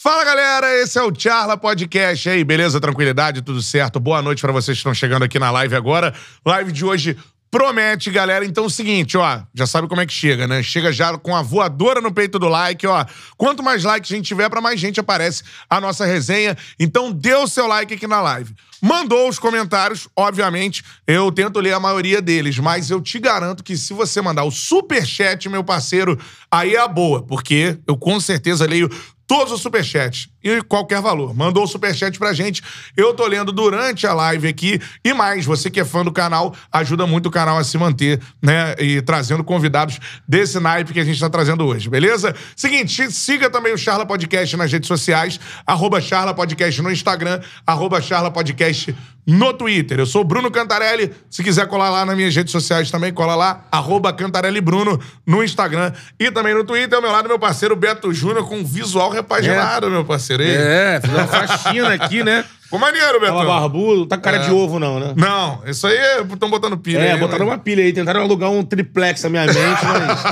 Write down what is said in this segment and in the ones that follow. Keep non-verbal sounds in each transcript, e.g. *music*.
Fala galera, esse é o Charla Podcast aí, beleza? Tranquilidade, tudo certo? Boa noite pra vocês que estão chegando aqui na live agora. Live de hoje promete, galera. Então é o seguinte, ó, já sabe como é que chega, né? Chega já com a voadora no peito do like, ó. Quanto mais likes a gente tiver, pra mais gente aparece a nossa resenha. Então dê o seu like aqui na live. Mandou os comentários, obviamente, eu tento ler a maioria deles, mas eu te garanto que se você mandar o super chat, meu parceiro, aí é a boa, porque eu com certeza leio todos os superchats. E qualquer valor. Mandou o superchat pra gente. Eu tô lendo durante a live aqui. E mais, você que é fã do canal, ajuda muito o canal a se manter, né? E trazendo convidados desse naipe que a gente tá trazendo hoje, beleza? Seguinte, siga também o Charla Podcast nas redes sociais. Arroba Charla Podcast no Instagram. Arroba Charla Podcast no Twitter. Eu sou Bruno Cantarelli. Se quiser colar lá nas minhas redes sociais também, cola lá. Arroba Cantarelli Bruno no Instagram. E também no Twitter, ao meu lado, meu parceiro Beto Júnior, com visual repaginado, é. meu parceiro. Ei. É, fiz uma faxina *laughs* aqui, né? Ficou maneiro, Beto. Tava barbudo, tá com cara É. de ovo, não, né? Não, isso aí estão botando pilha. É, aí, botaram mas- uma pilha aí, tentaram alugar um triplex na minha mente, mas.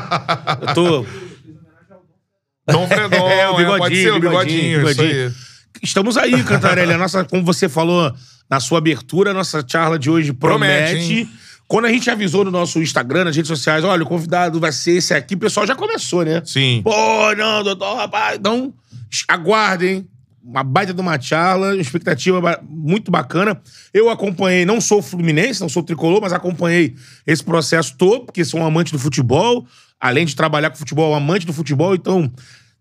*laughs* Eu tô. Dom Fredon, *laughs* É, o bigodinho, pode ser o bigodinho, bigodinho, isso aí. Estamos aí, Cantarelli. A nossa, como você falou na sua abertura, a nossa charla de hoje promete. Promete? Quando a gente avisou no nosso Instagram, nas redes sociais, olha, o convidado vai ser esse aqui, o pessoal já começou, né? Sim. Pô, não, doutor, rapaz. Então, aguardem. Uma baita de uma charla, expectativa muito bacana. Eu acompanhei, não sou fluminense, não sou tricolor, mas acompanhei esse processo todo, porque sou um amante do futebol. Além de trabalhar com futebol, amante do futebol. Então,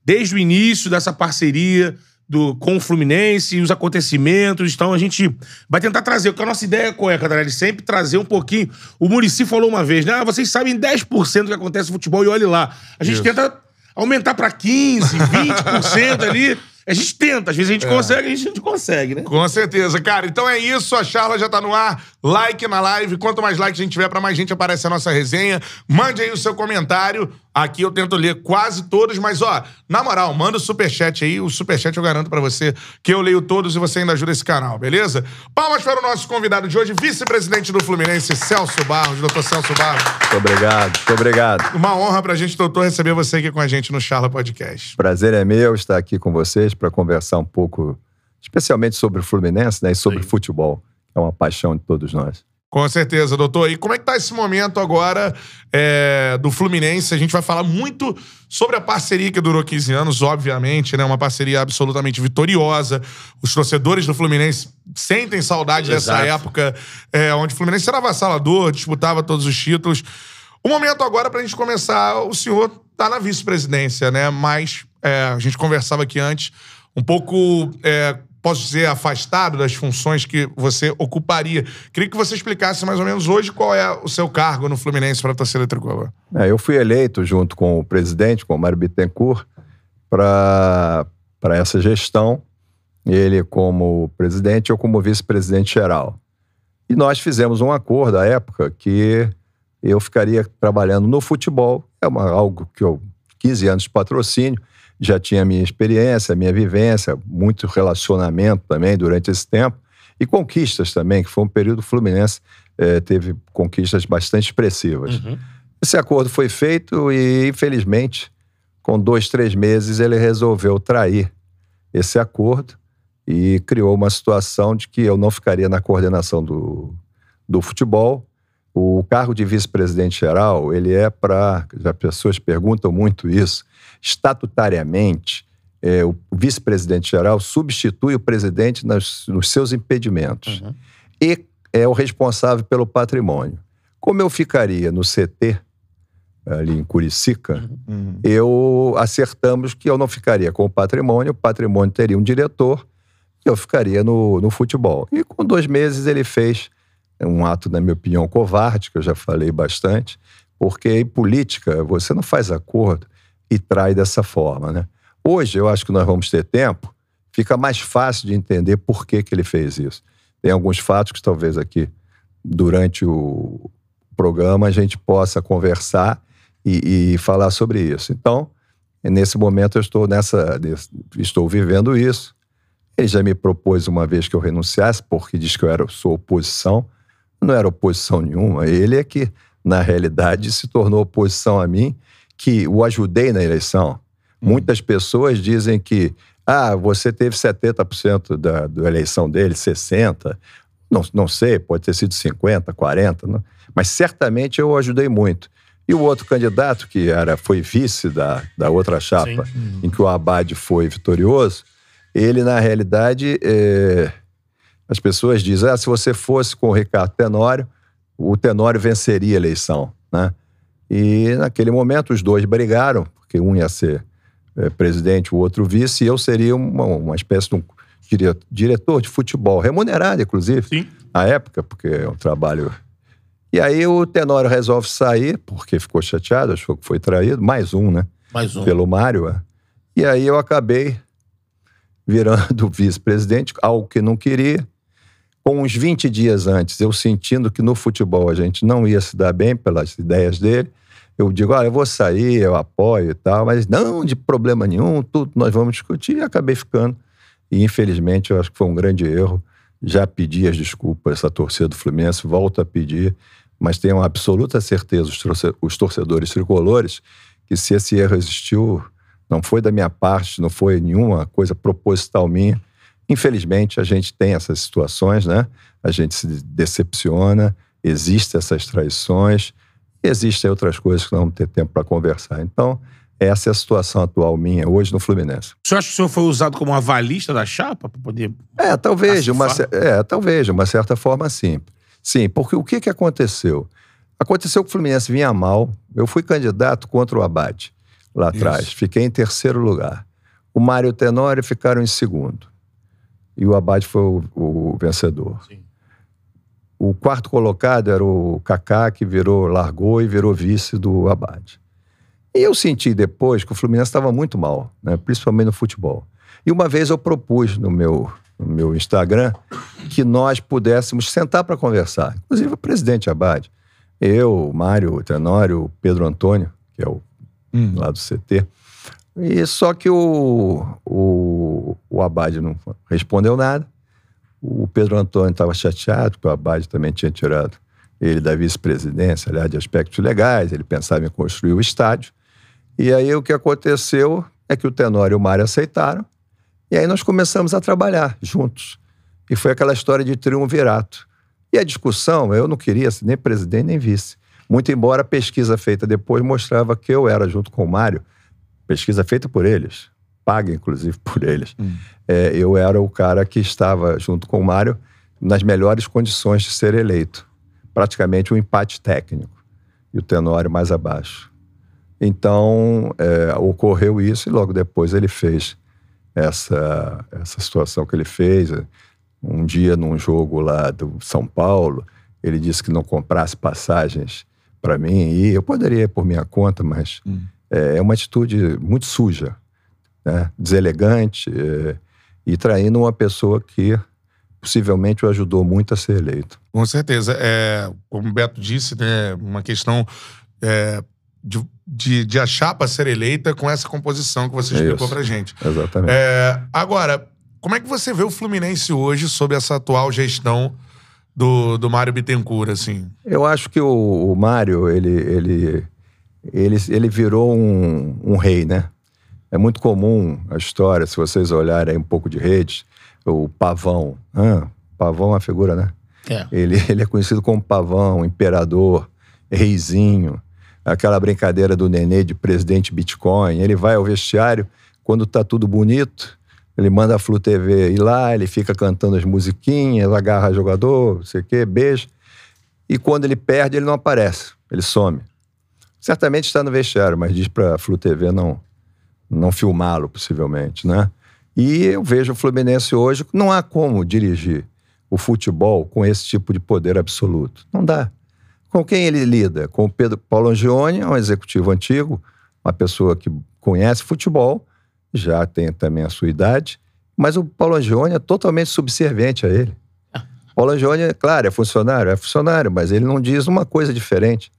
desde o início dessa parceria do, com o Fluminense, os acontecimentos. Então, a gente vai tentar trazer. Porque a nossa ideia qual é, Catarina? Sempre trazer um pouquinho. O Murici falou uma vez, né? Ah, vocês sabem 10% do que acontece no futebol e olhe lá. A gente Isso. tenta aumentar pra 15%, 20% ali. A gente tenta, às vezes a gente consegue, a gente não consegue, né? Com certeza, cara. Então é isso, a charla já tá no ar. Like na live. Quanto mais likes a gente tiver, pra mais gente aparece a nossa resenha. Mande aí o seu comentário. Aqui eu tento ler quase todos, mas ó, na moral, manda o superchat aí. O superchat eu garanto pra você que eu leio todos e você ainda ajuda esse canal, beleza? Palmas para o nosso convidado de hoje, vice-presidente do Fluminense, Celso Barros, doutor Celso Barros. Muito obrigado, muito obrigado. Uma honra pra gente, doutor, receber você aqui com a gente no Charla Podcast. Prazer é meu estar aqui com vocês para conversar um pouco, especialmente sobre o Fluminense né, e sobre Sim. futebol. É uma paixão de todos nós. Com certeza, doutor. E como é que tá esse momento agora é, do Fluminense? A gente vai falar muito sobre a parceria que durou 15 anos, obviamente, né? Uma parceria absolutamente vitoriosa. Os torcedores do Fluminense sentem saudade dessa Exato. época é, onde o Fluminense era avassalador, disputava todos os títulos. O momento agora pra gente começar, o senhor tá na vice-presidência, né? Mas é, a gente conversava aqui antes, um pouco, é, posso dizer, afastado das funções que você ocuparia. Queria que você explicasse mais ou menos hoje qual é o seu cargo no Fluminense para a torcida tricolor. É, eu fui eleito junto com o presidente, com o Mário Bittencourt, para essa gestão. Ele como presidente, eu como vice-presidente geral. E nós fizemos um acordo à época que eu ficaria trabalhando no futebol. É uma, algo que eu, 15 anos de patrocínio, já tinha minha experiência, minha vivência, muito relacionamento também durante esse tempo. E conquistas também, que foi um período fluminense, eh, teve conquistas bastante expressivas. Esse acordo foi feito e, infelizmente, com dois, três meses, ele resolveu trair esse acordo e criou uma situação de que eu não ficaria na coordenação do, do futebol. O cargo de vice-presidente geral, ele é para. As pessoas perguntam muito isso. Estatutariamente, é, o vice-presidente geral substitui o presidente nas- nos seus impedimentos e é o responsável pelo patrimônio. Como eu ficaria no CT, ali em Curicica, eu acertamos que eu não ficaria com o patrimônio, o patrimônio teria um diretor e eu ficaria no, no futebol. E com dois meses ele fez um ato, na minha opinião, covarde, que eu já falei bastante, porque em política você não faz acordo e trai dessa forma, né? Hoje eu acho que nós vamos ter tempo, fica mais fácil de entender por que, que ele fez isso. Tem alguns fatos que talvez aqui, durante o programa, a gente possa conversar e, e falar sobre isso. Então, nesse momento eu estou nessa, estou vivendo isso. Ele já me propôs uma vez que eu renunciasse, porque diz que eu era, sou oposição. Não era oposição nenhuma. Ele é que, na realidade, se tornou oposição a mim, que o ajudei na eleição. Muitas pessoas dizem que Ah, você teve 70% da, da eleição dele, 60%. Não, não sei, pode ter sido 50%, 40%, não. mas certamente eu ajudei muito. E o outro candidato, que era, foi vice da, da outra chapa, Sim. em que o Haddad foi vitorioso, ele, na realidade, é, as pessoas dizem: ah, se você fosse com o Ricardo Tenório, o Tenório venceria a eleição. Né? E naquele momento os dois brigaram, porque um ia ser é, presidente, o outro vice, e eu seria uma, uma espécie de um dire- diretor de futebol, remunerado, inclusive, Sim. na época, porque é um trabalho. E aí o Tenório resolve sair, porque ficou chateado, achou que foi traído, mais um, né? Mais um. pelo Mário. é. E aí eu acabei virando *laughs* vice-presidente, algo que não queria. Com uns 20 dias antes, eu sentindo que no futebol a gente não ia se dar bem pelas ideias dele, eu digo, olha, eu vou sair, eu apoio e tal, mas não de problema nenhum, tudo nós vamos discutir, e acabei ficando. E infelizmente eu acho que foi um grande erro. Já pedi as desculpas à torcida do Fluminense, volto a pedir, mas tenho absoluta certeza, os torce- os torcedores tricolores, que se esse erro existiu, não foi da minha parte, não foi nenhuma coisa proposital minha. Infelizmente, a gente tem essas situações, né? A gente se decepciona, existem essas traições, existem outras coisas que não vamos ter tempo para conversar. Então, essa é a situação atual minha hoje no Fluminense. O senhor acha que o senhor foi usado como avalista da chapa para poder. É, talvez, de uma, é, talvez, de uma certa forma, sim. Sim, porque o que, que aconteceu? Aconteceu que o Fluminense vinha mal. Eu fui candidato contra o Abate lá atrás. Fiquei em terceiro lugar. O Mário e o Tenório ficaram em segundo. E o Abate foi o, o vencedor. Sim. O quarto colocado era o Kaká, que virou, largou e virou vice do Abade. E eu senti depois que o Fluminense estava muito mal, né? principalmente no futebol. E uma vez eu propus no meu, no meu Instagram que nós pudéssemos sentar para conversar. Inclusive o presidente Abade. Eu, o Mário, o Tenório, o Pedro Antônio, que é o lá do CT. E só que o, o, o Abade não respondeu nada. O Pedro Antônio estava chateado, porque o Abade também tinha tirado ele da vice-presidência, aliás, de aspectos legais, ele pensava em construir o estádio. E aí o que aconteceu é que o Tenório e o Mário aceitaram, e aí nós começamos a trabalhar juntos. E foi aquela história de triunvirato. E a discussão, eu não queria ser nem presidente nem vice. Muito embora a pesquisa feita depois mostrava que eu era, junto com o Mário, pesquisa feita por eles, paga inclusive por eles, é, eu era o cara que estava, junto com o Mário, nas melhores condições de ser eleito. Praticamente um empate técnico. E o Tenório mais abaixo. Então, é, ocorreu isso e logo depois ele fez essa, essa situação que ele fez. Um dia, num jogo lá do São Paulo, ele disse que não comprasse passagens para mim e eu poderia ir por minha conta, mas é, é uma atitude muito suja, né? deselegante é, e traindo uma pessoa que possivelmente o ajudou muito a ser eleito. Com certeza. É, como o Beto disse, né, uma questão é, de, de, de a chapa ser eleita com essa composição que você explicou Isso. pra gente. Exatamente. É, agora, como é que você vê o Fluminense hoje sob essa atual gestão do, do Mário Bittencourt, assim? Eu acho que o, o Mário, ele, ele, ele, ele virou um, um rei, né? É muito comum a história, se vocês olharem um pouco de redes, o Pavão. Ah, Pavão é uma figura, né? É. Ele, ele é conhecido como Pavão, imperador, reizinho. Aquela brincadeira do nenê de presidente Bitcoin. Ele vai ao vestiário, quando tá tudo bonito, ele manda a Flu TV ir lá, ele fica cantando as musiquinhas, agarra jogador, não sei o quê, beija. E quando ele perde, ele não aparece, ele some. Certamente está no vestiário, mas diz para a Flu TV não, não filmá-lo, possivelmente, né? E eu vejo o Fluminense hoje, não há como dirigir o futebol com esse tipo de poder absoluto. Não dá. Com quem ele lida? Com o Pedro Paulo Angione, um executivo antigo, uma pessoa que conhece futebol, já tem também a sua idade, mas o Paulo Angione é totalmente subserviente a ele. *laughs* Paulo Angione, claro, é funcionário, é funcionário, mas ele não diz uma coisa diferente.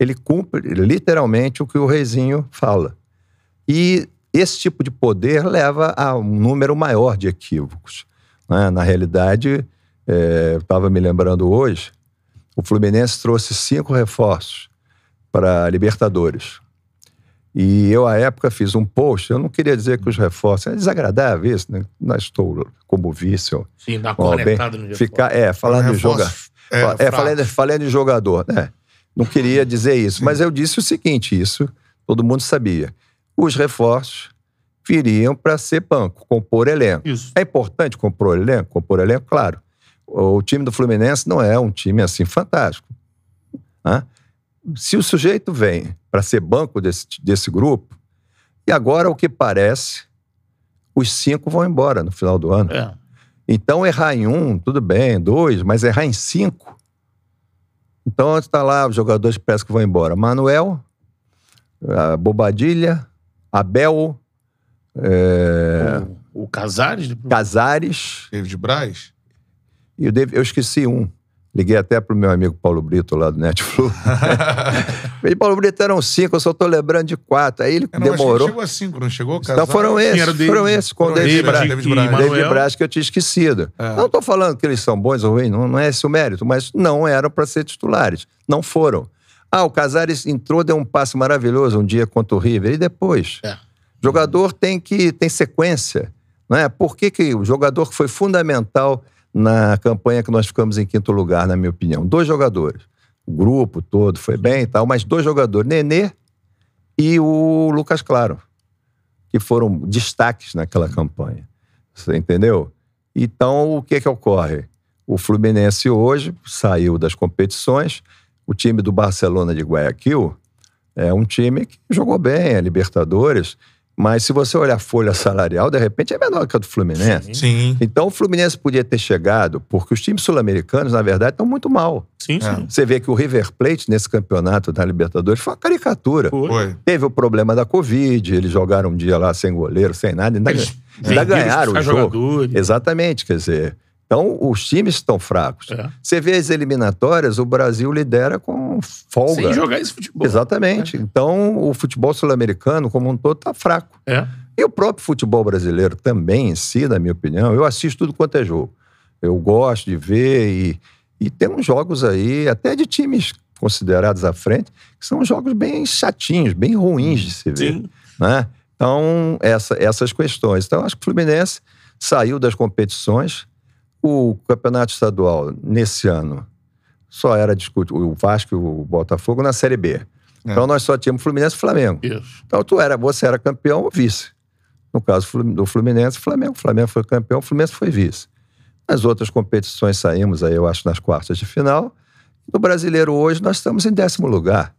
Ele cumpre literalmente o que o reizinho fala. E esse tipo de poder leva a um número maior de equívocos. né? Na realidade, é, eu estava me lembrando hoje, o Fluminense trouxe cinco reforços para a Libertadores. E eu, à época, fiz um post. Eu não queria dizer que os reforços. É desagradável isso, né? Não estou como vice. Sim, dá cornetada no dia ficar, É, falando de jogar. é, É, fraco. falando, falando de jogador, né? Não queria dizer isso, mas eu disse o seguinte: isso todo mundo sabia. Os reforços viriam para ser banco, compor elenco. Isso. É importante compor elenco? Compor elenco, claro. O time do Fluminense não é um time assim fantástico. Hã? Se o sujeito vem para ser banco desse, desse grupo, e agora o que parece, os cinco vão embora no final do ano. É. Então, errar em um, tudo bem, dois, mas errar em cinco. Então, está lá os jogadores que parece que vão embora. Manuel, a Bobadilha, Abel, é, O, o Casares? Casares David Braz? e o David, eu esqueci um. Liguei até pro meu amigo Paulo Brito lá do Netflix. *laughs* e Paulo Brito eram cinco, eu só tô lembrando de quatro. Aí ele Eu não, acho que demorou. chegou a cinco, não chegou? Então foram esses, era o David. foram esses com o David Braz. David Braz. David Braz que eu tinha esquecido. É. Não estou falando que eles são bons ou ruins, não, não é esse o mérito, mas não eram para ser titulares. Não foram. Ah, o Casares entrou, deu um passe maravilhoso um dia contra o River. E depois? É. Jogador tem que tem sequência. Não é? Por que, que o jogador que foi fundamental na campanha que nós ficamos em quinto lugar, na minha opinião? Dois jogadores. O grupo todo foi bem e tal, mas dois jogadores, Nenê e o Lucas Claro, que foram destaques naquela campanha. Você entendeu? Então, o que que ocorre? O Fluminense hoje saiu das competições, o time do Barcelona de Guayaquil é um time que jogou bem, a Libertadores, mas se você olhar a folha salarial, de repente é menor que a do Fluminense. Sim. Então o Fluminense podia ter chegado, porque os times sul-americanos, na verdade, estão muito mal. Sim, É. sim. Você vê que o River Plate, nesse campeonato da Libertadores, foi uma caricatura. Foi. Foi. Teve o problema da Covid, eles jogaram um dia lá sem goleiro, sem nada, ainda, Eles ainda ganharam o jogo. jogadores. Exatamente, quer dizer. Então, os times estão fracos. É. Você vê as eliminatórias, o Brasil lidera com folga. Sem jogar esse futebol. Exatamente. Então, o futebol sul-americano, como um todo, está fraco. É. E o próprio futebol brasileiro também, em si, na minha opinião, eu assisto tudo quanto é jogo. Eu gosto de ver e, e tem uns jogos aí, até de times considerados à frente, que são jogos bem chatinhos, bem ruins de se ver. Sim. Né? Então, essa- essas questões. Então, acho que o Fluminense saiu das competições. O campeonato estadual, nesse ano, só era discutido o Vasco e o Botafogo na Série B. Então, nós só tínhamos Fluminense e Flamengo. Isso. Então, tu era, você era campeão ou vice. No caso do Fluminense, Flamengo. O Flamengo foi campeão, o Fluminense foi vice. Nas outras competições saímos aí, eu acho, nas quartas de final. No brasileiro hoje, nós estamos em décimo lugar.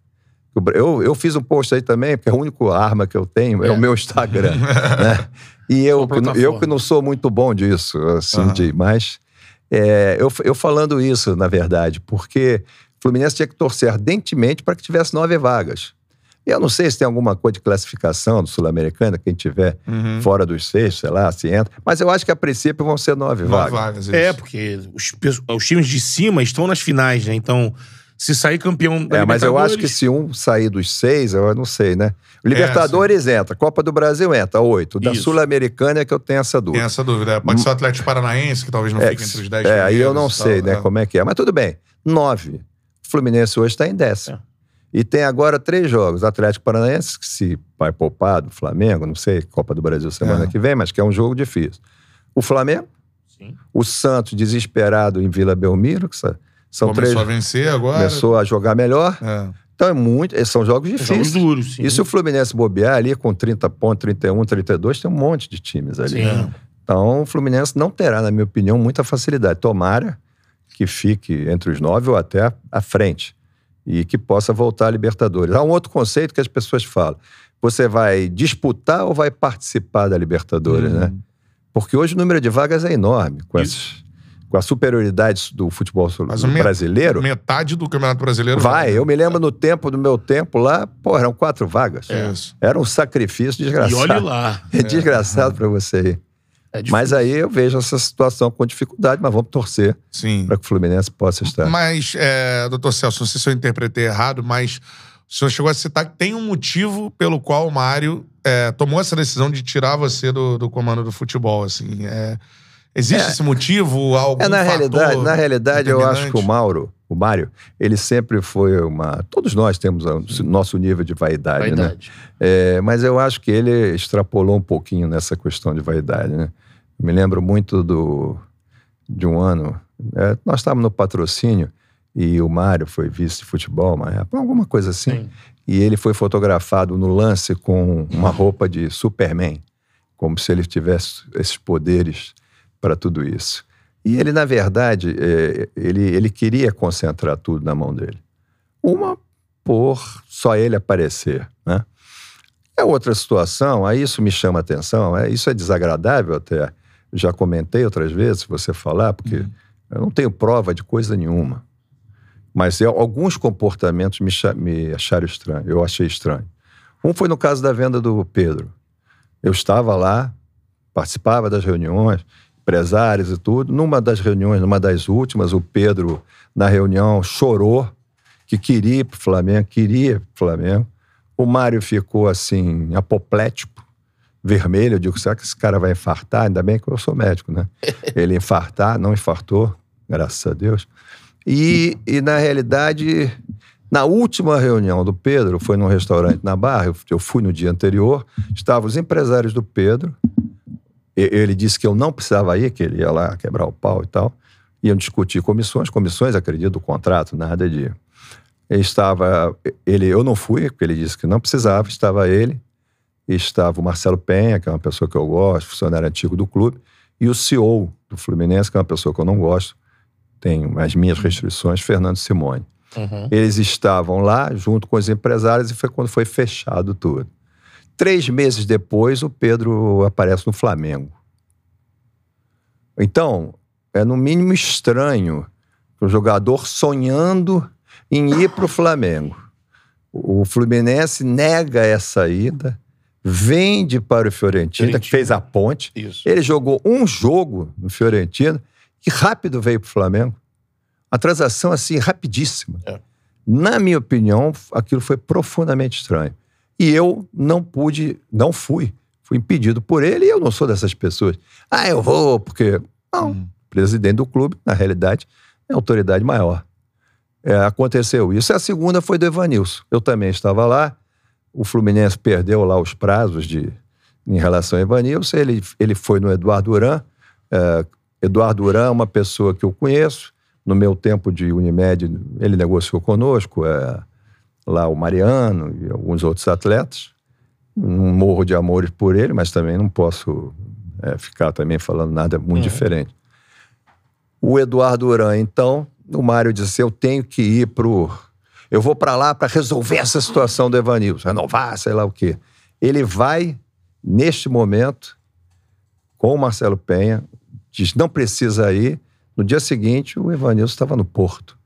Eu, eu fiz um post aí também, porque a única arma que eu tenho é, É. o meu Instagram. *laughs* né? E eu, eu que não sou muito bom disso, assim, Aham. de, mas é, eu, eu falando isso, na verdade, porque o Fluminense tinha que torcer ardentemente para que tivesse nove vagas. Eu não sei se tem alguma coisa de classificação do Sul-Americana, quem tiver Uhum. fora dos seis, sei lá, se entra. Mas eu acho que a princípio vão ser nove, Nove vagas. vagas. isso. É, porque os, os times de cima estão nas finais, né? Então, se sair campeão da É, mas eu acho que se um sair dos seis, eu não sei, né? O Libertadores entra, Copa do Brasil entra, oito. Da. Sul-Americana é que eu tenho essa Tem dúvida. essa dúvida. é. Pode ser o Atlético Paranaense, que talvez não É, fique entre os dez é, aí eu não sei, tal, né, como é que é. Mas tudo bem. Nove. O Fluminense hoje está em décimo. É. E tem agora três jogos. Atlético Paranaense, que se vai poupado, Flamengo, não sei, Copa do Brasil semana É. que vem, mas que é um jogo difícil. O Flamengo, Sim. o Santos desesperado em Vila Belmiro, que sa- são Começou três. a vencer agora. Começou a jogar melhor. É. Então é muito. São jogos Jogos difíceis. duros, sim. E se o Fluminense bobear ali com 30 pontos, 31, 32, tem um monte de times ali. Sim. Então o Fluminense não terá, na minha opinião, muita facilidade. Tomara que fique entre os nove ou até à frente. E que possa voltar à Libertadores. Há um outro conceito que as pessoas falam. Você vai disputar ou vai participar da Libertadores, Hum. né? Porque hoje o número de vagas é enorme. Com, Isso. Com a superioridade do futebol Mas brasileiro, Metade do Campeonato Brasileiro vai. Eu me lembro no tempo do meu tempo lá, pô, eram quatro vagas. É. Era um sacrifício E desgraçado. olhe lá. *laughs* É desgraçado pra você ir. É. Mas aí eu vejo essa situação com dificuldade, mas vamos torcer Sim. para que o Fluminense possa estar. Mas, é, doutor Celso, não sei se eu interpretei errado, mas o senhor chegou a citar que tem um motivo pelo qual o Mário é, tomou essa decisão de tirar você do, do comando do futebol, assim. É, existe É. esse motivo? Algum É, na fator realidade, na realidade eu acho que o? Mauro, o Mário, ele sempre foi uma. Todos nós temos o nosso nível de vaidade, Vaidade. né? É, mas eu acho que ele extrapolou um pouquinho nessa questão de vaidade, né? Eu me lembro muito do, de um ano. é, nós estávamos no patrocínio e o Mário foi vice de futebol, uma época, alguma coisa assim. Sim. E ele foi fotografado no lance com uma roupa de Superman, como se ele tivesse esses poderes para tudo isso. E ele, na verdade, é, ele, ele queria concentrar tudo na mão dele. Uma por só ele aparecer, né? É outra situação, aí isso me chama atenção, é, isso é desagradável até. Já comentei outras vezes, se você falar, porque eu não tenho prova de coisa nenhuma. Mas eu- alguns comportamentos me, me acharam estranho, eu achei estranho. Um foi no caso da venda do Pedro. Eu estava lá, participava das reuniões, empresários e tudo. Numa das reuniões, numa das últimas, o Pedro, na reunião, chorou que queria ir para o Flamengo, queria ir para o Flamengo. O Mário ficou assim, apoplético, vermelho. Eu digo, será que esse cara vai infartar? Ainda bem que eu sou médico, né? *laughs* Ele infartar, não infartou, graças a Deus. E, e na realidade, na última reunião do Pedro, foi num restaurante na Barra, eu, fui no dia anterior, estavam os empresários do Pedro, ele disse que eu não precisava ir, que ele ia lá quebrar o pau e tal. Iam discutir comissões, comissões, acredito, do contrato, nada de. Ele estava. Ele, eu não fui, porque ele disse que não precisava, estava ele, estava o Marcelo Penha, que é uma pessoa que eu gosto, funcionário antigo do clube, e o CEO do Fluminense, que é uma pessoa que eu não gosto, tenho as minhas restrições, Fernando Simone. Uhum. Eles estavam lá junto com os empresários e foi quando foi fechado tudo. Três meses depois, o Pedro aparece no Flamengo. Então, é no mínimo estranho o jogador sonhando em ir para o Flamengo. O Fluminense nega essa ida, vende para o Fiorentina, que fez a ponte. Isso. Ele jogou um jogo no Fiorentina e rápido veio para o Flamengo. A transação, assim, rapidíssima. É. Na minha opinião, aquilo foi profundamente estranho. E eu não pude, não fui. Fui impedido por ele e eu não sou dessas pessoas. Ah, eu vou, porque. Não. Hum. Presidente do clube, na realidade, é a autoridade maior. É, aconteceu isso. A segunda foi do Evanilson. Eu também estava lá. O Fluminense perdeu lá os prazos de, em relação ao Evanilson. Ele, ele foi no Eduardo Duran. É, Eduardo Duran é uma pessoa que eu conheço. No meu tempo de Unimed, ele negociou conosco. É, lá o Mariano e alguns outros atletas. Não morro de amores por ele, mas também não posso é, ficar também falando nada muito Uhum. diferente. O Eduardo Duran, então, o Mário disse: Eu tenho que ir pro. Eu vou para lá para resolver essa situação do Evanilson, renovar, sei lá o quê. Ele vai, neste momento, com o Marcelo Penha, diz: não precisa ir. No dia seguinte, o Evanilson estava no Porto.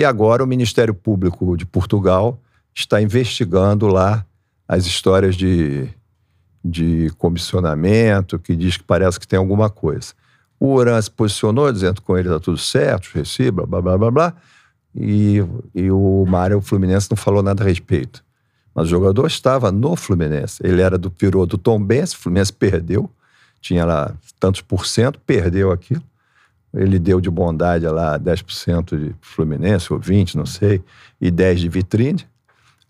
E agora o Ministério Público de Portugal está investigando lá as histórias de, de comissionamento, que diz que parece que tem alguma coisa. O Uran se posicionou dizendo com ele está tudo certo, reciba, blá, blá, blá, blá. E, e o Mário Fluminense não falou nada a respeito. Mas o jogador estava no Fluminense. Ele era do virou do Tom Benz, o Fluminense perdeu. Tinha lá tantos por cento, perdeu aquilo. Ele deu de bondade lá 10% de Fluminense, ou 20%, não sei, e 10% de vitrine.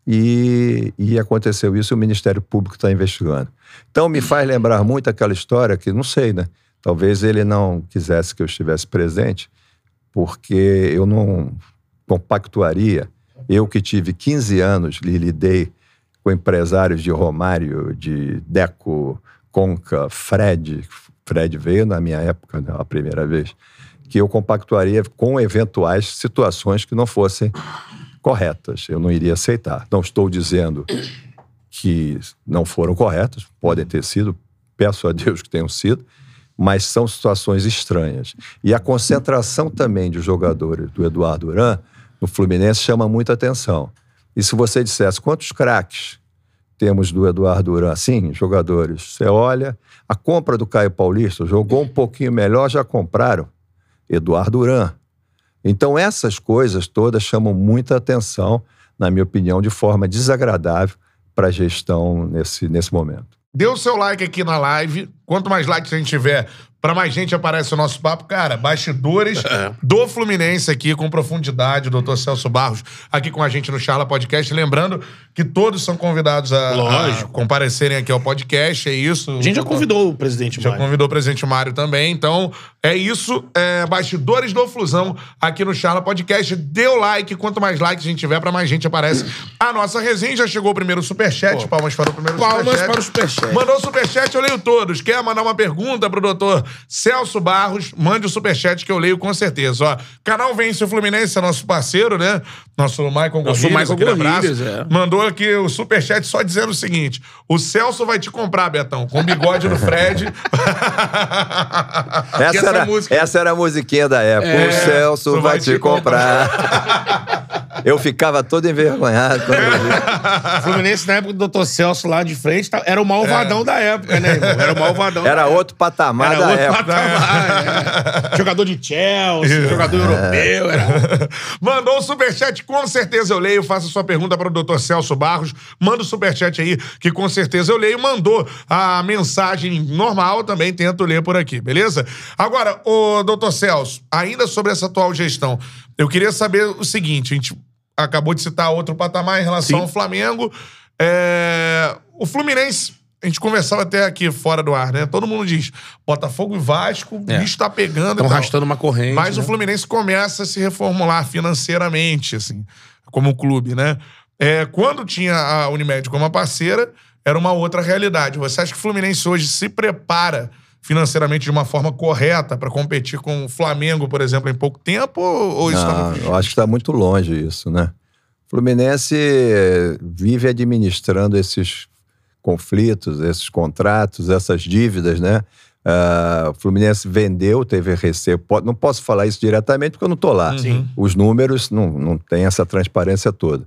E, e aconteceu isso e o Ministério Público está investigando. Então me faz lembrar muito aquela história que, não sei, né? Talvez ele não quisesse que eu estivesse presente, porque eu não compactuaria. Eu que tive 15 anos lidei com empresários de Romário, de Deco, Conca, Fred. Fred veio na minha época, né, a primeira vez. Que eu compactuaria com eventuais situações que não fossem corretas. Eu não iria aceitar. Não estou dizendo que não foram corretas, podem ter sido, peço a Deus que tenham sido, mas são situações estranhas. E a concentração também de jogadores do Eduardo Duran no Fluminense chama muita atenção. E se você dissesse quantos craques temos do Eduardo Duran, sim, jogadores, você olha, a compra do Caio Paulista jogou um pouquinho melhor, já compraram Eduardo Duran. Então essas coisas todas chamam muita atenção, na minha opinião, de forma desagradável para a gestão nesse, nesse momento. Dê o seu like aqui na live. Quanto mais likes a gente tiver, Pra mais gente aparece o nosso papo. Cara, bastidores É. do Fluminense aqui com profundidade. O doutor Celso Barros aqui com a gente no Charla Podcast. Lembrando que todos são convidados a, a comparecerem aqui ao podcast. É isso. A gente já convidou o presidente Já Mário. convidou o presidente Mário também. Então, é isso. É, bastidores do Flusão aqui no Charla Podcast. Dê o like. Quanto mais likes a gente tiver, pra mais gente aparece a nossa resenha. Já chegou o primeiro superchat. Palmas para o primeiro Palmas superchat. para o superchat. Mandou o superchat, eu leio todos. Quer mandar uma pergunta pro doutor Celso Barros? Mande o superchat que eu leio com certeza. Ó, canal Vence o Fluminense, é nosso parceiro, né? Nosso Michael Nosso Gorrilhas, Michael abraço. Gorrilhas, é. Mandou aqui o superchat só dizendo o seguinte: o Celso vai te comprar, Betão, com o bigode do Fred. *laughs* Essa, essa era, música- essa era a musiquinha da época. É, o Celso vai, vai te te comprar. eu ficava todo envergonhado quando eu vi. O *laughs* Fluminense, na época do Dr. Celso lá de frente, tá- era o malvadão da época, né, irmão? Era o malvadão. Era da outro patamar Era da outro época. patamar, é. Jogador de Chelsea, jogador europeu. Era... *laughs* Mandou o superchat, com certeza eu leio. Faça sua pergunta para o doutor Celso Barros. Manda o superchat aí, que com certeza eu leio. Mandou a mensagem normal, também tento ler por aqui, beleza? Agora, o doutor Celso, ainda sobre essa atual gestão, eu queria saber o seguinte: a gente acabou de citar outro patamar em relação Sim. ao Flamengo. É, O Fluminense. A gente conversava até aqui fora do ar, né? Todo mundo diz: Botafogo e Vasco, o É. bicho tá pegando. Estão arrastando uma corrente. Mas o né? Fluminense começa a se reformular financeiramente, assim, como clube, né? É, quando tinha a Unimed como parceira, era uma outra realidade. Você acha que o Fluminense hoje se prepara financeiramente de uma forma correta para competir com o Flamengo, por exemplo, em pouco tempo? Ou, isso tá Não, muito... eu acho que está muito longe isso, né? O Fluminense vive administrando esses conflitos, esses contratos, essas dívidas, né? Ah, o Fluminense vendeu, teve recebo. Po- Não posso falar isso diretamente porque eu não estou lá. Sim. Os números não, não têm essa transparência toda.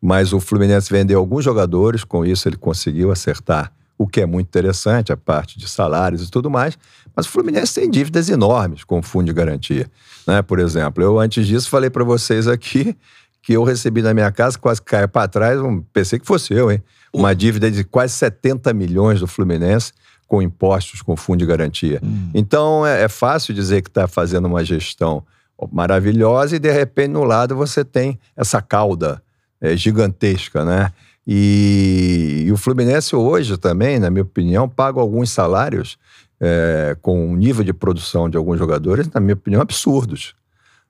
Mas o Fluminense vendeu alguns jogadores, com isso ele conseguiu acertar o que é muito interessante, a parte de salários e tudo mais. Mas o Fluminense tem dívidas enormes com o fundo de garantia. Né? Por exemplo, eu antes disso falei para vocês aqui que eu recebi na minha casa, quase caiu para trás, um, pensei que fosse eu, hein? Uma dívida de quase 70 milhões do Fluminense com impostos, com fundo de garantia. Então é, é fácil dizer que está fazendo uma gestão maravilhosa e de repente no lado você tem essa cauda é, gigantesca, né? E, e o Fluminense hoje também, na minha opinião, paga alguns salários é, com um nível de produção de alguns jogadores, na minha opinião, absurdos.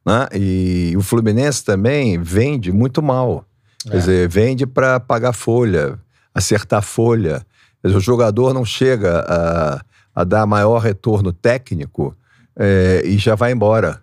Né? E o Fluminense também vende muito mal. Quer dizer, vende para pagar folha, acertar folha. Quer dizer, o jogador não chega a, a dar maior retorno técnico é, e já vai embora.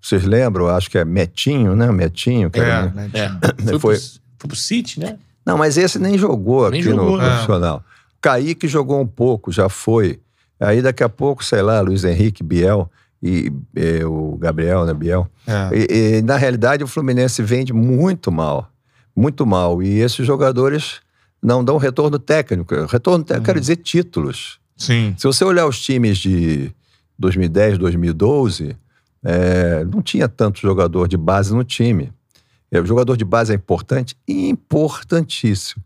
Vocês lembram? Acho que é Metinho, né? Metinho. que É, era- né? É. Foi, Foi- Pro, foi pro City, né? Não, mas esse nem jogou Nem aqui jogou, no né? profissional. Kaique jogou um pouco, já foi. Aí daqui a pouco, sei lá, Luiz Henrique, Biel e eh, o Gabriel, né, Biel. É. E, e, na realidade, o Fluminense vende muito mal. Muito mal. E esses jogadores não dão retorno técnico. Retorno técnico, quero dizer títulos. Sim. Se você olhar os times de 2010, 2012, é, não tinha tanto jogador de base no time. É, o jogador de base é importante? Importantíssimo.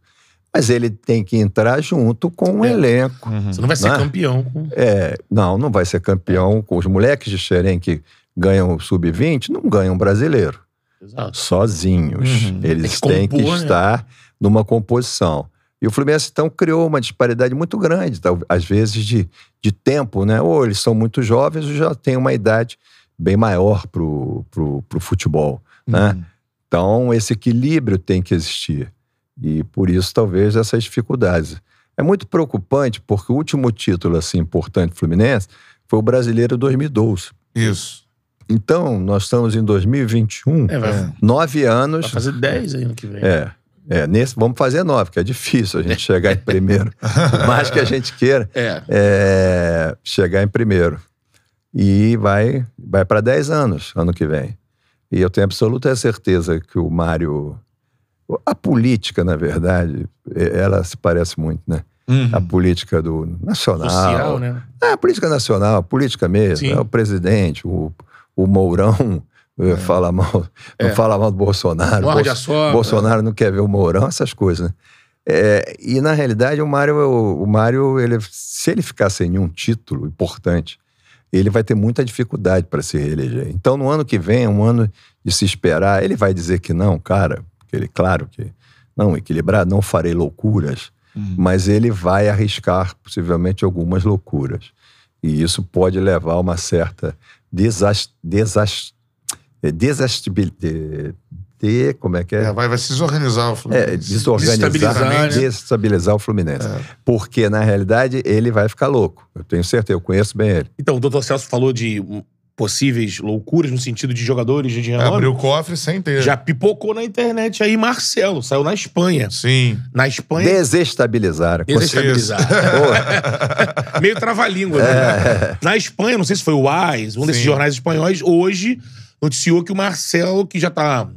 Mas ele tem que entrar junto com o É. elenco. Você não vai ser Né? campeão. É, não, não vai ser campeão com os moleques de Xerém que ganham o sub-20, não ganham brasileiro Exato. sozinhos. Uhum. Eles Tem têm que que compor, né? estar numa composição. E o Fluminense, então, criou uma disparidade muito grande, às vezes, de, de tempo, né? Ou eles são muito jovens ou já têm uma idade bem maior pro, pro, pro futebol, né? Então, esse equilíbrio tem que existir. E, por isso, talvez, essas dificuldades. É muito preocupante, porque o último título, assim, importante do Fluminense foi o Brasileiro 2012. Isso. Então, nós estamos em 2021, É, vai, vai nove anos. fazer 10 aí ano que vem. É. É, nesse, vamos fazer nove, que é difícil a gente *laughs* chegar em primeiro. Por mais que a gente queira É. é, chegar em primeiro. E vai, vai para 10 anos ano que vem. E eu tenho absoluta certeza que o Mário. A política, na verdade, é- ela se parece muito, né? Uhum. A política do nacional. Social, né? É, a política nacional, a política mesmo. É o presidente, o, o Mourão eh, fala mal, não É. fala mal do Bolsonaro. Morde Bolso- a. Bolsonaro não quer ver o Mourão, essas coisas, né? É, e na realidade o Mário, o, o Mário, ele, se ele ficar sem nenhum título importante, ele vai ter muita dificuldade para se reeleger. Então, no ano que vem, é um ano de se esperar. Ele vai dizer que não, cara, porque ele, claro que não, equilibrado, não farei loucuras, mas ele vai arriscar possivelmente algumas loucuras. E isso pode levar a uma certa desast, desast, eh, De, como é que é? É, vai, vai se desorganizar o É, Fluminense. desorganizar, Desestabilizar, né? desestabilizar o Fluminense. Porque, na realidade, ele vai ficar louco. Eu tenho certeza, eu conheço bem ele. Então, o doutor Celso falou de possíveis loucuras no sentido de jogadores de É, renome. abriu o cofre sem ter. Já pipocou na internet aí Marcelo, saiu na Espanha. Sim. Na Espanha, Desestabilizar. desestabilizar. Pô, *laughs* Meio trava-língua, né? Na Espanha, não sei se foi o AIS, um desses Sim. jornais espanhóis, hoje noticiou que o Marcelo, que já tá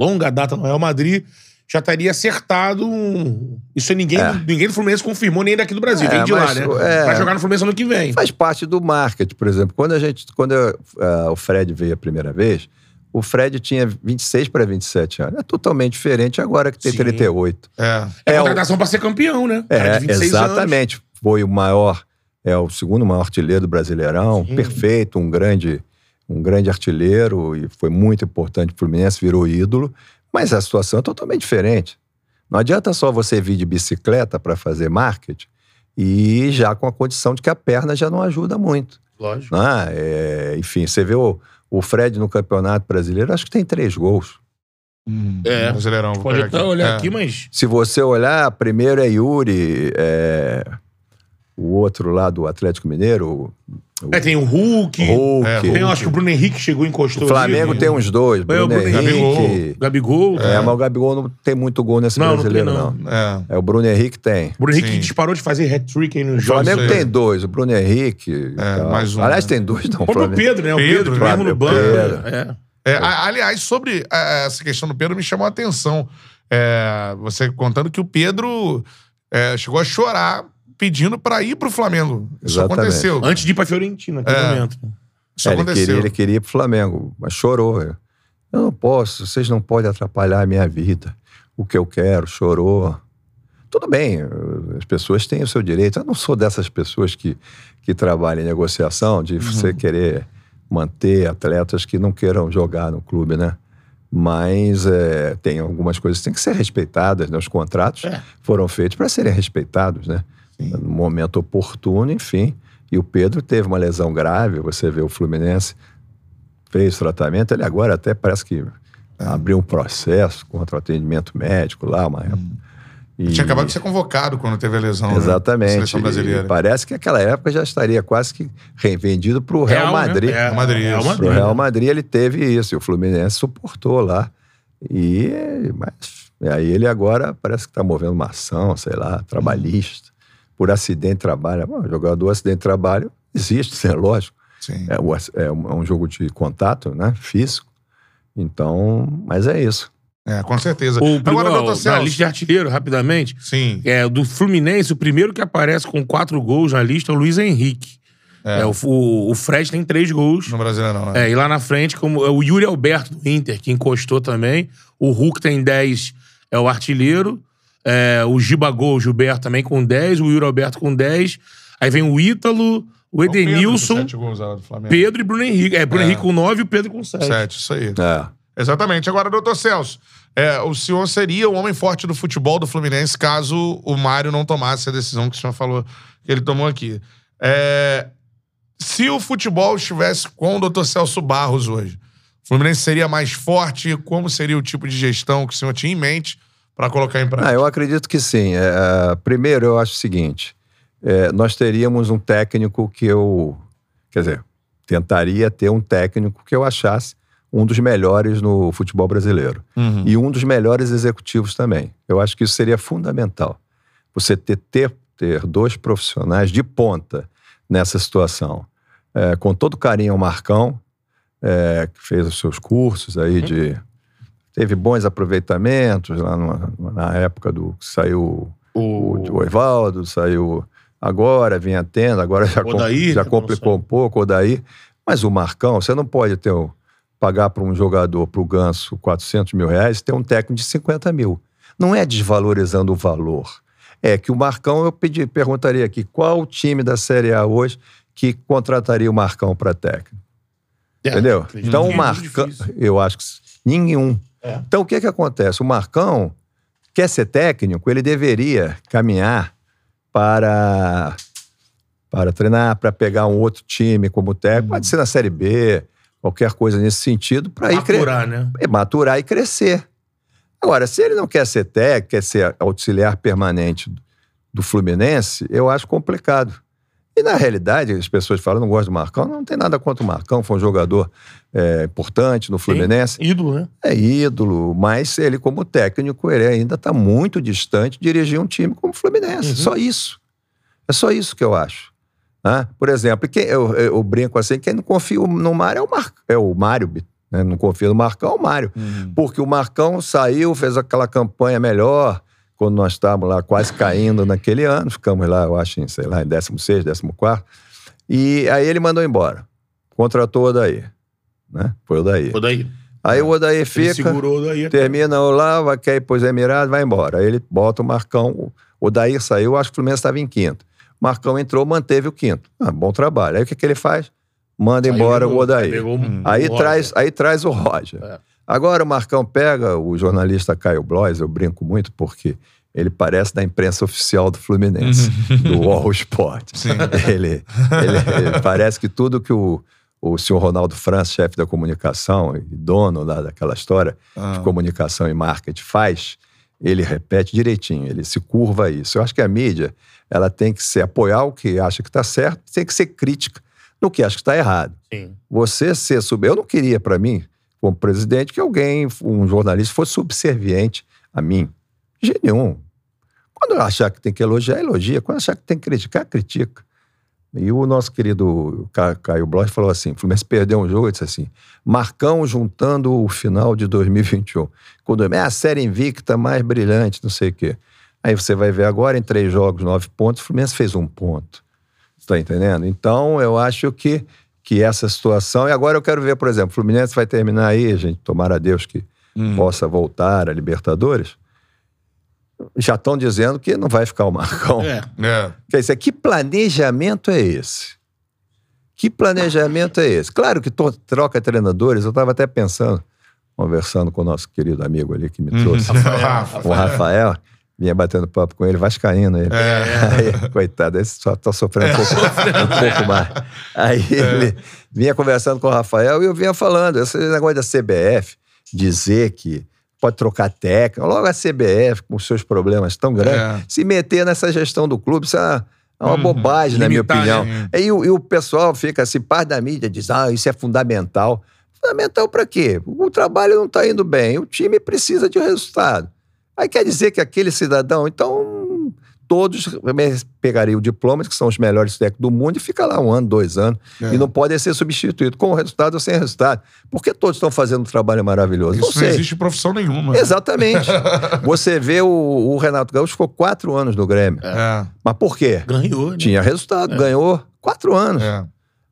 longa data no Real Madrid, já estaria acertado. um- Isso ninguém, É. ninguém do Fluminense confirmou, nem daqui do Brasil. É, Vem de lá, mas, né? é. Vai jogar no Fluminense ano que vem. faz parte do marketing, por exemplo. Quando a gente, quando eu, ah, o Fred veio a primeira vez, o Fred tinha 26 para 27 anos. É totalmente diferente agora que tem Sim. 38. É. É, É, o- contratação pra ser campeão, né? É, de 26 exatamente. Foi o maior, é o segundo maior artilheiro do Brasileirão, Sim. perfeito, um grande, um grande artilheiro e foi muito importante para o Fluminense, virou ídolo. Mas a situação é totalmente diferente. Não adianta só você vir de bicicleta para fazer marketing e já com a condição de que a perna já não ajuda muito. Lógico. né? É, enfim, você vê o, o Fred no Campeonato Brasileiro, acho que tem três gols. É. Brasileirão. Pode até olhar É. aqui, mas. Se você olhar, primeiro é Yuri, é, o outro lá do Atlético Mineiro, o, É, tem o Hulk. Hulk. É, Tem, acho que o Bruno Henrique chegou e encostou O Flamengo ali, tem uns dois, É, o Bruno Bruno Henrique. Gabigol. É, mas o Gabigol não tem muito gol nesse Não, não brasileiro, tem, não. não. É. É, o Bruno Henrique tem. O Bruno Henrique Sim. disparou de fazer hat-trick aí no O jogo. Flamengo isso aí. tem dois, o Bruno Henrique. É, tal. mais um, Aliás, né? tem dois, não. O próprio Flamengo. Pedro, né? O Pedro, Pedro, que mesmo no banco. Pedro. É. É, aliás, sobre é, essa questão do Pedro, me chamou a atenção. É, você contando que o Pedro é, chegou a chorar pedindo pra ir pro Flamengo. Isso Exatamente. aconteceu. Antes de ir pra Fiorentina, naquele É. momento. Isso É, ele, aconteceu. queria, ele queria ir pro Flamengo, mas chorou. Eu não posso, vocês não podem atrapalhar a minha vida. O que eu quero, chorou. Tudo bem, as pessoas têm o seu direito. Eu não sou dessas pessoas que, que trabalham em negociação, de você querer manter atletas que não queiram jogar no clube, né? Mas é, tem algumas coisas que têm que ser respeitadas, né? Os contratos É. foram feitos para serem respeitados, né? No momento oportuno, enfim. E o Pedro teve uma lesão grave, você vê o Fluminense fez tratamento, ele agora até parece que abriu um processo contra o atendimento médico lá, uma e- Tinha acabado de ser convocado quando teve a lesão. né? Exatamente. Seleção brasileira. E parece que naquela época já estaria quase que revendido para o Real, Real, né? Madrid. É, Real Madrid, Real. Madrid. Pro Real Madrid ele teve isso, e o Fluminense suportou lá. E mas, e aí ele agora parece que está movendo uma ação, sei lá, trabalhista, por acidente de trabalho. Bom, jogador acidente de trabalho existe, *laughs* é lógico. Sim. É, é um é um jogo de contato, né? Físico. Então, mas é isso. É, com certeza. O Agora, primeiro, doutor na Celso. lista de artilheiro, rapidamente, Sim. é do Fluminense, o primeiro que aparece com quatro gols na lista é o Luiz Henrique. É, o, o, o Fred tem três gols. No Brasileirão, né? É, e lá na frente, como é o Yuri Alberto do Inter, que encostou também. O Hulk tem 10, é o artilheiro. É, o Gibagol, o Gilberto também com 10. O Yuri Alberto com 10. Aí vem o Ítalo, o Pedro, Edenilson, gols Flamengo. Pedro e Bruno Henrique. É, Bruno É. Henrique com 9 e o Pedro com 7. Sete, isso aí. É. Exatamente. Agora, doutor Celso, é, o senhor seria o homem forte do futebol do Fluminense caso o Mário não tomasse a decisão que o senhor falou que ele tomou aqui. É, se o futebol estivesse com o doutor Celso Barros hoje, o Fluminense seria mais forte? Como seria o tipo de gestão que o senhor tinha em mente para colocar em Ah, prática? eu acredito que sim. É, primeiro, eu acho o seguinte: é, nós teríamos um técnico que eu. Quer dizer, tentaria ter um técnico que eu achasse um dos melhores no futebol brasileiro. Uhum. E um dos melhores executivos também. Eu acho que isso seria fundamental. Você ter, ter, ter dois profissionais de ponta nessa situação. É, com todo carinho ao Marcão, é, que fez os seus cursos aí de. Teve bons aproveitamentos lá na época do que saiu o, o Evaldo, saiu agora, vinha tendo, agora já, Odair, já complicou um pouco, o Odair. Mas o Marcão, você não pode ter um- pagar para um jogador, para o Ganso, 400 mil reais e ter um técnico de 50 mil. Não é desvalorizando o valor. É que o Marcão, eu pedi, perguntaria aqui, qual o time da Série A hoje que contrataria o Marcão para técnico. É, Entendeu? Então o é Marcão, eu acho que nenhum. É. Então o que que acontece? O Marcão quer ser técnico, ele deveria caminhar para para treinar, para pegar um outro time como técnico, pode ser na Série B, qualquer coisa nesse sentido, para ir Maturar, né? é maturar e crescer. Agora, se ele não quer ser técnico, quer ser auxiliar permanente do Fluminense, eu acho complicado. E na realidade, as pessoas falam, não gosto do Marcão, não tem nada contra o Marcão, foi um jogador é, importante no Fluminense, Ídolo, né? é ídolo, mas ele como técnico, ele ainda está muito distante de dirigir um time como o Fluminense, Uhum. só isso. É só isso que eu acho. né? Por exemplo, quem, eu, eu brinco assim, quem não confia no Mário é o, Mar, é o Mário, né? não confia no Marcão, é o Mário. Porque o Marcão saiu, fez aquela campanha melhor, quando nós estávamos lá quase caindo naquele ano, ficamos lá, eu acho, em, sei lá, em 16, 14. E aí ele mandou embora. Contratou o Odair. Né? Foi o Odair. Foi daí. Aí o Odair Ele fica, segurou daí. termina lá, vai quer ir pros Emirados, vai embora. Aí ele bota o Marcão. O Odair saiu, acho que o Fluminense estava em quinto. Marcão entrou, manteve o quinto. Ah, bom trabalho. Aí o que, que ele faz? Manda Aí embora pegou- o Odair. pegou um- Aí, traz, aí traz o Roger. É. Agora o Marcão pega o jornalista Caio Blois, eu brinco muito porque ele parece da imprensa oficial do Fluminense, *laughs* do All Sport. Ele, ele- ele parece que tudo que o, o senhor Ronaldo França, chefe da comunicação e dono lá daquela história de comunicação e marketing faz, ele repete direitinho, ele se curva a isso. Eu acho que a mídia ela tem que ser apoiar o que acha que está certo, tem que ser crítica no que acha que está errado Sim. você ser sub. Eu não queria, para mim, como presidente, que alguém, um jornalista, fosse subserviente a mim. De nenhum. Quando achar que tem que elogiar, elogia. Quando achar que tem que criticar, critica. E o nosso querido Ca- Caio Bloch falou assim: Fluminense perdeu um jogo, ele disse assim: Marcão juntando o final de 2021. Quando é a série invicta mais brilhante, não sei o quê. Aí você vai ver agora, em três jogos, nove pontos, o Fluminense fez um ponto. Está entendendo? Então, eu acho que, que essa situação. E agora eu quero ver, por exemplo, o Fluminense vai terminar aí, gente, tomara a Deus que possa voltar a Libertadores. Já estão dizendo que não vai ficar o Marcão. É. É. Quer dizer, que planejamento é esse? Que planejamento é esse? Claro que troca treinadores, eu estava até pensando, conversando com o nosso querido amigo ali que me trouxe, Rafa. o Rafael, vinha batendo papo com ele, vascaíno ele. Aí, coitado, esse só tá sofrendo um pouco, um pouco mais. Aí ele vinha conversando com o Rafael e eu vinha falando, esse negócio da CBF, dizer que pode trocar técnica, logo a CBF, com seus problemas tão grandes, É. se meter nessa gestão do clube, isso é é uma Uhum. bobagem, na minha opinião. né? E, o- e o pessoal fica assim, parte da mídia diz, ah, isso é fundamental. Fundamental para quê? O trabalho não está indo bem, o time precisa de resultado. Aí quer dizer que aquele cidadão, então, todos pegariam o diploma, que são os melhores técnicos do mundo, e fica lá um ano, dois anos, É. e não podem ser substituídos, com resultado ou sem resultado. Porque todos estão fazendo um trabalho maravilhoso. Isso não não existe profissão nenhuma. Exatamente. *laughs* Você vê o, o Renato Gaúcho ficou quatro anos no Grêmio. É. Mas por quê? Ganhou, né? Tinha resultado, ganhou quatro anos. É.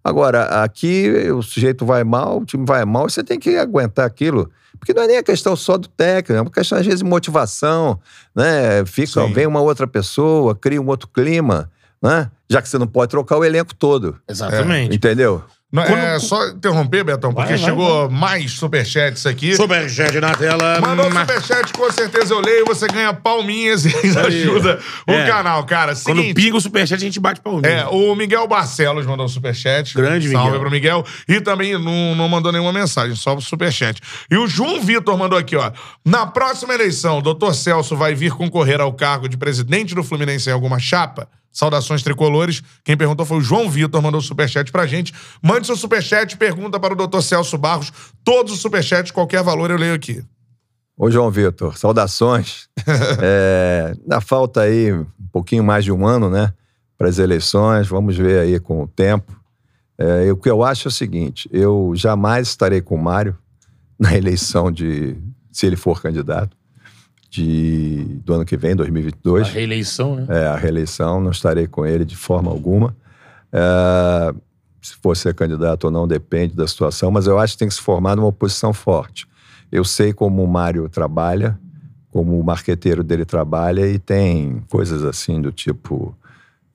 Agora, aqui o sujeito vai mal, o time vai mal, e você tem que aguentar aquilo. Porque não é nem a questão só do técnico, é uma questão, às vezes, de motivação, né? Fica, Sim. vem uma outra pessoa, cria um outro clima, né? Já que você não pode trocar o elenco todo. Exatamente. Entendeu? Não, Quando- é só interromper, Betão, porque Vai, vai, chegou mais superchats aqui. Superchat na tela. Mandou mas- superchat, com certeza eu leio, você ganha palminhas e ajuda o É. canal, cara. Quando Seguinte, pinga o superchat, a gente bate palminha. É, o Miguel Barcelos mandou um superchat. Grande Salve Miguel. pro Miguel. E também não, não mandou nenhuma mensagem, só o superchat. E o João Vitor mandou aqui, ó. Na próxima eleição, o doutor Celso vai vir concorrer ao cargo de presidente do Fluminense em alguma chapa? Saudações tricolores. Quem perguntou foi o João Vitor, mandou o superchat pra gente. Mande seu superchat, pergunta para o doutor Celso Barros. Todos os superchats, qualquer valor, eu leio aqui. Ô, João Vitor, saudações. *laughs* é, ainda falta aí um pouquinho mais de um ano, né? Para as eleições, vamos ver aí com o tempo. É, o que eu acho é o seguinte: eu jamais estarei com o Mário na eleição de. se ele for candidato, de, do ano que vem, A 2022. reeleição, né? É, a reeleição, não estarei com ele de forma alguma. É, se for ser candidato ou não, depende da situação, mas eu acho que tem que se formar numa oposição forte. Eu sei como o Mário trabalha, como o marqueteiro dele trabalha, e tem coisas assim do tipo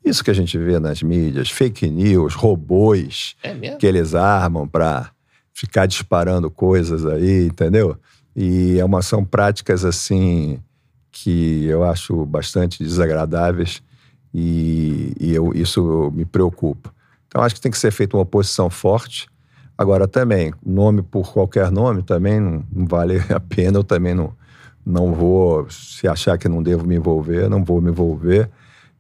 Isso que a gente vê nas mídias, fake news, robôs É que eles armam para ficar disparando coisas aí, entendeu? E é uma, são práticas assim que eu acho bastante desagradáveis e, e eu- isso me preocupa. Então acho que tem que ser feita uma oposição forte. Agora também, nome por qualquer nome também não, não vale *laughs* a pena, eu também não, não vou, se achar que não devo me envolver, não vou me envolver.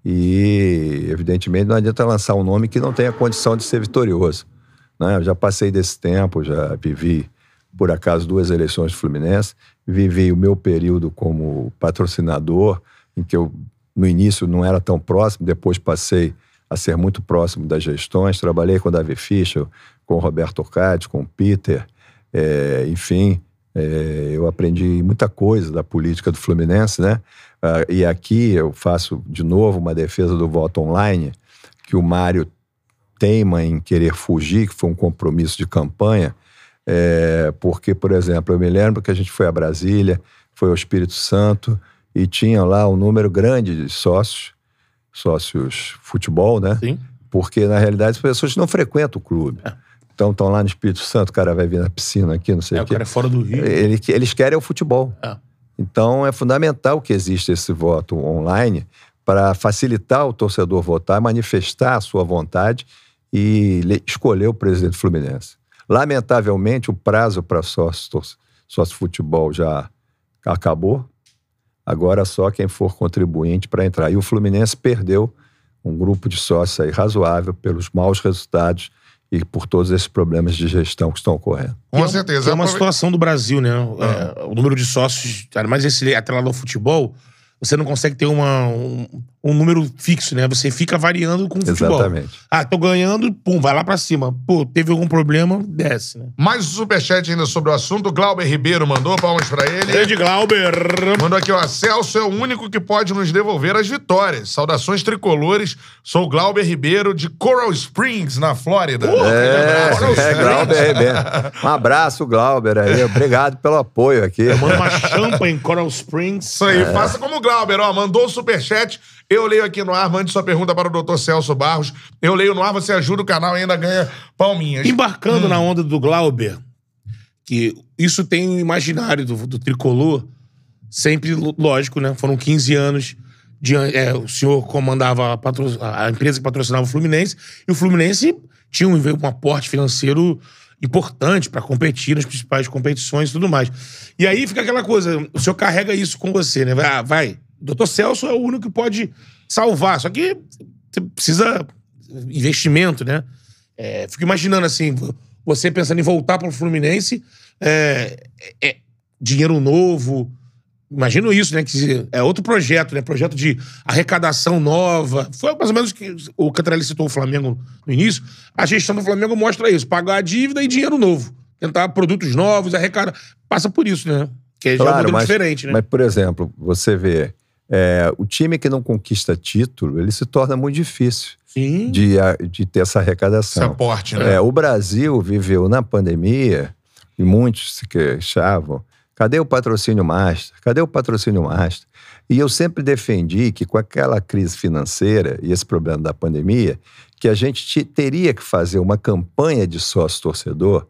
E, evidentemente, não adianta lançar um nome que não tenha condição de ser vitorioso. né? Eu já passei desse tempo, já vivi, por acaso, duas eleições do Fluminense, vivi o meu período como patrocinador, em que eu, no início, não era tão próximo, depois passei a ser muito próximo das gestões. Trabalhei com o Davi Fischer, com o Roberto Ocati, com o Peter, é, enfim, é, eu aprendi muita coisa da política do Fluminense, né? Ah, e aqui eu faço de novo uma defesa do voto online, que o Mário teima em querer fugir, que foi um compromisso de campanha, é, porque, por exemplo, eu me lembro que a gente foi a Brasília, foi ao Espírito Santo e tinha lá um número grande de sócios, sócios futebol, né? Sim. Porque, na realidade, as pessoas não frequentam o clube. Então, estão lá no Espírito Santo, o cara vai vir na piscina aqui, não sei É, o o quê. cara é fora do Rio. Ele- eles querem o futebol. É. Então, é fundamental que exista esse voto online para facilitar o torcedor votar, manifestar a sua vontade e escolher o presidente Fluminense. Lamentavelmente, o prazo para sócio, tor- sócio futebol já acabou. Agora só quem for contribuinte para entrar. E o Fluminense perdeu um grupo de sócios aí razoável pelos maus resultados e por todos esses problemas de gestão que estão ocorrendo. Com é certeza. É uma situação do Brasil, né? Ah. É, o número de sócios, ainda mais esse atrelado ao futebol, você não consegue ter uma, um, um número fixo, né? Você fica variando com o futebol. Exatamente. Ah, tô ganhando, pum, vai lá pra cima. Pô, teve algum problema, desce, né? Mais um superchat ainda sobre o assunto. Glauber Ribeiro mandou palmas pra ele. Grande Glauber. Mandou aqui, ó. Celso é o único que pode nos devolver as vitórias. Saudações tricolores. Sou o Glauber Ribeiro de Coral Springs, na Flórida. É, Coral é Glauber Ribeiro. Um abraço, Glauber aí. Obrigado pelo apoio aqui. Manda uma *laughs* champa em Coral Springs. Isso aí, faça como o Glauber, ó. Mandou o superchat. Eu leio aqui no ar, mande sua pergunta para o Dr. Celso Barros. Eu leio no ar, você ajuda o canal e ainda ganha palminhas. Embarcando na onda do Glauber, que isso tem um imaginário do, do tricolor, sempre, lógico, né? Foram 15 anos. De, é, o senhor comandava a, patro- a empresa que patrocinava o Fluminense, e o Fluminense tinha um, um aporte financeiro importante para competir nas principais competições e tudo mais. E aí fica aquela coisa, o senhor carrega isso com você, né? Vai, ah, vai. Doutor Celso é o único que pode salvar, só que você precisa investimento, né? É, fico imaginando assim, você pensando em voltar para o Fluminense, é, é- é dinheiro novo. Imagino isso, né? Que é outro projeto, né? Projeto de arrecadação nova. Foi mais ou menos que o Cantarelli citou o Flamengo no início. A gestão do Flamengo mostra isso: pagar a dívida e dinheiro novo. Tentar produtos novos, arrecadar. Passa por isso, né? Que é já um modelo diferente, né? mas, por exemplo, você vê, é, o time que não conquista título, ele se torna muito difícil Sim. de, de ter essa Esse arrecadação. aporte, né? É, o Brasil viveu na pandemia, e muitos se queixavam, cadê o patrocínio master? Cadê o patrocínio master? E eu sempre defendi que com aquela crise financeira e esse problema da pandemia, que a gente te- teria que fazer uma campanha de sócio-torcedor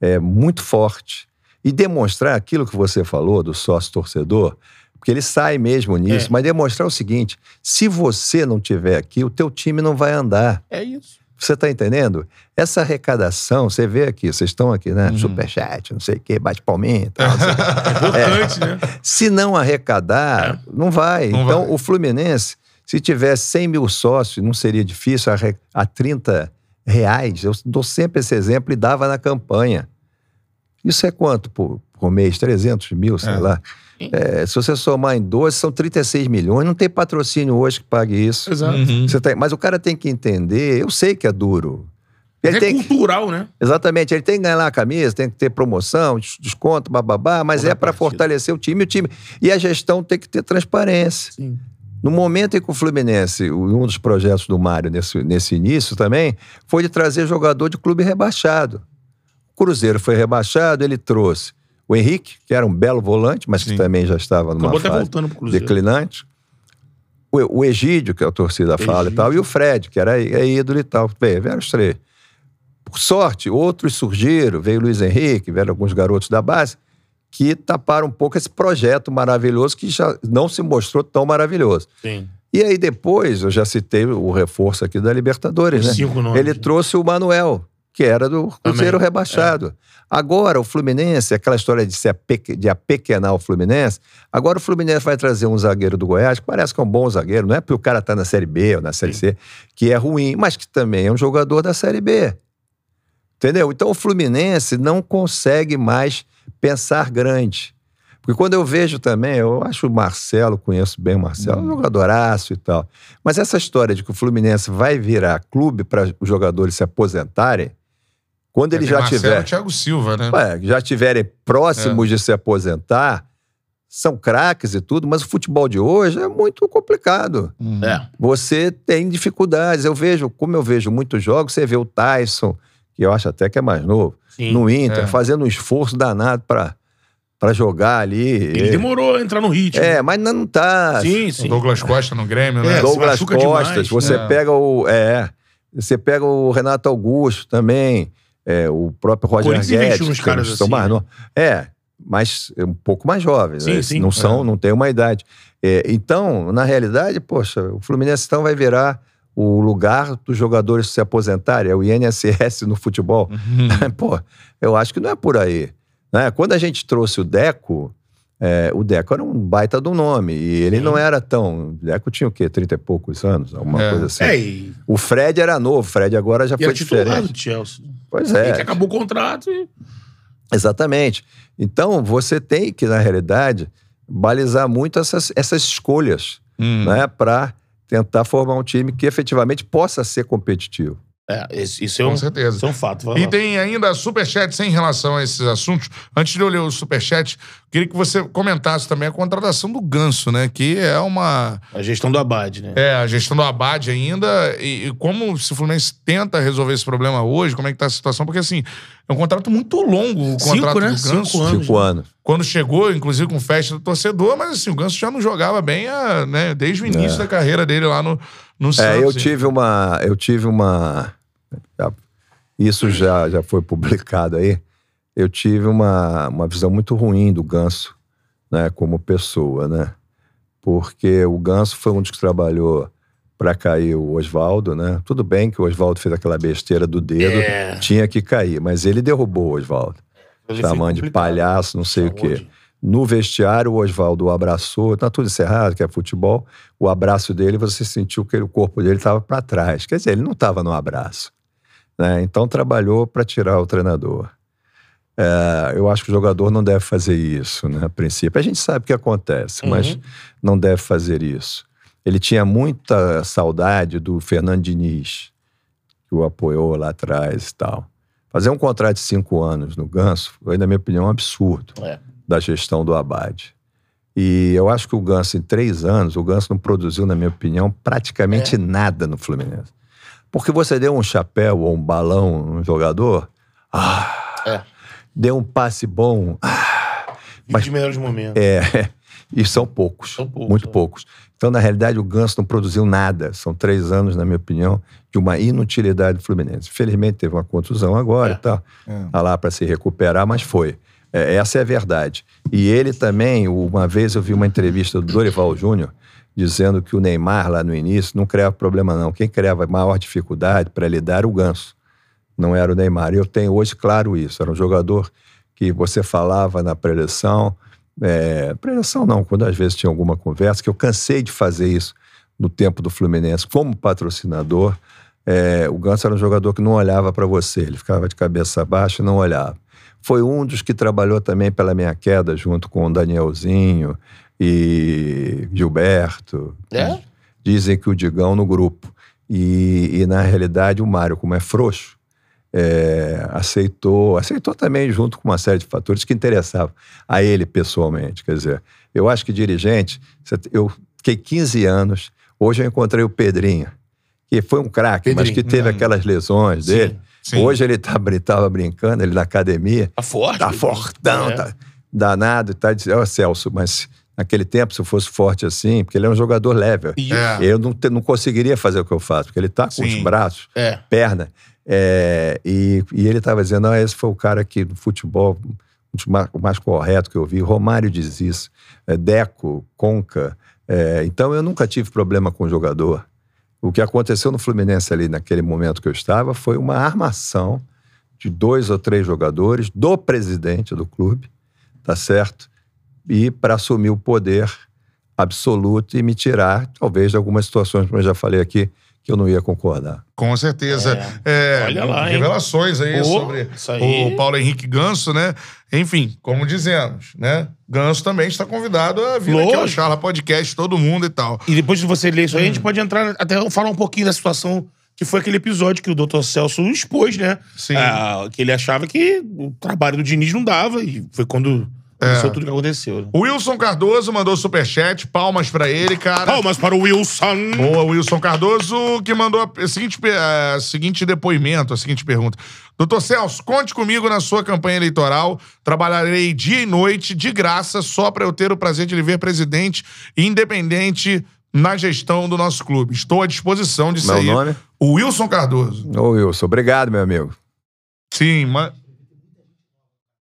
é, muito forte e demonstrar aquilo que você falou do sócio-torcedor, porque ele sai mesmo nisso, É. mas demonstrar o seguinte, se você não tiver aqui, o teu time não vai andar. É isso. Você está entendendo? Essa arrecadação, você vê aqui, vocês estão aqui, né? Superchat, não sei o quê, bate palminha tal. quê. *laughs* Importante, né? Se não arrecadar, não vai. Não então, vai. o Fluminense, se tivesse 100 mil sócios, não seria difícil arre- a 30 reais. Eu dou sempre esse exemplo e dava na campanha. Isso é quanto por, por mês? 300 mil, sei É. lá. É, se você somar em 12, são 36 milhões. Não tem patrocínio hoje que pague isso. Exato. Uhum. Tem- mas o cara tem que entender, eu sei que é duro. Ele é tem que, cultural, né? exatamente, ele tem que ganhar lá a camisa, tem que ter promoção, des- desconto, bababá, mas é para fortalecer o time, o time. E a gestão tem que ter transparência. Sim. No momento em que o Fluminense, um dos projetos do Mário nesse, nesse início também, foi de trazer jogador de clube rebaixado. O Cruzeiro foi rebaixado, ele trouxe o Henrique, que era um belo volante, mas Sim. que também já estava numa Acabou fase declinante. o, o Egídio, que a torcida fala e tal, e o Fred, que era é ídolo e tal. Veio, vieram os três. Por sorte, outros surgiram, veio o Luiz Henrique, vieram alguns garotos da base, que taparam um pouco esse projeto maravilhoso que já não se mostrou tão maravilhoso. Sim. E aí depois, eu já citei o reforço aqui da Libertadores, Os né? cinco nomes, Ele né? trouxe o Manuel, que era do Cruzeiro Também, é. rebaixado. Agora, o Fluminense, aquela história de, se de apequenar o Fluminense, agora o Fluminense vai trazer um zagueiro do Goiás, que parece que é um bom zagueiro, não é porque o cara tá na Série B ou na Série C, que é ruim, mas que também é um jogador da Série B. Entendeu? Então o Fluminense não consegue mais pensar grande. Porque quando eu vejo também, eu acho o Marcelo, conheço bem o Marcelo, Hum. um jogadoraço e tal. Mas essa história de que o Fluminense vai virar clube para os jogadores se aposentarem, quando ele já Marcelo tiver, Thiago Silva, né? Ué, já tiverem próximos É. de se aposentar, são craques e tudo, mas o futebol de hoje é muito complicado. É. Você tem dificuldades. Eu vejo, como eu vejo muitos jogos, você vê o Tyson, que eu acho até que é mais novo, Sim. no Inter, É. fazendo um esforço danado para para jogar ali. Ele demorou a entrar no ritmo. É, mas não, tá. Sim, sim. Douglas Costa no Grêmio, né? É, Douglas demais. você É. pega o. É. Você pega o Renato Augusto também, é, o próprio Roger Guedes. que caras são assim, mais né? novos. É, mas um pouco mais jovens. Sim, né? sim. Não são, É. não tem uma idade. É, então, na realidade, poxa, o Fluminense então vai virar o lugar dos jogadores se aposentarem, é o INSS no futebol. Uhum. *laughs* Pô, eu acho que não é por aí. Né? Quando a gente trouxe o Deco, é, o Deco era um baita do nome. E ele Sim. não era tão. O Deco tinha o quê? 30 e poucos anos? Alguma É. coisa assim. É, e, O Fred era novo, o Fred agora já e foi era titular diferente. do Chelsea. Pois é, que acabou o contrato e... exatamente. Então você tem que, na realidade, balizar muito essas, essas escolhas Hum. né, para tentar formar um time que efetivamente possa ser competitivo. É, isso é um, Com certeza. isso é um fato. E tem ainda superchats em relação a esses assuntos. Antes de eu ler o superchat, queria que você comentasse também a contratação do Ganso, né? Que é uma. A gestão do Abad, né? É, a gestão do Abad ainda. E, e como se o Fluminense tenta resolver esse problema hoje, como é que tá a situação? Porque, assim, é um contrato muito longo o Cinco, contrato né? do Ganso. Cinco anos. Cinco anos. Quando chegou, inclusive com festa do torcedor, mas assim, o Ganso já não jogava bem ah, né, desde o início da carreira dele lá no, no É, Santos. eu tive uma. Eu tive uma. Isso já, já foi publicado aí. Eu tive uma, uma visão muito ruim do Ganso, né, como pessoa, né? Porque o Ganso foi um dos que trabalhou para cair o Oswaldo, né? Tudo bem que o Oswaldo fez aquela besteira do dedo, É. tinha que cair, mas ele derrubou o Oswaldo, chamando de palhaço, não sei o Chamou quê. No vestiário, o Oswaldo o abraçou, tá tudo encerrado, que é futebol. O abraço dele, você sentiu que o corpo dele estava para trás. Quer dizer, ele não estava no abraço. né? Então, trabalhou para tirar o treinador. É, eu acho que o jogador não deve fazer isso, né? A princípio. A gente sabe o que acontece, mas Uhum. não deve fazer isso. Ele tinha muita saudade do Fernando Diniz, que o apoiou lá atrás e tal. Fazer um contrato de cinco anos no Ganso foi, na minha opinião, um absurdo É. da gestão do Abad. E eu acho que o Ganso, em três anos, o Ganso não produziu, na minha opinião, praticamente nada no Fluminense. Porque você deu um chapéu ou um balão no jogador, ah, É. deu um passe bom, ah, Vive de melhores momentos. é, *laughs* e são poucos, São poucos, muito é. poucos. Então, na realidade, o Ganso não produziu nada. São três anos, na minha opinião, de uma inutilidade do Fluminense. Felizmente teve uma contusão agora É. e tal. Tá lá para se recuperar, mas foi. É, essa é a verdade. E ele também, uma vez eu vi uma entrevista do Dorival Júnior dizendo que o Neymar, lá no início, não criava problema, não. Quem criava maior dificuldade para lidar era o Ganso. Não era o Neymar. E eu tenho hoje claro isso. Era um jogador que você falava na preleção. É, preleção não, quando às vezes tinha alguma conversa, que eu cansei de fazer isso no tempo do Fluminense como patrocinador. É, o Ganso era um jogador que não olhava para você, ele ficava de cabeça baixa e não olhava. Foi um dos que trabalhou também pela minha queda, junto com o Danielzinho e Gilberto. É? Dizem que o Digão no grupo. E, e, na realidade, o Mário, como é frouxo, é, aceitou, aceitou também junto com uma série de fatores que interessavam a ele pessoalmente. Quer dizer, eu acho que dirigente, eu fiquei 15 anos, hoje eu encontrei o Pedrinho, que foi um craque, mas que teve hum. aquelas lesões Sim, dele. sim. Hoje ele tá, tava brincando, ele na academia, Tá forte. tá fortão, É. tá danado e tá dizendo, ó Celso, mas naquele tempo, se eu fosse forte assim, porque ele é um jogador leve. É. Eu não, te- não conseguiria fazer o que eu faço, porque ele tá com Sim. os braços, É. perna. É, e, e ele estava dizendo: ah, esse foi o cara que no futebol dos ma- o mais correto que eu vi. Romário diz isso, é, Deco, Conca. é, então eu nunca tive problema com o jogador. O que aconteceu no Fluminense ali naquele momento que eu estava foi uma armação de dois ou três jogadores do presidente do clube, tá certo? E para assumir o poder absoluto e me tirar, talvez, de algumas situações, como eu já falei aqui, que eu não ia concordar. Com certeza. É, Olha lá, hein? Revelações aí Pô, sobre aí. o Paulo Henrique Ganso, né? Enfim, como dizemos, né? Ganso também está convidado a vir aqui ao Lógico. Charla Podcast, todo mundo e tal. E depois de você ler isso aí, a gente pode entrar até falar um pouquinho da situação que foi aquele episódio que o Dr. Celso expôs, né? Sim. Ah, que ele achava que o trabalho do Diniz não dava e foi quando aconteceu tudo que aconteceu. né? O Wilson Cardoso mandou superchat, palmas pra ele, cara. Palmas para o Wilson. Boa, Wilson Cardoso, que mandou a seguinte, a seguinte depoimento, a seguinte pergunta. Doutor Celso, conte comigo na sua campanha eleitoral. Trabalharei dia e noite, de graça, só para eu ter o prazer de lhe ver presidente e independente na gestão do nosso clube. Estou à disposição disso Meu aí. nome? O Wilson Cardoso. Ô, Wilson, obrigado, meu amigo. Sim, mas.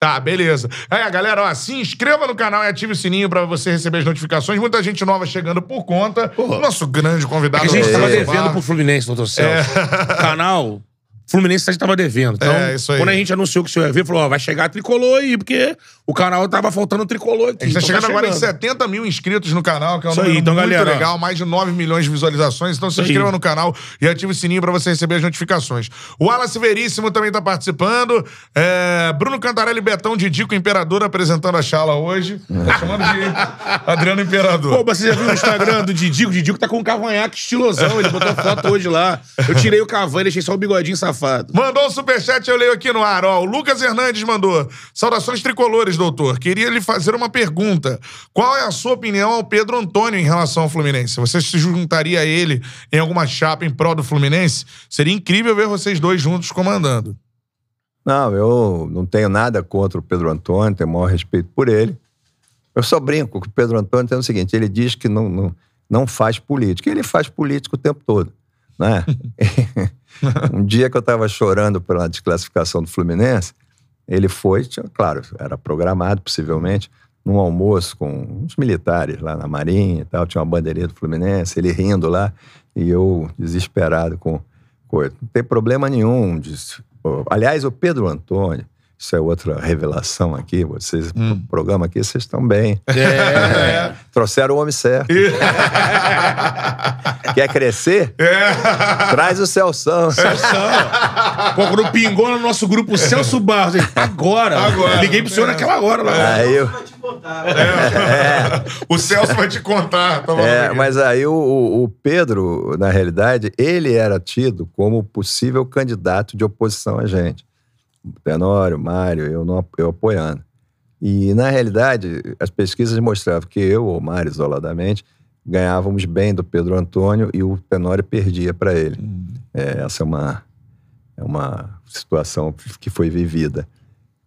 Tá, beleza. É, galera, ó, se inscreva no canal e ative o sininho pra você receber as notificações. Muita gente nova chegando por conta. Porra. Nosso grande É convidado. que a gente tava Marcelo devendo pro Fluminense, doutor Celso. O *laughs* canal. Fluminense a gente tava devendo. Então, É, isso aí. quando a gente anunciou que o senhor ia vir, falou: ó, vai chegar tricolor aí, porque o canal tava faltando tricolor aqui. A gente tá então chegando agora em chegando. 70 mil inscritos no canal, que é um Isso aí, número então, muito galera, legal, mais de 9 milhões de visualizações. Então se Isso aí. inscreva no canal e ative o sininho pra você receber as notificações. O Wallace Veríssimo também tá participando. É, Bruno Cantarelli Betão Didico Imperador apresentando a chala hoje. Tá chamando de *laughs* Adriano Imperador. Pô, você já viu no Instagram do Didico? O Didico tá com um cavanhaque estilosão. Ele botou foto hoje lá. Eu tirei o cavan e deixei só o bigodinho safado. Mandou o superchat, eu leio aqui no ar. Ó, o Lucas Hernandes mandou. Saudações tricolores, doutor. Queria lhe fazer uma pergunta. Qual é a sua opinião ao Pedro Antônio em relação ao Fluminense? Você se juntaria a ele em alguma chapa em prol do Fluminense? Seria incrível ver vocês dois juntos comandando. Não, eu não tenho nada contra o Pedro Antônio, tenho o maior respeito por ele. Eu só brinco com o Pedro Antônio tem o seguinte: ele diz que não, não, não faz política. Ele faz política o tempo todo. Né? *laughs* um dia que eu estava chorando pela desclassificação do Fluminense, ele foi, tinha- claro, era programado possivelmente, num almoço com uns militares lá na Marinha e tal, tinha uma bandeirinha do Fluminense, ele rindo lá, e eu desesperado com coisa. Não tem problema nenhum. Disse. Pô, Aliás, o Pedro Antônio, isso é outra revelação aqui, vocês, Hum. o programa aqui, vocês estão bem. É. *laughs* Trouxeram o homem certo. Quer crescer? Traz o Celção. *laughs* Pô, quando pingou no nosso grupo o Celso Barros, ele, agora. Agora. Liguei pro senhor naquela hora lá. Aí eu, o Celso vai te contar. Tá É, mas aí o, o- o Pedro, na realidade, ele era tido como possível candidato de oposição a gente. Tenório, Mário, eu, não, eu apoiando. E, na realidade, as pesquisas mostravam que eu ou Mário, isoladamente, ganhávamos bem do Pedro Antônio e o Tenório perdia para ele. É, essa é uma, é uma situação que foi vivida.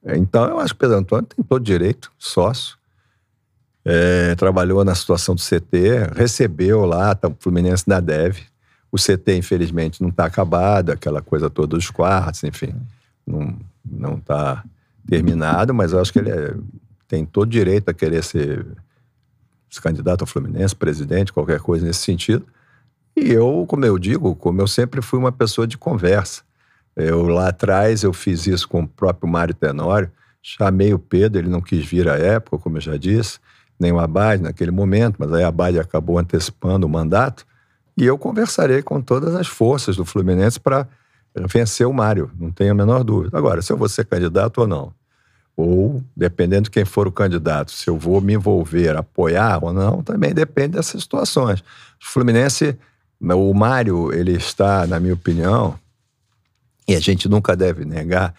Então, eu acho que o Pedro Antônio tem todo direito, sócio. É, trabalhou na situação do CT, recebeu lá, tá, o Fluminense ainda deve. O CT, infelizmente, não está acabado, aquela coisa toda dos quartos, enfim, não não está terminado, mas eu acho que ele é- tem todo direito a querer ser, ser candidato ao Fluminense, presidente, qualquer coisa nesse sentido. E eu, como eu digo, como eu sempre fui uma pessoa de conversa. Eu lá atrás eu fiz isso com o próprio Mário Tenório, chamei o Pedro, ele não quis vir à época, como eu já disse, nem o Abade naquele momento, mas aí a Abade acabou antecipando o mandato, e eu conversarei com todas as forças do Fluminense para vencer o Mário, não tenho a menor dúvida. Agora, se eu vou ser candidato ou não, ou dependendo de quem for o candidato, se eu vou me envolver, apoiar ou não, também depende dessas situações. O Fluminense, o Mário, ele está, na minha opinião, e a gente nunca deve negar,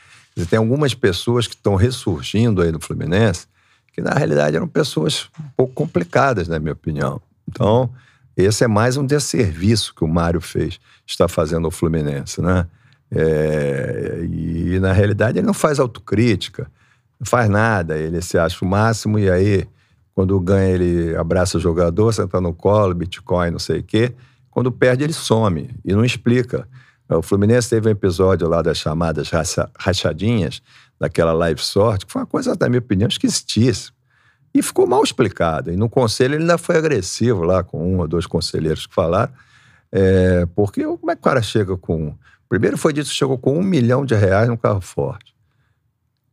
tem algumas pessoas que estão ressurgindo aí no Fluminense, que na realidade eram pessoas um pouco complicadas, na minha opinião. Então, esse é mais um desserviço que o Mário fez, está fazendo ao Fluminense, né? É, e na realidade ele não faz autocrítica, não faz nada, ele se acha o máximo e aí Quando ganha, ele abraça o jogador, senta no colo, Bitcoin, não sei o quê. Quando perde, ele some e não explica. O Fluminense teve um episódio lá das chamadas racha- rachadinhas, daquela live sorte, que foi uma coisa, na minha opinião, esquisitíssima. E ficou mal explicado. E no conselho ele ainda foi agressivo lá com um ou dois conselheiros que falaram. É, porque como é que o cara chega com. Primeiro foi dito que chegou com um milhão de reais no carro forte.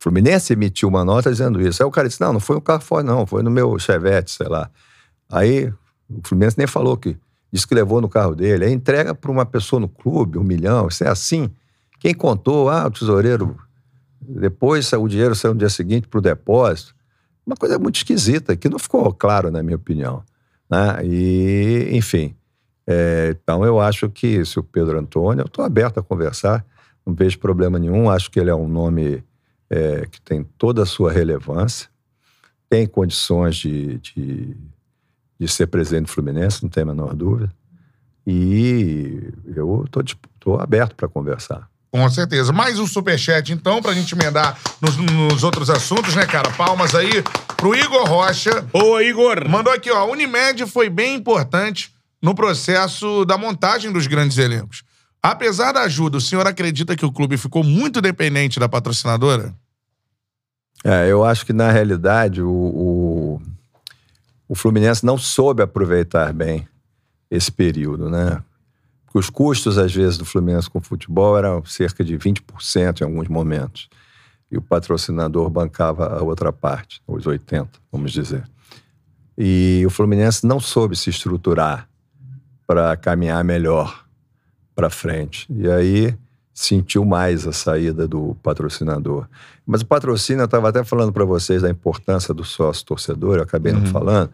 O Fluminense emitiu uma nota dizendo isso. Aí o cara disse: não, não foi um carro forte, não, foi no meu Chevette, sei lá. Aí o Fluminense nem falou que. Disse que levou no carro dele. Aí entrega para uma pessoa no clube, um milhão, isso é assim. Quem contou, ah, o tesoureiro. Depois o dinheiro saiu no dia seguinte para o depósito. Uma coisa muito esquisita, que não ficou claro, na minha opinião. Né? E, enfim. É, então, eu acho que se o Pedro Antônio, eu estou aberto a conversar, não vejo problema nenhum, acho que ele é um nome é, que tem toda a sua relevância, tem condições de, de, de ser presidente do Fluminense, não tem a menor dúvida, e eu estou aberto para conversar. Com certeza. Mais um superchat, então, pra gente emendar nos, nos outros assuntos, né, cara? Palmas aí pro Igor Rocha. Ô, Igor! Mandou aqui, ó. A Unimed foi bem importante no processo da montagem dos grandes elencos. Apesar da ajuda, o senhor acredita que o clube ficou muito dependente da patrocinadora? É, eu acho que, na realidade, o, o, o Fluminense não soube aproveitar bem esse período, né? Porque os custos, às vezes, do Fluminense com o futebol eram cerca de 20% em alguns momentos. E o patrocinador bancava a outra parte, os 80%, vamos dizer. E o Fluminense não soube se estruturar para caminhar melhor para frente. E aí sentiu mais a saída do patrocinador. Mas o patrocínio, eu estava até falando para vocês da importância do sócio torcedor, eu acabei não falando,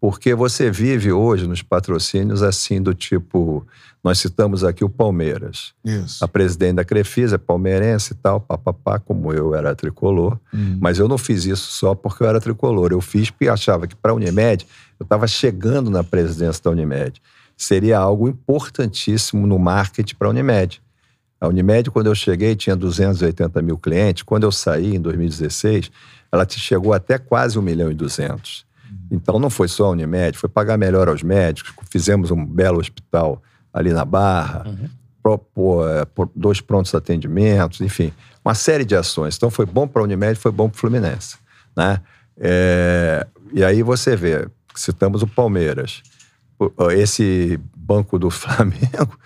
porque você vive hoje nos patrocínios assim do tipo, nós citamos aqui o Palmeiras. Isso. A presidente da Crefisa é palmeirense e tal, papapá, como eu era tricolor. Mas eu não fiz isso só porque eu era tricolor. Eu fiz porque achava que para a Unimed, eu estava chegando na presidência da Unimed. Seria algo importantíssimo no marketing para a Unimed. A Unimed, quando eu cheguei, tinha 280 mil clientes. Quando eu saí, em 2016, ela chegou até quase 1 milhão e 200. Então, não foi só a Unimed, foi pagar melhor aos médicos. Fizemos um belo hospital ali na Barra, pro- pô, é, pô, dois prontos atendimentos, enfim, uma série de ações. Então, foi bom para a Unimed, foi bom para o Fluminense. Né? É, e aí você vê, citamos o Palmeiras. Esse banco do *laughs* Flamengo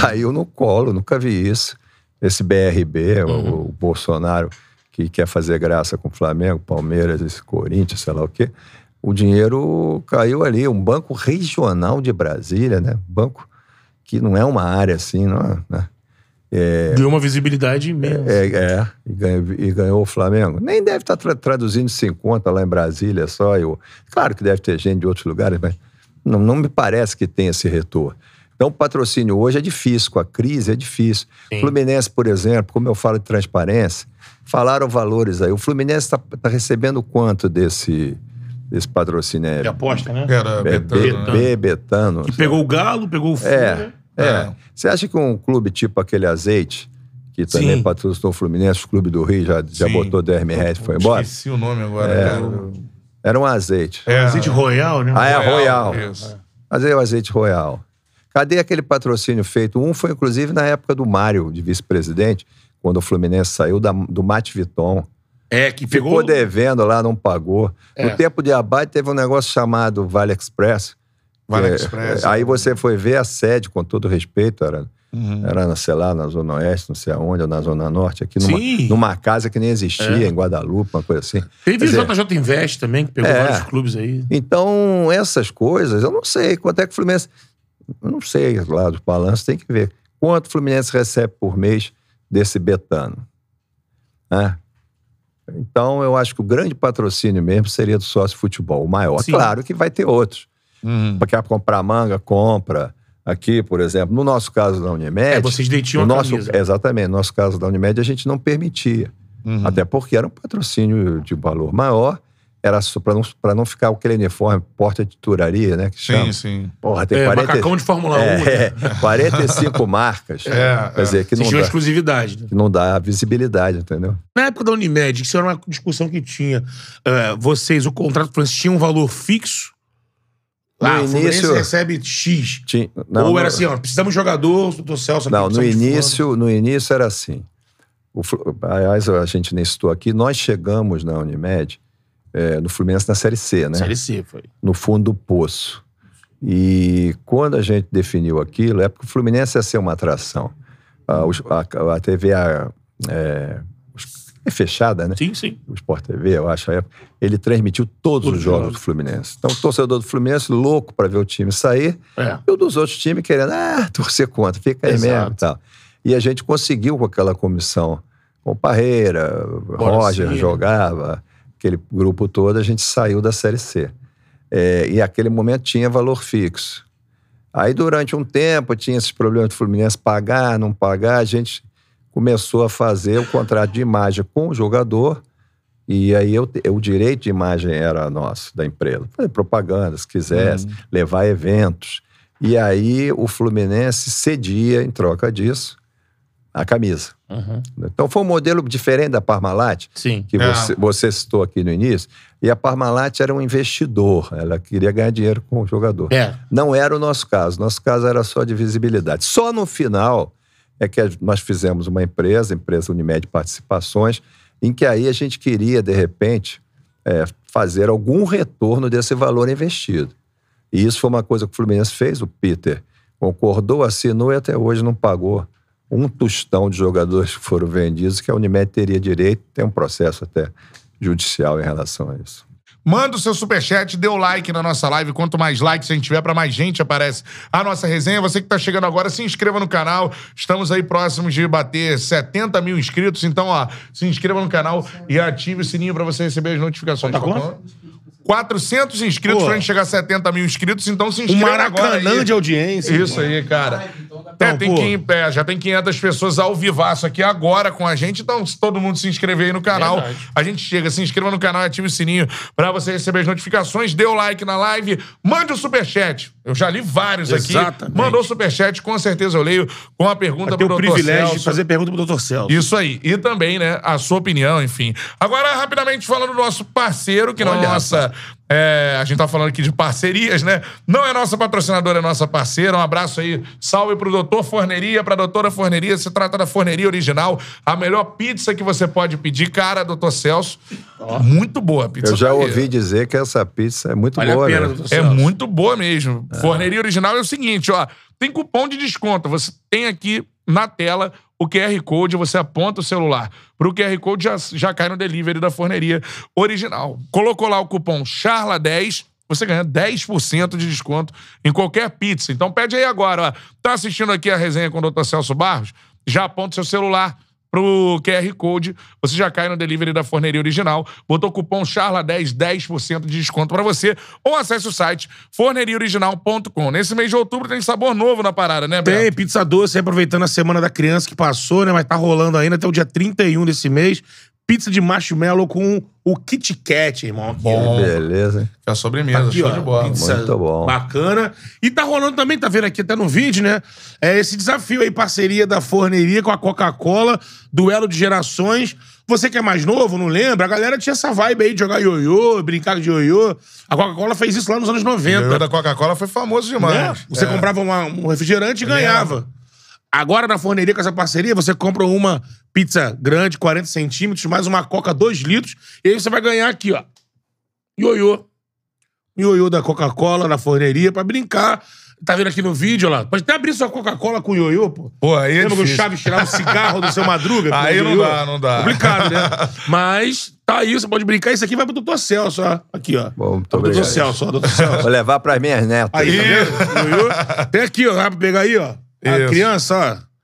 caiu no colo, nunca vi isso. Esse BRB, o, o Bolsonaro, que quer fazer graça com o Flamengo, Palmeiras, esse Corinthians, sei lá o quê. O dinheiro caiu ali, um banco regional de Brasília, né? Banco que não é uma área assim, não é, né? Deu uma visibilidade imensa. É, é, e, ganhou, e ganhou o Flamengo. Nem deve estar tra- traduzindo 50 lá em Brasília só. Eu, claro que deve ter gente de outros lugares, mas não, não me parece que tem esse retorno. Então, o patrocínio hoje é difícil, com a crise é difícil. Sim. Fluminense, por exemplo, como eu falo de transparência, falaram valores aí. O Fluminense está recebendo quanto desse, desse patrocínio? De É, aposta, né? Era é, Betano, né? B, Betano. Que pegou o Galo, pegou o É, Fúria. é. É. Você acha que um clube tipo aquele Azeite, que também Sim. patrocinou o Fluminense, o clube do Rio já, já Sim. botou 10 mil reais e foi embora? Esqueci o nome agora. É. cara. Era um azeite. É. Azeite Royal, né? Ah, é Royal, Royal. isso. Mas é o azeite Royal. Cadê aquele patrocínio feito? Um foi, inclusive, na época do Mário, de vice-presidente, quando o Fluminense saiu da- do Mate Viton. É, que Ficou pegou... devendo lá, não pagou. É. No tempo de Abade teve um negócio chamado Vale Express. Vale É, Express. Aí você foi ver a sede, com todo respeito, era, Uhum. era sei lá, na Zona Oeste, não sei aonde, ou na Zona Norte, aqui numa, numa casa que nem existia, É. em Guadalupe, uma coisa assim. Teve Quer o dizer, JJ Invest também, que pegou É. vários clubes aí. Então, essas coisas, eu não sei quanto é que o Fluminense. Eu não sei lá dos balanços, tem que ver. Quanto o Fluminense recebe por mês desse Betano? Né? Então, eu acho que o grande patrocínio mesmo seria do sócio futebol, o maior. Sim. Claro que vai ter outros. Uhum. Quer comprar manga, compra. Aqui, por exemplo, no nosso caso da Unimed. É, vocês detinham no a nosso, camisa. Exatamente, no nosso caso da Unimed, a gente não permitia. Uhum. Até porque era um patrocínio de valor maior era pra não, pra não ficar aquele uniforme porta de turaria, né? Que chama. Sim, sim. Porra, tem É, 40, macacão de Fórmula 1. é, né? *laughs* *laughs* é, 45 marcas. É, Quer dizer, que não, dá, exclusividade. né? que não dá visibilidade, entendeu? Na época da Unimed, que isso era uma discussão que tinha, é, vocês, o contrato tinha um valor fixo? No ah, o Fluminense início- recebe X. Tinha, Ou era no- assim, ó, precisamos de jogador, doutor Celso. Não, no início, no início era assim. O, aliás, a gente nem citou aqui, nós chegamos na Unimed, é, no Fluminense na Série C, né? Série C, foi. no fundo do poço. E quando a gente definiu aquilo, é porque o Fluminense ia ser uma atração. A, a- a TV a- é, é fechada, né? Sim, sim. O Sport TV, eu acho, época, ele transmitiu todos os os jogos do Fluminense. Então, o torcedor do Fluminense louco para ver o time sair, É. e o dos outros times querendo, ah, torcer contra, fica aí Exato. mesmo e tal. E a gente conseguiu com aquela comissão, com Parreira, Roger sim. jogava, aquele grupo todo, a gente saiu da Série C. É, e aquele momento tinha valor fixo. Aí, durante um tempo, tinha esses problemas do Fluminense pagar, não pagar, a gente começou a fazer o contrato de imagem com o jogador, e aí eu, o direito de imagem era nosso, da empresa. Fazer propaganda, se quisesse, levar eventos. E aí o Fluminense cedia, em troca disso, a camisa. Uhum. Então foi um modelo diferente da Parmalat, Sim. que É. você, você citou aqui no início, e a Parmalat era um investidor, ela queria ganhar dinheiro com o jogador. É. Não era o nosso caso. Nosso caso era só de visibilidade. Só no final é que nós fizemos uma empresa, empresa Unimed Participações, em que aí a gente queria, de repente, é, fazer algum retorno desse valor investido. E isso foi uma coisa que o Fluminense fez. O Peter concordou, assinou e até hoje não pagou um tostão de jogadores que foram vendidos, que a Unimed teria direito. Tem um processo até judicial em relação a isso. Manda o seu superchat, dê o like na nossa live. Quanto mais likes a gente tiver, pra mais gente aparece a nossa resenha. Você que tá chegando agora, se inscreva no canal. Estamos aí próximos de bater 70 mil inscritos. Então, ó, se inscreva no canal e ative o sininho pra você receber as notificações. Tá quanto? 400 inscritos Pô. pra gente chegar a 70 mil inscritos. Então, se Um inscreva agora Maracanã de audiência. Isso aí, cara. É, Então, tem pô. quin- é, já tem 500 pessoas ao vivaço aqui agora com a gente. Então, se todo mundo se inscrever aí no canal, Verdade. a gente chega. Se inscreva no canal e ative o sininho pra você receber as notificações. Dê o like na live. Mande o superchat. Eu já li vários aqui. Exatamente. Mandou o superchat, com certeza eu leio com a pergunta Vai ter pro o Dr. privilégio Celso. de fazer pergunta pro doutor Celso. Isso aí. E também, né, a sua opinião, enfim. Agora, rapidamente falando do nosso parceiro, que não é Olha, nossa. É, a gente tá falando aqui de parcerias, né? Não é nossa patrocinadora, é nossa parceira. Um abraço aí. Salve pro doutor Forneria, pra doutora Forneria. Se trata da Forneria Original, a melhor pizza que você pode pedir. Cara, doutor Celso, muito boa a pizza. Eu já aí. ouvi dizer que essa pizza é muito Vale a boa, pena, né? É muito boa mesmo. Forneria Original é o seguinte, ó. Tem cupom de desconto. Você tem aqui na tela o QR Code, você aponta o celular pro QR Code, já, já cai no delivery da Forneria Original. Colocou lá o cupom CHARLA10, você ganha 10% de desconto em qualquer pizza. Então pede aí agora, ó. Tá assistindo aqui a resenha com o Dr. Celso Barros? Já aponta seu celular pro QR Code, você já cai no delivery da Forneria Original, botou o cupom CHARLA10, 10% de desconto pra você, ou acesse o site forneriaoriginal.com. Nesse mês de outubro tem sabor novo na parada, né, Tem Beto? pizza doce, aproveitando a semana da criança que passou, né? Mas tá rolando ainda até o dia 31 desse mês. Pizza de marshmallow com o Kit Kat, irmão. Aqui, Bom. Beleza, hein? É a sobremesa, Aqui, show ó, de bola. pizza Muito bom. Bacana. E tá rolando também, tá vendo aqui até no vídeo, né? É esse desafio aí, parceria da forneria com a Coca-Cola, duelo de gerações. Você que é mais novo, não lembra? A galera tinha essa vibe aí de jogar ioiô, brincar de ioiô. A Coca-Cola fez isso lá nos anos O 90. da Coca-Cola foi famoso né? demais. Você É. comprava uma- um refrigerante e ganhava. Agora, na forneria com essa parceria, você compra uma pizza grande, 40 centímetros, mais uma coca 2 litros, e aí você vai ganhar aqui, ó. Ioiô. Ioiô da Coca-Cola na forneria pra brincar. Tá vendo aqui no vídeo, ó lá? Pode até abrir sua Coca-Cola com ioiô, pô. Pô, aí é Lembra que o. Chaves tirava o cigarro do seu *laughs* madruga? Aí não dá, não dá. Complicado, né? *laughs* Mas tá aí, você pode brincar. Isso aqui vai pro doutor Celso, ó. Aqui, ó. Bom, muito doutor obrigado. Celso, ó, doutor Celso. Vou levar para minhas netas. Aí, tá vendo? Ioiô. Tem aqui, ó. Dá pra pegar aí, ó. A criança, ó.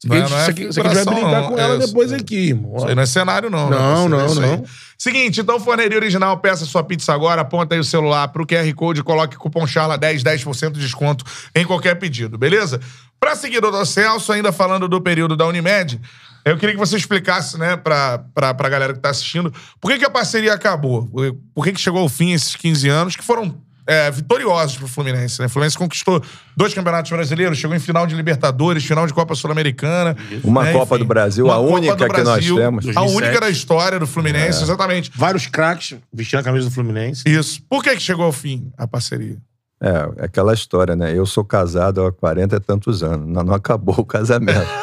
Aqui, Não é- não é aqui, vai brincar não. com ela É depois aqui, irmão. Isso aí não é cenário, não. Não, né? não, Isso aí. não. Seguinte, então, Forneria Original, peça sua pizza agora, aponta aí o celular pro QR Code, coloque cupom CHARLA10, 10% de desconto em qualquer pedido, beleza? Pra seguir o Dr. Celso, ainda falando do período da Unimed, Eu queria que você explicasse, né, pra, pra, pra galera que tá assistindo, por que, que a parceria acabou? Por que, que chegou ao fim esses 15 anos, que foram é, vitoriosos pro Fluminense, né? O Fluminense conquistou dois campeonatos brasileiros, chegou em final de Libertadores, final de Copa Sul-Americana. Uma né, Copa enfim. do Brasil, Uma a Copa única do que nós Brasil, temos. A 2007. única da história do Fluminense, exatamente. Vários craques vestindo a camisa do Fluminense. Isso. Por que, que chegou ao fim a parceria? É, é aquela história, né? Eu sou casado há 40 e tantos anos. Não, não acabou o casamento. *laughs*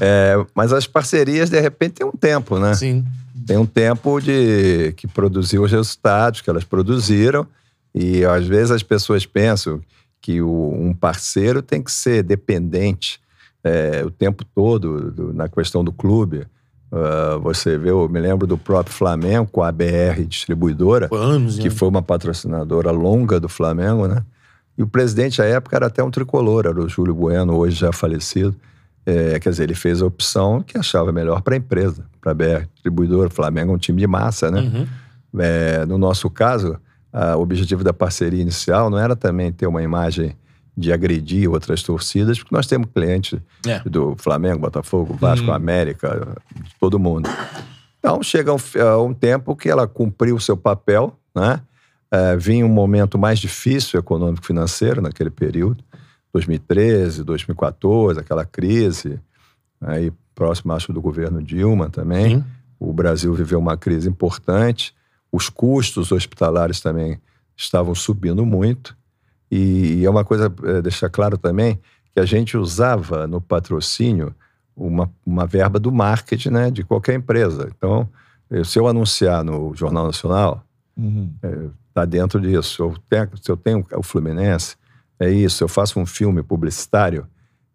É, mas as parcerias, de repente, tem um tempo, né? Sim. Tem um tempo de que produziu os resultados que elas produziram. E às vezes as pessoas pensam que o- um parceiro tem que ser dependente é, o tempo todo do- na questão do clube. Ah, você vê, eu me lembro do próprio Flamengo com a BR Distribuidora, anos, que né? foi uma patrocinadora longa do Flamengo, né? E o presidente à época era até um tricolor, era o Júlio Bueno, hoje já falecido. É, quer dizer, ele fez a opção que achava melhor para a empresa, para a BR Distribuidora. O Flamengo é um time de massa, né? Uhum. É, no nosso caso, a- o objetivo da parceria inicial não era também ter uma imagem de agredir outras torcidas, porque nós temos clientes É. do Flamengo, Botafogo, Vasco, América, de todo mundo. Então, chega um, f- a um tempo que ela cumpriu o seu papel, né? É, vinha um momento mais difícil econômico-financeiro naquele período, 2013, 2014, aquela crise, aí próximo, acho, do governo Dilma também. Sim. O Brasil viveu uma crise importante, os custos hospitalares também estavam subindo muito. E, é uma coisa, é, deixar claro também, que a gente usava no patrocínio uma, uma verba do marketing né, de qualquer empresa. Então, eu- se eu anunciar no Jornal Nacional, está dentro disso. Se eu, tenho, se eu tenho o Fluminense, é isso. Eu faço um filme publicitário,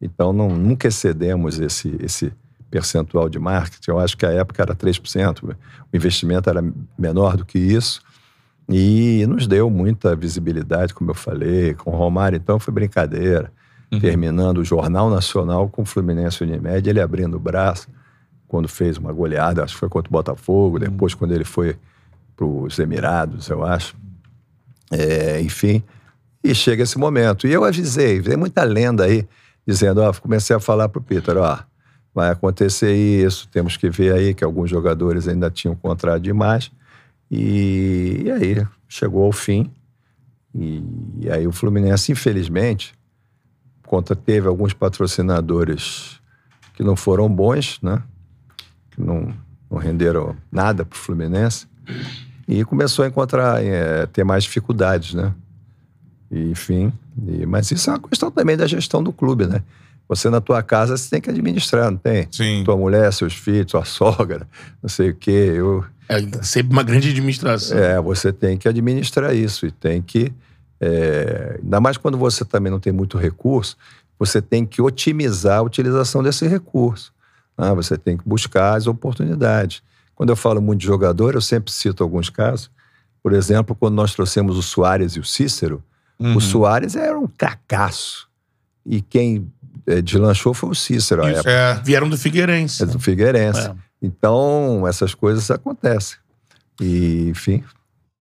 então não, nunca excedemos esse, esse percentual de marketing. Eu acho que a época era 3%, o investimento era menor do que isso. E nos deu muita visibilidade, como eu falei, com o Romário, então foi brincadeira. Terminando o Jornal Nacional com o Fluminense Unimed, ele abrindo o braço, quando fez uma goleada, acho que foi contra o Botafogo, depois quando ele foi para os Emirados, eu acho. É, enfim, e chega esse momento. E eu avisei, tem muita lenda aí, dizendo, ó, comecei a falar pro Peter, ó, vai acontecer isso, temos que ver aí que alguns jogadores ainda tinham contrato demais. E, e aí chegou ao fim. E, e aí o Fluminense, infelizmente, conta teve alguns patrocinadores que não foram bons, né? Que não, não renderam nada pro Fluminense. E começou a encontrar, é, ter mais dificuldades, né? E, enfim, e- mas isso é uma questão também da gestão do clube, né? Você na tua casa, você tem que administrar, não tem? Sim. Tua mulher, seus filhos, tua *laughs* sogra, não sei o quê. Eu, É sempre uma grande administração. é, você tem que administrar isso e tem que. é, ainda mais quando você também não tem muito recurso, você tem que otimizar a utilização desse recurso. né? Você tem que buscar as oportunidades. Quando eu falo muito de jogador, eu sempre cito alguns casos. Por exemplo, quando nós trouxemos o Soares e o Cícero, o Soares era um cacaço. E quem deslanchou foi o Cícero, Isso. É. Vieram do Figueirense. é do Figueirense. É. Então, essas coisas acontecem. E, enfim,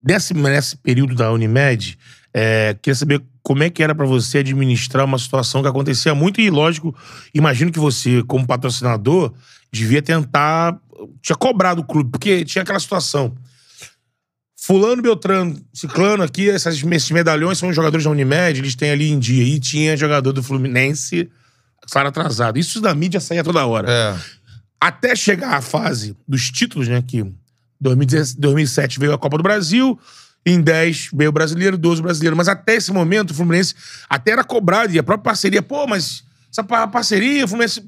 Nesse, nesse período da Unimed, é, queria saber como é que era pra você administrar uma situação que acontecia muito e, lógico, imagino que você, como patrocinador, devia tentar... Tinha cobrado o clube, porque tinha aquela situação. Fulano, Beltrano, Ciclano aqui, esses medalhões são jogadores da Unimed, eles têm ali em dia. E tinha jogador do Fluminense, salário atrasado. Isso da mídia saía toda hora. É. Até chegar à fase dos títulos, né? Que 2017 2007 veio a Copa do Brasil, em 10 veio o brasileiro, 12 o brasileiro. Mas até esse momento, o Fluminense até era cobrado, e a própria parceria, pô, mas essa pa- parceria, o Fluminense.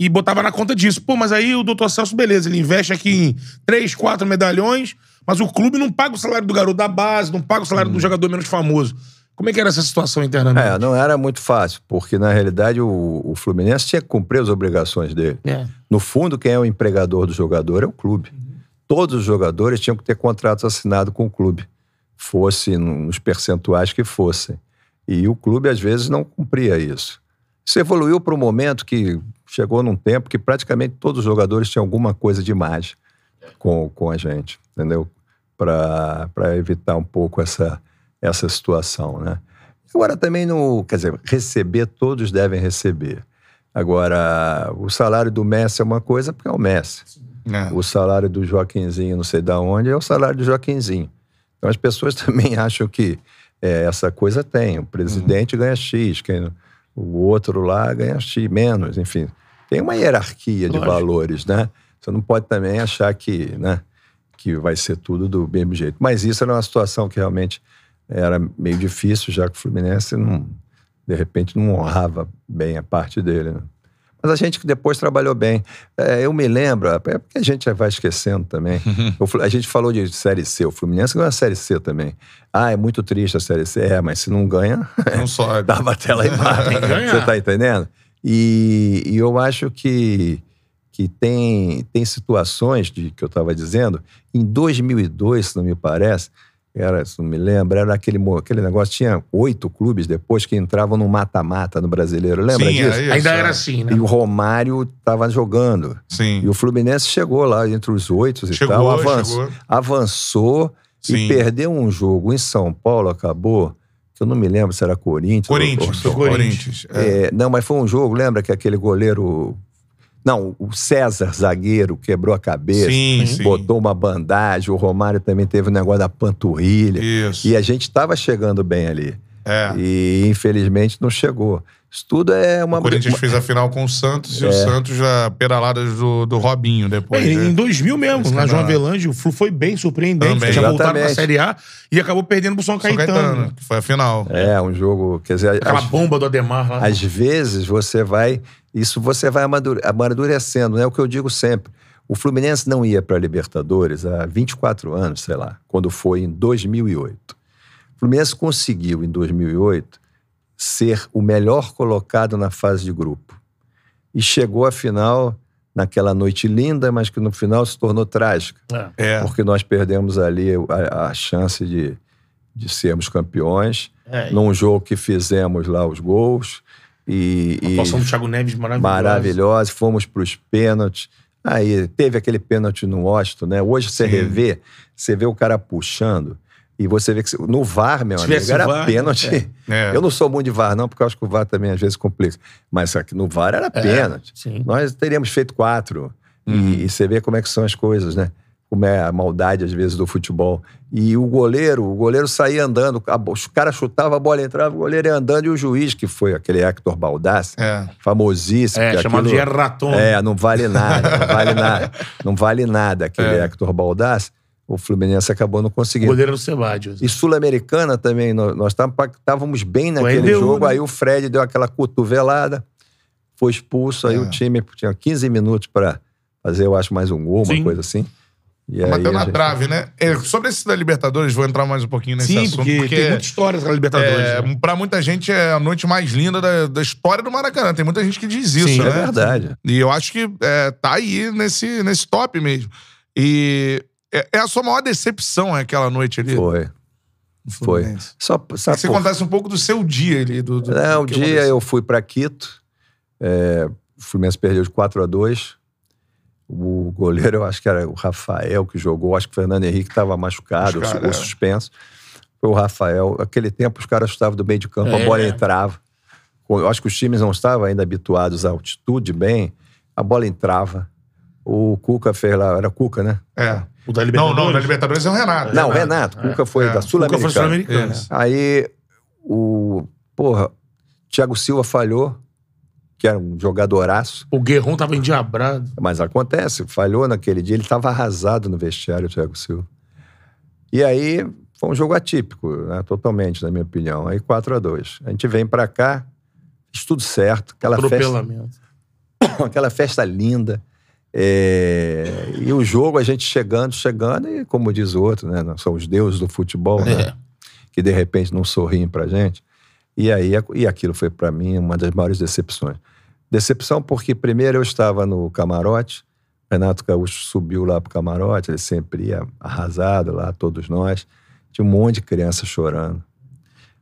E botava na conta disso. Pô, mas aí o doutor Celso, beleza, ele investe aqui em 3, 4 medalhões, mas o clube não paga o salário do garoto da base, não paga o salário do jogador menos famoso. Como é que era essa situação internamente? É, não era muito fácil, porque na realidade o, o Fluminense tinha que cumprir as obrigações dele. É. No fundo, quem é o empregador do jogador é o clube. Todos os jogadores tinham que ter contratos assinados com o clube, fosse nos percentuais que fossem. E o clube, às vezes, não cumpria isso. Isso evoluiu para um momento que chegou num tempo que praticamente todos os jogadores tinham alguma coisa de imagem com, com a gente, entendeu? Para evitar um pouco essa, essa situação, né? Agora também no, quer dizer, receber todos devem receber. Agora, o salário do Messi é uma coisa porque é o Messi. É. O salário do Joaquinzinho, não sei da onde, é o salário do Joaquinzinho. Então as pessoas *laughs* também acham que é, essa coisa tem. O presidente ganha X, quem, o outro lá ganha X menos, enfim. Tem uma hierarquia de Lógico. valores, né? Você não pode também achar que, né, que vai ser tudo do mesmo jeito. Mas isso era uma situação que realmente era meio difícil, já que o Fluminense não, de repente não honrava bem a parte dele. Né? Mas a gente que depois trabalhou bem. É, eu me lembro, é porque a gente vai esquecendo também. Flu- a gente falou de Série C, o Fluminense ganhou a Série C também. Ah, é muito triste a Série C. É, mas se não ganha, *laughs* Não só. *laughs* dava tela e que *laughs* ganhar. Você tá entendendo? E, e eu acho que, que tem, tem situações de, que eu estava dizendo. Em 2002, se não me parece, era, se não me lembro, era aquele, aquele negócio, tinha oito clubes depois que entravam no mata-mata no brasileiro. Lembra Sim, disso? era Ainda é. era assim, né? E o Romário estava jogando. Sim. E o Fluminense chegou lá entre os oito e Chegou, tal, avançou, chegou. avançou Sim. e perdeu um jogo em São Paulo, acabou. Que eu não me lembro se era Corinthians. ou- Corinthians. ou- Corinthians. é. é, não, mas foi um jogo, lembra que aquele goleiro. Não, o César, zagueiro, quebrou a cabeça, Sim, sim. botou uma bandagem. O Romário também teve o negócio da panturrilha. Isso. E a gente estava chegando bem ali. É. E infelizmente não chegou. Isso tudo é uma. O Corinthians uma- fez a final com o Santos e É. o Santos já pedaladas do, do Robinho depois. É, né? em 2000 mesmo, Esse na João. Avelange, o Flu foi bem surpreendente. Também. Tinha voltado pra Exatamente. Série A e acabou perdendo pro São São Caetano. Caetano, que foi a final. É, um jogo. Quer dizer, Aquela às, bomba do Ademar lá. às vezes você vai. Isso você vai amadure- amadurecendo, né? É o que eu digo sempre. O Fluminense não ia para a Libertadores há 24 anos, sei lá, quando foi em 2008. O Fluminense conseguiu, em 2008, ser o melhor colocado na fase de grupo. E chegou à final naquela noite linda, mas que no final se tornou trágica. É. É. porque nós perdemos ali a, a chance de, de sermos campeões, É, num jogo que fizemos lá os gols e, a atuação do Thiago Neves maravilhosa. maravilhosa, fomos para os pênaltis. Aí teve aquele pênalti no Washington, né? Hoje você Sim. revê, você vê o cara puxando e você vê que no VAR, meu amigo, era VAR, pênalti. É. Eu não sou muito de VAR, não, porque eu acho que o VAR também às vezes complica. Mas aqui no VAR era pênalti. Sim. Nós teríamos feito quatro. E- Uhum. E, você vê como é que são as coisas, né? Como é a maldade, às vezes, do futebol. E o goleiro, o goleiro saía andando, a os caras chutavam, a bola entrava, o goleiro ia andando e o juiz, que foi aquele Hector Baldassi, É. famosíssimo. É, chamado aquilo- de Raton. É, não vale nada, não vale nada. Não vale nada aquele É. Hector Baldassi. O Fluminense acabou não O conseguindo. goleiro do Sebadios. E Sul-Americana também, nó- nós estávamos bem naquele LDU, jogo, né? aí o Fred deu aquela cotovelada, foi expulso, aí É. o time tinha 15 minutos para fazer, eu acho, mais um gol, uma Sim. coisa assim. E aí Bateu na gente- trave, né? É, sobre esse da Libertadores, vou entrar mais um pouquinho nesse Sim, assunto. porque, tem muita história na Libertadores. é, né? pra muita gente é a noite mais linda da, da história do Maracanã. Tem muita gente que diz isso, Sim, né? É verdade. E eu acho que é, tá aí nesse, nesse top mesmo. E é, é a sua maior decepção é aquela noite ali? Foi, foi. Só, sabe que você por- contasse um pouco do seu dia ali. Do, do, É, do que dia aconteceu. eu fui para Quito, é, o Fluminense perdeu de 4 a 2 O goleiro, eu acho que era o Rafael que jogou, acho que o Fernando Henrique estava machucado, ou é. suspenso. Foi o Rafael. Aquele tempo os caras estavam do meio de campo, a É. bola entrava. Eu acho que os times não estavam ainda habituados à altitude bem, a bola entrava. O Cuca fez lá, era Cuca, né? É. O da Não, Libertadores. não, da Libertadores é o Renato. Não, Renato, Cuca foi É. da O Cuca foi Sul-Americana. Isso. Aí o. Porra, Thiago Silva falhou, que era um jogadoraço. O Guerron tava endiabrado. Mas acontece, falhou naquele dia, ele estava arrasado no vestiário, o Thiago Silva. E aí foi um jogo atípico, né, totalmente, na minha opinião. Aí 4 a 2 A gente vem pra cá, fez tudo certo, aquela festa, *coughs* aquela festa linda. É, E o jogo, a gente chegando, chegando, e como diz o outro, né? Nós somos deuses do futebol, né? É. que de repente não sorriem pra gente. E aí e aquilo foi pra mim uma das maiores decepções. Decepção porque primeiro eu estava no camarote, Renato Gaúcho subiu lá pro camarote, ele sempre ia arrasado lá, todos nós. Tinha um monte de criança chorando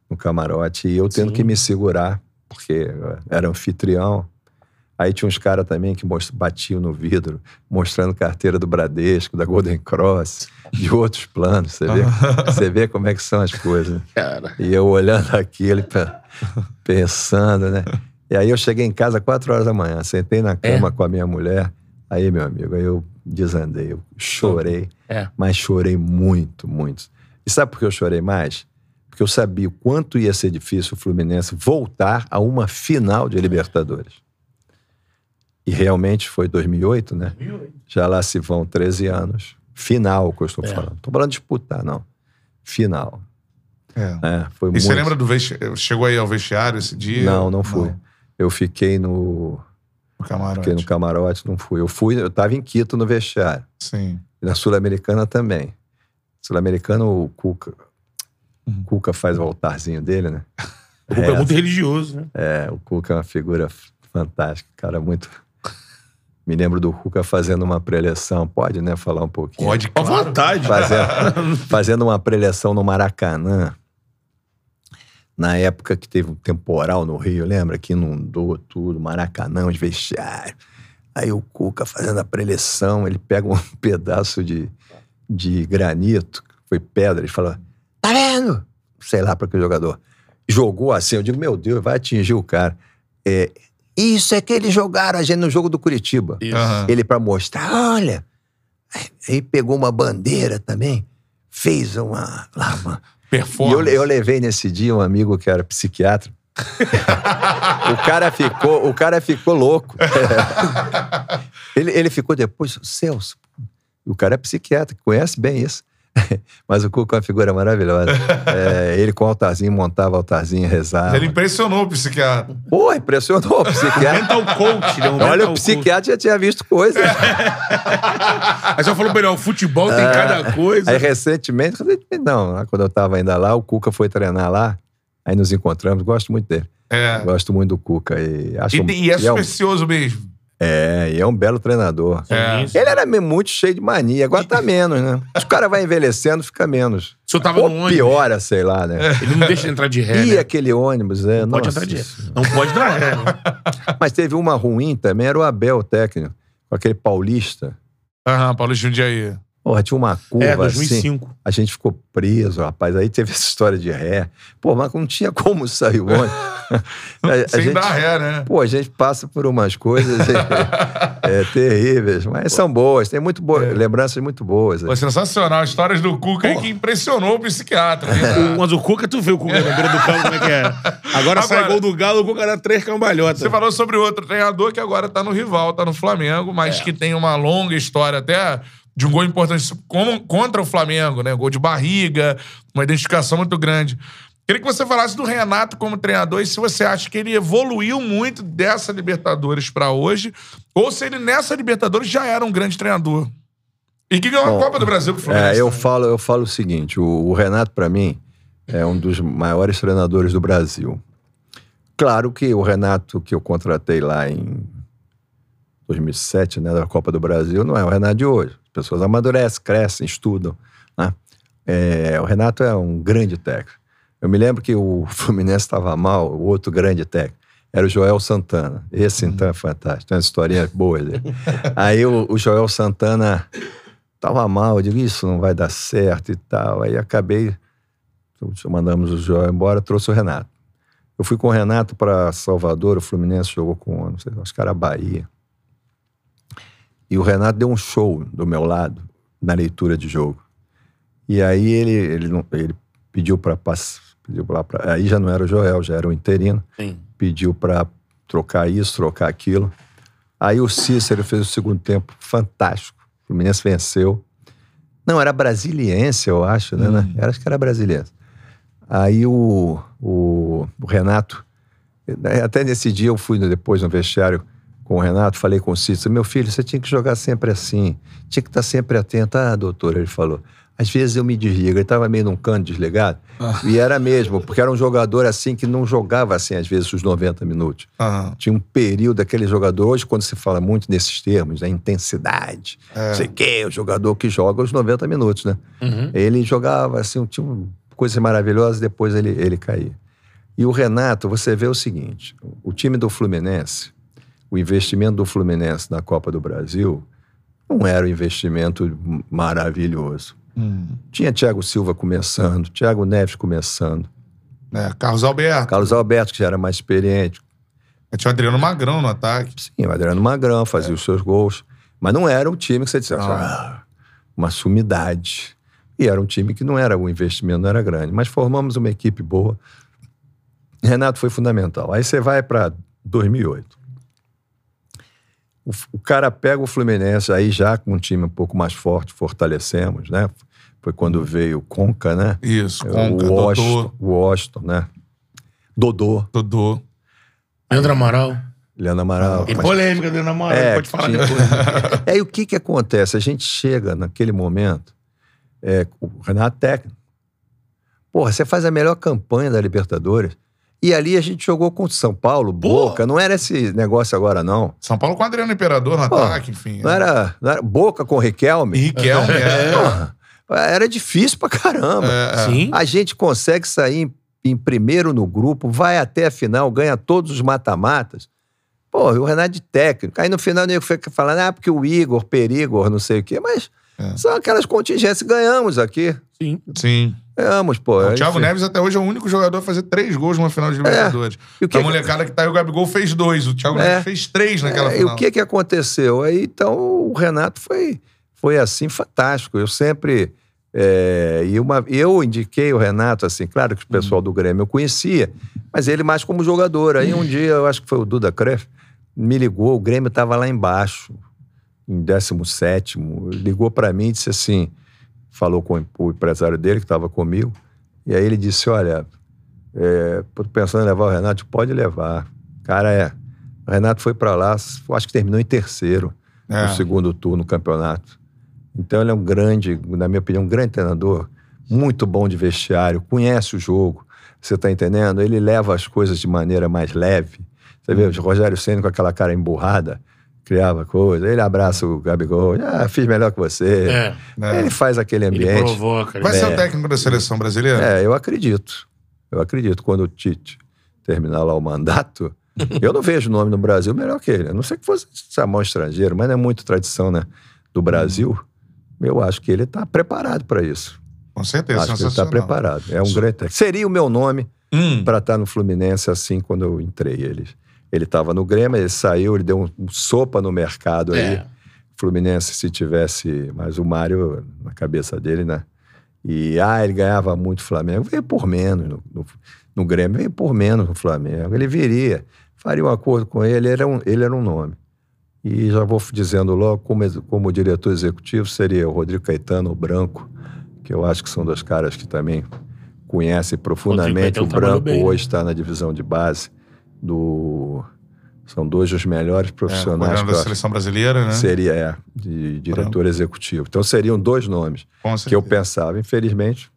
no camarote e eu tendo Sim. que me segurar, porque era anfitrião. Aí tinha uns caras também que batiam no vidro, mostrando carteira do Bradesco, da Golden Cross, de outros planos, você vê? *laughs* Você vê como é que são as coisas. Cara. E eu olhando aquilo, pe- pensando, né? E aí eu cheguei em casa às quatro horas da manhã, sentei na cama com a minha mulher. Aí, meu amigo, aí eu desandei, eu chorei, É. mas chorei muito, muito. E sabe por que eu chorei mais? Porque eu sabia o quanto ia ser difícil o Fluminense voltar a uma final de Libertadores. E realmente foi 2008, né? Já lá se vão 13 anos. Final, que eu estou É. falando. Não estou falando de disputar, não. Final. É. É, foi E muito... você lembra do vestiário? Chegou aí ao vestiário esse dia? Não, não fui. Eu fiquei no, No camarote. fiquei no camarote, não fui. Eu fui, eu estava em Quito no vestiário. Sim. E na Sul-Americana também. Sul-Americana, o Cuca. Uhum. O Cuca faz o altarzinho dele, né? O Cuca é muito religioso, né? É, o Cuca é uma figura fantástica, cara, muito. Me lembro do Cuca fazendo uma preleção. Pode, né? Falar um pouquinho. Pode, Com claro. vontade. Fazendo, *laughs* fazendo uma preleção no Maracanã. Na época que teve um temporal no Rio, lembra? Que inundou tudo, Maracanã, os vestiários. Aí o Cuca fazendo a preleção, ele pega um *laughs* pedaço de, de granito, foi pedra, ele fala: Tá vendo? Sei lá para que jogador. Jogou assim, eu digo: Meu Deus, vai atingir o cara. É, isso é que eles jogaram a gente no jogo do Curitiba. Isso. Aham. Ele para mostrar, olha. Aí pegou uma bandeira também, fez uma. Lá, uma *laughs* e eu, Performance. eu levei nesse dia um amigo que era psiquiatra. *laughs* o cara ficou, o cara ficou louco. *laughs* ele, ele ficou depois, Celso. O cara é psiquiatra, conhece bem isso. *laughs* Mas o Cuca é uma figura maravilhosa. É, ele com o altarzinho, montava altarzinho, rezava. Ele impressionou o psiquiatra. Pô, impressionou o *laughs* psiquiatra. Mental coach, né? Um Olha, mental o psiquiatra já tinha visto coisa. coach. Aí só falou ó, o futebol tem cada coisa. Aí recentemente, recentemente não, quando eu tava ainda lá, o Cuca foi treinar lá, aí nos encontramos, gosto muito dele. É. Gosto muito do Cuca e acho E, e é é, supersticioso mesmo. É, e é um belo treinador. É. Ele era muito cheio de mania, agora tá menos, né? Se o cara vai envelhecendo, fica menos. O senhor tava Ou no ônibus. piora, sei lá, né? Ele não deixa entrar de ré, E né? aquele ônibus, é, Não pode entrar de ré. Não pode dar ré, né? *laughs* Mas teve uma ruim também, era o Abel, o técnico, com aquele paulista. Aham, Paulo Jundiaí. Porra, tinha uma curva É, assim. 2005. A gente ficou preso, rapaz. Aí teve essa história de ré. Pô, mas não tinha como sair o ônibus. *laughs* A- a Sem gente- dar ré, né? Pô, a gente passa por umas coisas é, *laughs* terríveis, mas são boas. Tem muito boas, lembranças muito boas. Pô, sensacional. Histórias do Cuca aí que impressionou o psiquiatra. O- *laughs* Mas o Cuca, tu vê o Cuca na beira do campo, como é que é? Agora, sai Agora- gol do Galo, o Cuca era três cambalhotas. Você falou sobre outro treinador que agora tá no rival, tá no Flamengo, É. mas que tem uma longa história até de um gol importante como- contra o Flamengo, né? Gol de barriga, uma identificação muito grande. Queria que você falasse do Renato como treinador e se você acha que ele evoluiu muito dessa Libertadores pra hoje, ou se ele nessa Libertadores já era um grande treinador. E que ganhou a Bom, Copa do Brasil pro Fluminense. É, eu né? falo, eu falo o seguinte: o, o Renato, para mim, é um dos maiores treinadores do Brasil. Claro que o Renato que eu contratei lá em 2007, né, da Copa do Brasil, não é o Renato de hoje. As pessoas amadurecem, crescem, estudam. Né? É, o Renato é um grande técnico. Eu me lembro que o *laughs* Fluminense estava mal, o outro grande técnico. Era o Joel Santana. Esse, então, é fantástico. Tem uma historinha boa dele. Aí o, o Joel Santana tava mal, eu digo, isso não vai dar certo e tal. Aí acabei, mandamos o Joel embora, trouxe o Renato. Eu fui com o Renato para Salvador, o Fluminense jogou com, não sei, acho que era Bahia. E o Renato deu um show do meu lado, na leitura de jogo. E aí ele, ele, não- ele pediu para pediu pra, aí já não era o Joel, já era o interino Sim. pediu para trocar isso, trocar aquilo. Aí o Cícero fez o segundo tempo fantástico. O Fluminense venceu. Não, era brasiliense, eu acho, né? né? Era, acho que era brasiliense. Aí o, o, o Renato, até nesse dia eu fui depois no vestiário com o Renato, falei com o Cícero, meu filho, você tinha que jogar sempre assim, tinha que estar sempre atento. Ah, doutor, ele falou, às vezes eu me desligo. Ele estava meio num canto desligado. E era mesmo, porque era um jogador assim que não jogava assim, às vezes, os 90 minutos. Aham. Tinha um período daquele jogador, hoje, quando se fala muito nesses termos, a intensidade, não sei o quê, o jogador que joga os 90 minutos, né? Uhum. Ele jogava assim, tinha um- coisas maravilhosas, depois ele, ele caía. E o Renato, você vê o seguinte: o time do Fluminense, o investimento do Fluminense na Copa do Brasil, não era um investimento maravilhoso. Hum. Tinha Thiago Silva começando, Thiago Neves começando, É, Carlos Alberto. Carlos Alberto, que já era mais experiente. Tinha o Adriano Magrão no ataque. Sim, o Adriano Magrão fazia os seus gols. Mas não era um time que você dissesse, ah, uma sumidade. E era um time que não era, o investimento não era grande. Mas formamos uma equipe boa. Renato foi fundamental. Aí você vai para 2008. O, o cara pega o Fluminense aí já com um time um pouco mais forte, fortalecemos, né? Foi quando veio o Conca, né? Isso, Conca, o Washington, Dodô. o Washington, né? Dodô, Dodô. Leandro Amaral. Leandro Amaral. Tem Mas- polêmica do Leandro Amaral, É, pode falar tinha-. E aí o que que acontece? A gente chega naquele momento, é, o Renato técnico. Porra, você faz a melhor campanha da Libertadores. E ali a gente jogou contra o São Paulo, Boca. Não era esse negócio agora, não. São Paulo com o Adriano Imperador no Pô, ataque, enfim. Não era, não era Boca com Riquelme. Riquelme, é. Porra, era difícil pra caramba. É, é. Sim. A gente consegue sair em, em primeiro no grupo, vai até a final, ganha todos os mata-matas. Pô, e o Renato de técnico. Aí no final o nego fica falando, ah, porque o Igor, Perigor, não sei o quê. Mas É. são aquelas contingências. Ganhamos aqui. Sim. Sim. Ganhamos, pô. O Thiago Enfim. Neves até hoje é o único jogador a fazer três gols numa final de Libertadores. E o que a molecada que tá aí, o Gabigol fez dois. O Thiago É. Neves fez três naquela É, e final. o que que aconteceu? Aí, então, o Renato foi, foi assim, fantástico. Eu sempre... é, e uma, eu indiquei o Renato, assim, claro que o pessoal do Grêmio eu conhecia, mas ele mais como jogador. Aí um dia, eu acho que foi o Duda Kreff, me ligou, o Grêmio estava lá embaixo, em 17 ligou para mim e disse assim, falou com o empresário dele que estava comigo, e aí ele disse, olha, é, pensando em levar o Renato, pode levar. Cara, é, o Renato foi para lá, acho que terminou em terceiro É. no segundo turno do campeonato. Então ele é um grande, na minha opinião, um grande treinador, muito bom de vestiário, conhece o jogo. Você está entendendo? Ele leva as coisas de maneira mais leve. Você vê, o Rogério Senna com aquela cara emburrada, criava coisa. Ele abraça o Gabigol, ah, fiz melhor que você. É. É. Ele faz aquele Ele ambiente. provoca. Vai ele- ser o técnico da seleção brasileira? É, eu acredito. Eu acredito. Quando o Tite terminar lá o mandato, *laughs* eu não vejo nome no Brasil melhor que ele. A não sei que fosse um estrangeiro, mas não é muito tradição, né? Do Brasil. Eu acho que ele está preparado para isso. Com certeza, acho que ele está preparado. É um grande técnico. Seria o meu nome Hum, para estar no Fluminense assim quando eu entrei. Ele ele estava no Grêmio, ele saiu, ele deu um, um sopa no mercado aí. É. Fluminense, se tivesse mais o Mário na cabeça dele, né? E, ah, ele ganhava muito Flamengo. Veio por menos no, no, no Grêmio, veio por menos no Flamengo. Ele viria, faria um acordo com ele, ele era um, ele era um nome. E já vou dizendo logo, como, como diretor executivo, seria o Rodrigo Caetano, o Branco, que eu acho que são dois caras que também conhecem profundamente. O trabalhou Branco bem, né? hoje está na divisão de base do... São dois dos melhores é, profissionais que eu da seleção brasileira, né? Seria, é, de diretor executivo. Então seriam dois nomes que eu pensava. Infelizmente,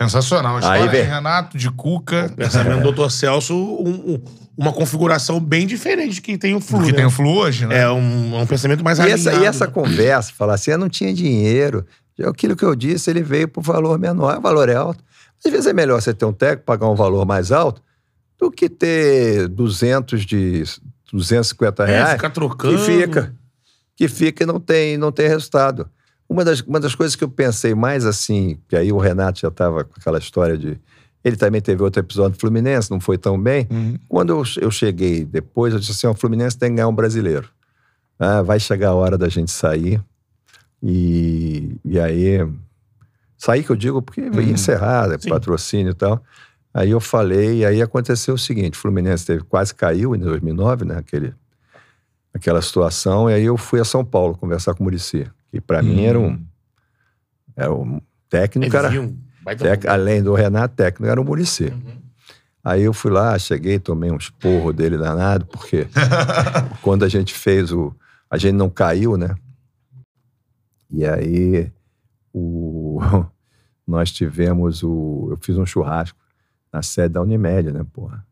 Sensacional. A história Aí vem- de Renato, de Cuca, Pensamento do Dr. Celso, um- um- uma configuração bem diferente de quem tem o Flu. que né? tem o Flu hoje, né? É um, é um pensamento mais e alinhado. essa, e essa conversa, falar assim, eu não tinha dinheiro. Aquilo que eu disse, ele veio por valor menor, o valor é alto. Às vezes é melhor você ter um técnico, pagar um valor mais alto, do que ter 200 de 250 É, reais ficar trocando. que fica, que fica e não tem, não tem resultado. Uma das, uma das coisas que eu pensei mais assim, que aí o Renato já estava com aquela história de. Ele também teve outro episódio do Fluminense, não foi tão bem. Uhum. Quando eu, eu cheguei depois, eu disse assim: o Fluminense tem que ganhar um brasileiro. Ah, vai chegar a hora da gente sair. E, e aí. Sair que eu digo porque ia encerrar, Sim. patrocínio e tal. Aí eu falei, e aí aconteceu o seguinte: o Fluminense teve, quase caiu em 2009, né? Aquele, aquela situação. E aí eu fui a São Paulo conversar com o Murici. Que para mim era um. Era um técnico, era, um Tec- além do Renato, técnico era o Murici. Aí eu fui lá, cheguei, tomei uns porros dele danado, porque *laughs* quando a gente fez o. A gente não caiu, né? E aí o, *laughs* nós tivemos o. Eu fiz um churrasco na sede da Unimed, né, porra?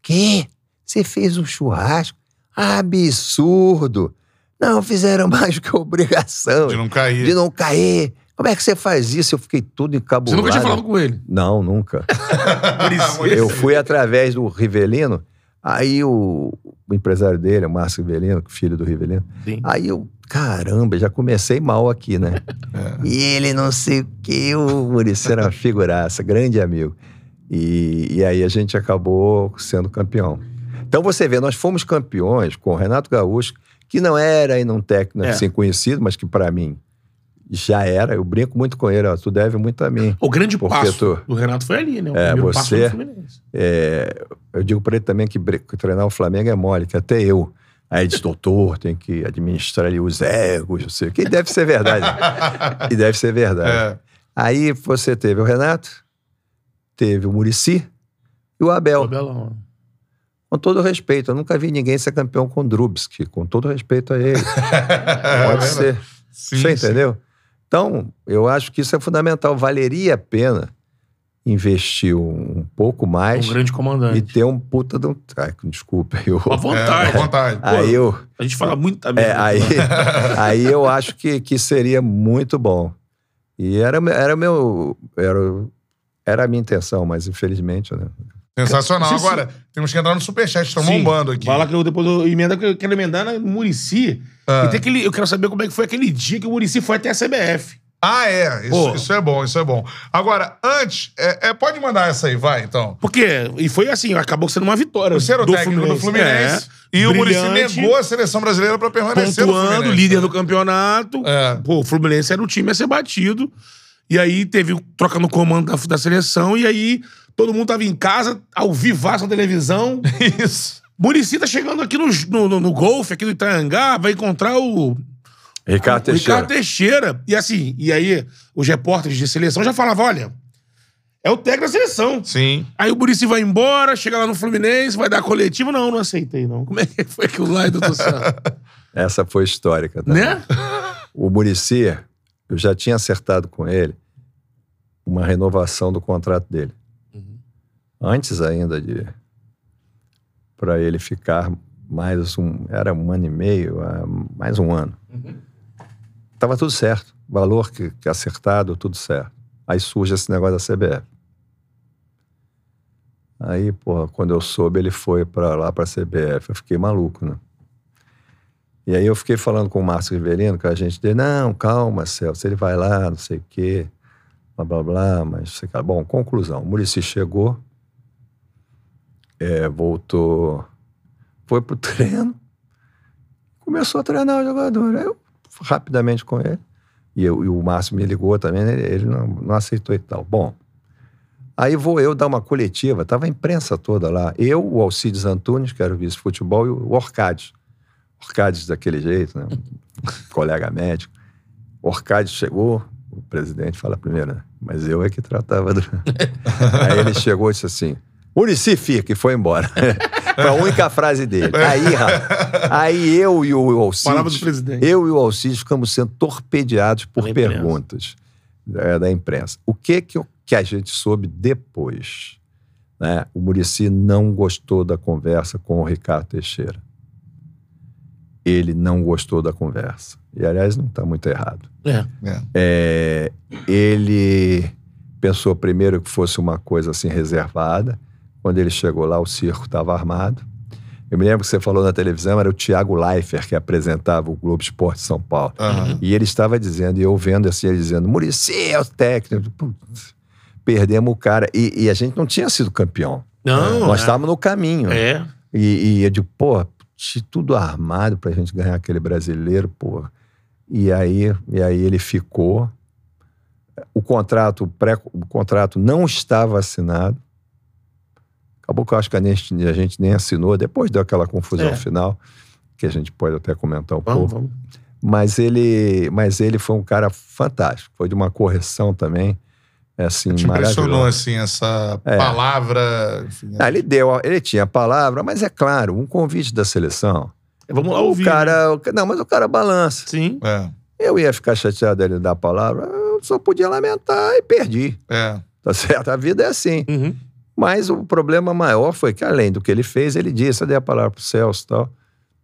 Que? Você fez um churrasco? Absurdo! Não fizeram *laughs* mais do que obrigação De não cair. de não cair. Como é que você faz isso? Eu fiquei tudo Você encabulado. nunca tinha falado com ele. Não, nunca. *laughs* Por isso. Eu fui através do Rivelino, aí o, o empresário dele, o Márcio Rivelino, filho do Rivelino, Sim. aí eu, caramba, já comecei mal aqui, né? *laughs* E ele não sei o que, o Muricy era uma figuraça, grande amigo. E, e aí a gente acabou sendo campeão. Então você vê, nós fomos campeões com o Renato Gaúcho, que não era ainda um técnico É. assim conhecido, mas que pra mim já era. Eu brinco muito com ele, ó, tu deve muito a mim. O grande passo tu- do Renato foi ali, né? O É, você-. É, eu digo pra ele também que, que treinar o Flamengo é mole, que até eu. Aí diz, doutor, tem que administrar ali os egos, não sei o que. Deve ser verdade. *laughs* e deve ser verdade. É. Aí você teve o Renato, teve o Murici e o Abel. Ô, Belão. Com todo respeito, eu nunca vi ninguém ser campeão com Drubsky, com todo respeito a ele. *laughs* Pode ser. Sim, Você sim. entendeu? Então, eu acho que isso é fundamental. Valeria a pena investir um, pouco mais Um grande e comandante. ter um puta de um. Ai, desculpa, eu. À É, vontade. à vontade. Aí eu, A gente fala muita é, merda. aí, *laughs* aí eu acho que, que seria muito bom. E era, era meu. Era, era a minha intenção, mas infelizmente, né? Sensacional. Sim. Agora, temos que entrar no superchat, estão bombando aqui. Lá que eu depois eu emenda, que eu quero emendar na Murici. Ah. E tem aquele, eu quero saber como é que foi aquele dia que o Murici foi até a CBF. Ah, é. Isso, isso é bom, isso é bom. Agora, antes, é, é, pode mandar essa aí, vai, então. Porque, e foi assim, acabou sendo uma vitória. Você era o do técnico do Fluminense. É, e o Murici negou a seleção brasileira pra permanecer no pontuando, Fluminense. líder do campeonato. É. Pô, o Fluminense era o time a ser batido. E aí teve troca no comando da, da seleção. E aí todo mundo tava em casa, ao vivaço na televisão. *laughs* Isso. Murici tá chegando aqui no, no, no, no golfe, aqui do Itaiangá, vai encontrar o Ricardo o Teixeira. Ricardo Teixeira. E assim, e aí os repórteres de seleção já falavam: olha, é o técnico da seleção. Sim. Aí o Murici vai embora, chega lá no Fluminense, vai dar coletiva. Não, não aceitei, não. Como é que foi aquilo lá, doutor Sá? *laughs* Essa foi histórica. Tá? né? O Murici, eu já tinha acertado com ele uma renovação do contrato dele. Antes ainda de. para ele ficar mais um. Era um ano e meio, mais um ano. Tava tudo certo. Valor que, que acertado, tudo certo. Aí surge esse negócio da CBF. Aí, porra, quando eu soube, ele foi para lá para a CBF. Eu fiquei maluco, né? E aí eu fiquei falando com o Márcio Riverino, que a gente dele, não, calma, Celso, ele vai lá, não sei o quê, blá, blá, blá, mas sei lá. Bom, conclusão, o Murici chegou, é, voltou, foi pro *laughs* treino, começou a treinar o jogador. Aí eu, rapidamente com ele, e, eu- e o Márcio me ligou também, ele, ele não, não aceitou e tal. Bom, aí vou eu dar uma coletiva, tava a imprensa toda lá, eu, o Alcides Antunes, que era o vice-futebol, e o Orcades. Orcades daquele jeito, né? Um *laughs* colega médico. Orcades chegou, o presidente fala primeiro, né? Mas eu é que tratava do. *laughs* Aí ele chegou e disse assim: Murici fica, e foi embora. *laughs* Foi a única frase dele. Aí, rapaz, aí eu e o Palavra do Alcides. presidente. Eu e o Alcides ficamos sendo torpedeados por imprensa. perguntas é, da imprensa. O que, que, que a gente soube depois? Né? O Murici não gostou da conversa com o Ricardo Teixeira. Ele não gostou da conversa. E, aliás, não está muito errado. É. É. É, ele pensou primeiro que fosse uma coisa assim reservada. Quando ele chegou lá, o circo estava armado. Eu me lembro que você falou na televisão, era o Tiago Leifert que apresentava o Globo Esporte São Paulo. Aham. E ele estava dizendo, e eu vendo assim, ele dizendo, Murici é o técnico. Putz, perdemos o cara. E, e a gente não tinha sido campeão. Não, Nós é. estávamos no caminho. É. E, e eu digo, pô, tudo armado pra gente ganhar aquele brasileiro, pô. E aí, e aí ele ficou. O contrato, pré, o contrato não estava assinado. Acabou que eu acho que a gente, a gente nem assinou, depois deu aquela confusão É. final, que a gente pode até comentar um Vamos, pouco. vamos. Mas ele, mas ele foi um cara fantástico. Foi de uma correção também, é assim, Te impressionou, assim, essa É. palavra. Enfim, Ah, ele deu, ele tinha a palavra, mas é claro, um convite da seleção. Vamos lá O ouvir. cara, o ca- não, mas o cara balança. Sim. É, Eu ia ficar chateado dele dar a palavra, eu só podia lamentar e perdi. é. Tá certo? A vida é assim. Uhum. Mas o problema maior foi que, além do que ele fez, ele disse, eu dei a palavra pro Celso e tal.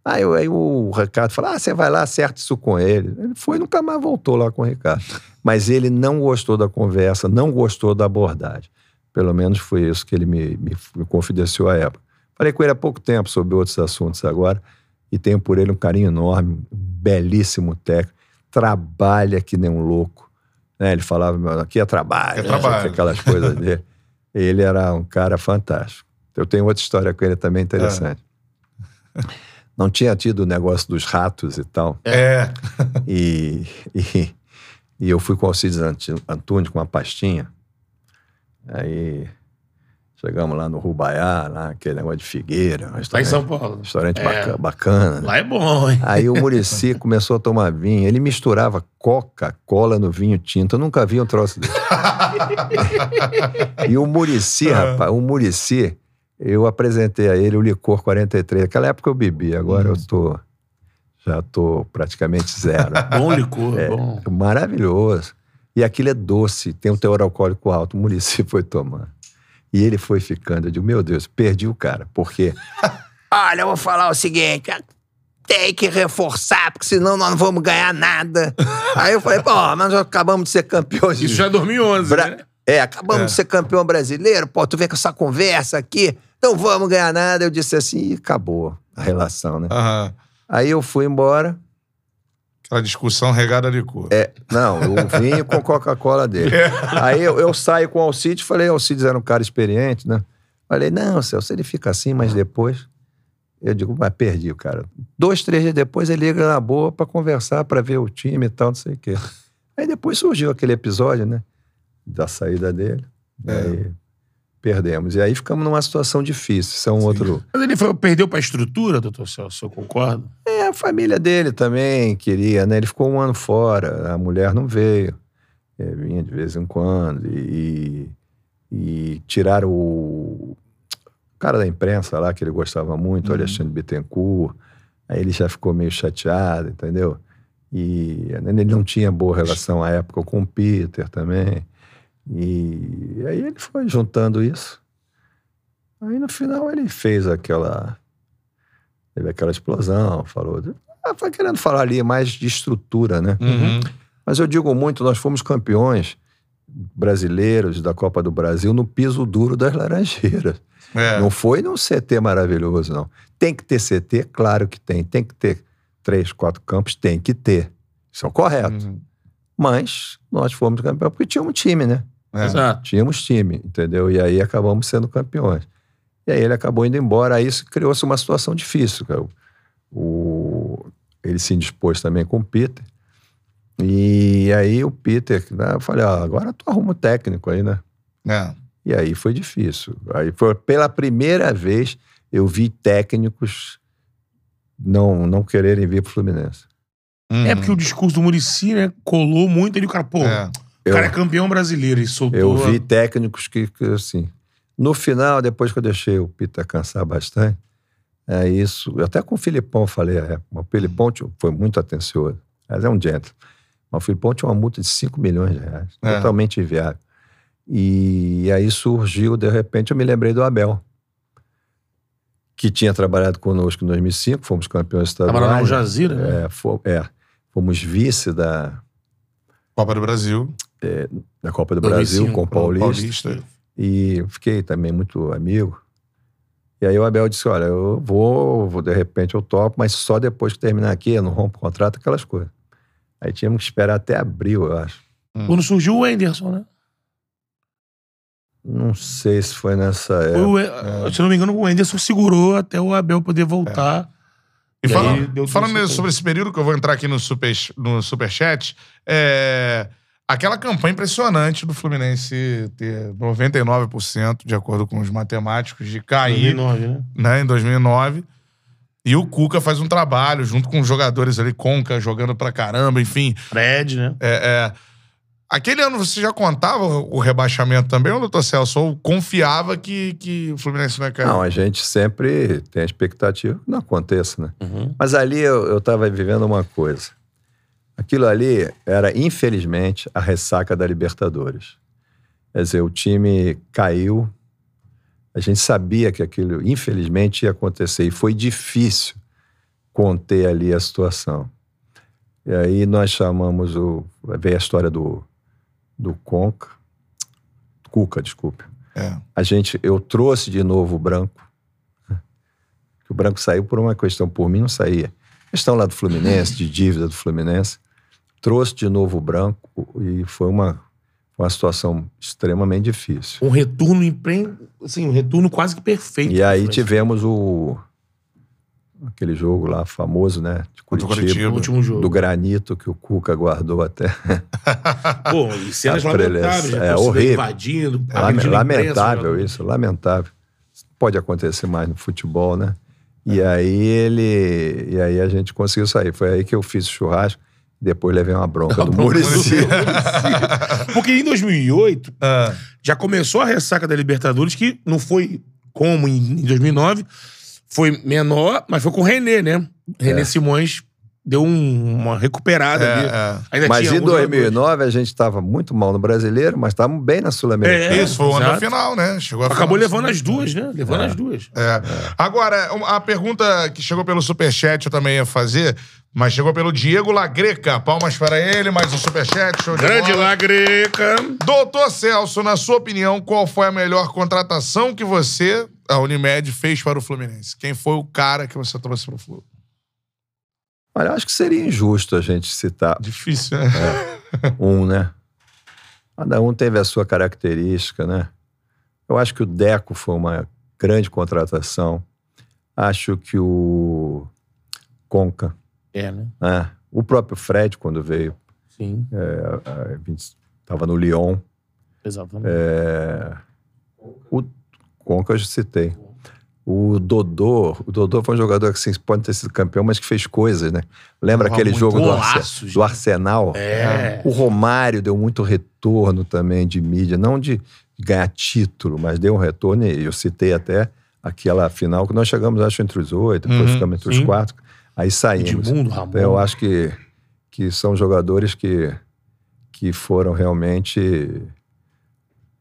Aí, aí o Ricardo falou, ah, você vai lá, acerta isso com ele. Ele foi e nunca mais voltou lá com o Ricardo. Mas ele não gostou da conversa, não gostou da abordagem. Pelo menos foi isso que ele me, me, me confidenciou à época. Falei com ele há pouco tempo sobre outros assuntos agora e tenho por ele um carinho enorme, um belíssimo técnico, trabalha que nem um louco. né? Ele falava, "Meu, aqui é trabalho, É né? trabalho. aquelas coisas dele. *laughs* Ele era um cara fantástico. Eu tenho outra história com ele também interessante. *laughs* Não tinha tido o negócio dos ratos e tal. É. E, e, e eu fui com o Alcides Antu- Antunes com uma pastinha. Aí chegamos lá no Rubaiá, lá, aquele negócio de Figueira. um Lá em restaurante- São Paulo. Restaurante É. baca- bacana. né? Lá é bom, hein? Aí o Murici *laughs* começou a tomar vinho. Ele misturava Coca-Cola no vinho tinto. Eu nunca vi um troço desse. *laughs* e o Murici, rapaz, o Murici, eu apresentei a ele o licor 43. Naquela época eu bebi, agora eu tô. Já tô praticamente zero. *laughs* Bom licor, bom. Maravilhoso. E aquilo é doce, tem um teor alcoólico alto. O Murici *laughs* foi tomando. E ele foi ficando. Eu digo, meu Deus, perdi o cara. Porque. *laughs* Olha, eu vou falar o seguinte: tem que reforçar, porque senão nós não vamos ganhar nada. Aí eu falei, pô, mas nós acabamos de ser campeões. Isso já é 2011, Bra- né? É, acabamos É. de ser campeão brasileiro, pô, tu vê com essa conversa aqui, não vamos ganhar nada. Eu disse assim, e acabou a relação, né? Aham. Aí eu fui embora. Aquela discussão regada de cor. É, não, eu vinho com Coca-Cola dele. Aí eu, eu saio com o Alcides, falei, Alcides era um cara experiente, né? Falei, não, Celso, ele fica assim, mas depois... Eu digo, mas perdi o cara. Dois, três dias depois ele liga na boa pra conversar, pra ver o time e tal, não sei o quê. Aí depois surgiu aquele episódio, né? Da saída dele. É. Aí perdemos. E aí ficamos numa situação difícil. Isso é um outro... Mas ele foi, perdeu pra estrutura, doutor Celso, eu concordo. É, a família dele também queria, né? Ele ficou um ano fora, a mulher não veio. É, vinha de vez em quando. E, e tiraram o cara da imprensa lá, que ele gostava muito, o Alexandre Bittencourt. Aí ele já ficou meio chateado, entendeu? E ele não tinha boa relação à época com o Peter também. E aí ele foi juntando isso. Aí no final ele fez aquela. Teve aquela explosão, falou. Ah, foi querendo falar ali mais de estrutura, né? Uhum. Mas eu digo muito, nós fomos campeões brasileiros da Copa do Brasil no piso duro das Laranjeiras. É. Não foi num CT maravilhoso, não. Tem que ter CT? Claro que tem. Tem que ter três, quatro campos? Tem que ter. Isso é o correto. Uhum. Mas nós fomos campeões porque tínhamos time, né? É. Exato. Tínhamos time, entendeu? E aí acabamos sendo campeões. E aí ele acabou indo embora. Aí isso criou-se uma situação difícil. Cara. O, ele se indispôs também com o Peter. E aí o Peter, né, eu falei, ó, agora tu arruma o técnico aí, né? É. E aí foi difícil. Aí foi pela primeira vez eu vi técnicos não, não quererem vir pro Fluminense. Uhum. É porque o discurso do Murici, né, colou muito. Ele, o cara, pô, É. o Eu, cara é campeão brasileiro e soltou. eu vi técnicos que, que, assim. No final, depois que eu deixei o Peter cansar bastante, é isso. eu Até com o Filipão falei, é, o Filipão foi muito atencioso. Mas é um gentleman. Mas o Filipão tinha uma multa de 5 milhões de reais. É. Totalmente inviável. E aí surgiu, de repente, eu me lembrei do Abel. Que tinha trabalhado conosco em 2005, fomos campeões estaduais. Tava na Al Jazeera, né? É, fo- é, fomos vice da, Copa do Brasil. da Copa do Brasil 2005, com o Paulista. Paulista. E fiquei também muito amigo. E aí o Abel disse: Olha, eu vou, vou, de repente eu topo, mas só depois que terminar aqui, eu não rompo o contrato, aquelas coisas. Aí tínhamos que esperar até abril, eu acho. Quando surgiu o Anderson, né? Não sei se foi nessa época. o Se não me engano, o Anderson segurou até o Abel poder voltar. E, E falando, sobre esse período, que eu vou entrar aqui no, super, no superchat, é, aquela campanha impressionante do Fluminense ter 99%, de acordo com os matemáticos, de cair 2009, né? né, em 2009. E o Cuca faz um trabalho junto com os jogadores ali, Conca jogando pra caramba, enfim. Fred, né? É, é. Aquele ano você já contava o rebaixamento também, ou doutor Celso? Ou confiava que, que o Fluminense não ia cair? Não, a gente sempre tem a expectativa que não aconteça, né? Uhum. Mas ali eu estava vivendo uma coisa. Aquilo ali era, infelizmente, a ressaca da Libertadores. Quer dizer, o time caiu. A gente sabia que aquilo, infelizmente, ia acontecer. E foi difícil conter ali a situação. E aí nós chamamos o. Veio a história do, do Conca. Cuca, desculpe. É. A gente, eu trouxe de novo o branco. *laughs* O branco saiu por uma questão, por mim não saía. Questão lá do Fluminense, de dívida do Fluminense. Trouxe de novo o branco e foi uma, uma situação extremamente difícil. Um retorno empre... assim, um retorno quase que perfeito. E aí tivemos o, aquele jogo lá famoso, né? De Curitiba, Curitiba. O último jogo. do granito que o Cuca guardou até. *laughs* Pô, e cenas *laughs* lamentáveis. né? É, horrível. invadindo, Lame- imprensa, lamentável jogador. isso, lamentável. Pode acontecer mais no futebol, né? E aí ele. E aí a gente conseguiu sair. Foi aí que eu fiz o churrasco. Depois levei uma bronca do Murici. *laughs* Porque em 2008, Ah, já começou a ressaca da Libertadores, que não foi como em em 2009, foi menor, mas foi com o René, né? René Simões deu um- uma recuperada É, ali. é. Ainda Mas tinha em alguns jogadores. 2009 a gente estava muito mal no brasileiro, mas estávamos bem na Sul-Americana. É, Isso, foi o ano da final, né? Chegou a Acabou final, levando as duas, né? Levando as duas. É. Agora, a pergunta que chegou pelo Superchat eu também ia fazer, mas chegou pelo Diego Lagreca. Palmas para ele, mais um Superchat. Show de Grande bola. Lagreca. Doutor Celso, na sua opinião, qual foi a melhor contratação que você, a Unimed, fez para o Fluminense? Quem foi o cara que você trouxe para o Flu? Olha, acho que seria injusto a gente citar Difícil, né? um, né? Cada um teve a sua característica, né? Eu acho que o Deco foi uma grande contratação. Acho que o Conca, É, né? né? o próprio Fred, quando veio, Sim, estava no Lyon. exatamente. É, o Conca eu já citei. O Dodô, o Dodô foi um jogador que assim, pode ter sido campeão, mas que fez coisas, né? Lembra Ah, aquele jogo do, Arse- do Arsenal? É. O Romário deu muito retorno também de mídia, não de ganhar título, mas deu um retorno, e eu citei até aquela final que nós chegamos, acho, entre os oito, depois Uhum, ficamos entre sim. os quatro, aí saímos. Edmundo, Ramon. Então, eu acho que, que são jogadores que, que foram realmente.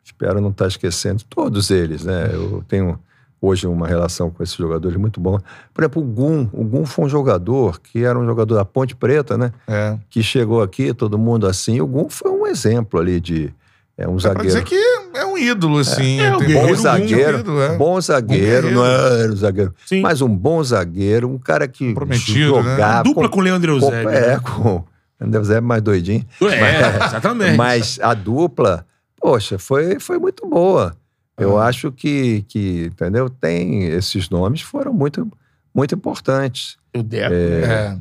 Espero não estar esquecendo, todos eles, né? Eu tenho hoje uma relação com esses jogadores muito boa. Por exemplo, o Gum. O Gum foi um jogador que era um jogador da Ponte Preta, né? É. Que chegou aqui, todo mundo assim. O Gum foi um exemplo ali de. É um Dá pra dizer zagueiro. que é um ídolo, assim. É, Tem Guerreiro Bom zagueiro, ídolo, é. bom zagueiro, Bom não guerreiro. era um zagueiro, Sim. mas um bom zagueiro, um cara que Comprometido, né? jogava, Dupla com o Leandro com, Eusébio. é, né? com o André Eusébio mais doidinho. É, exatamente. *laughs* Mas a dupla, poxa, foi, foi muito boa. Eu Ah. acho que, que, entendeu? Tem esses nomes foram muito, muito importantes. O Deco, É.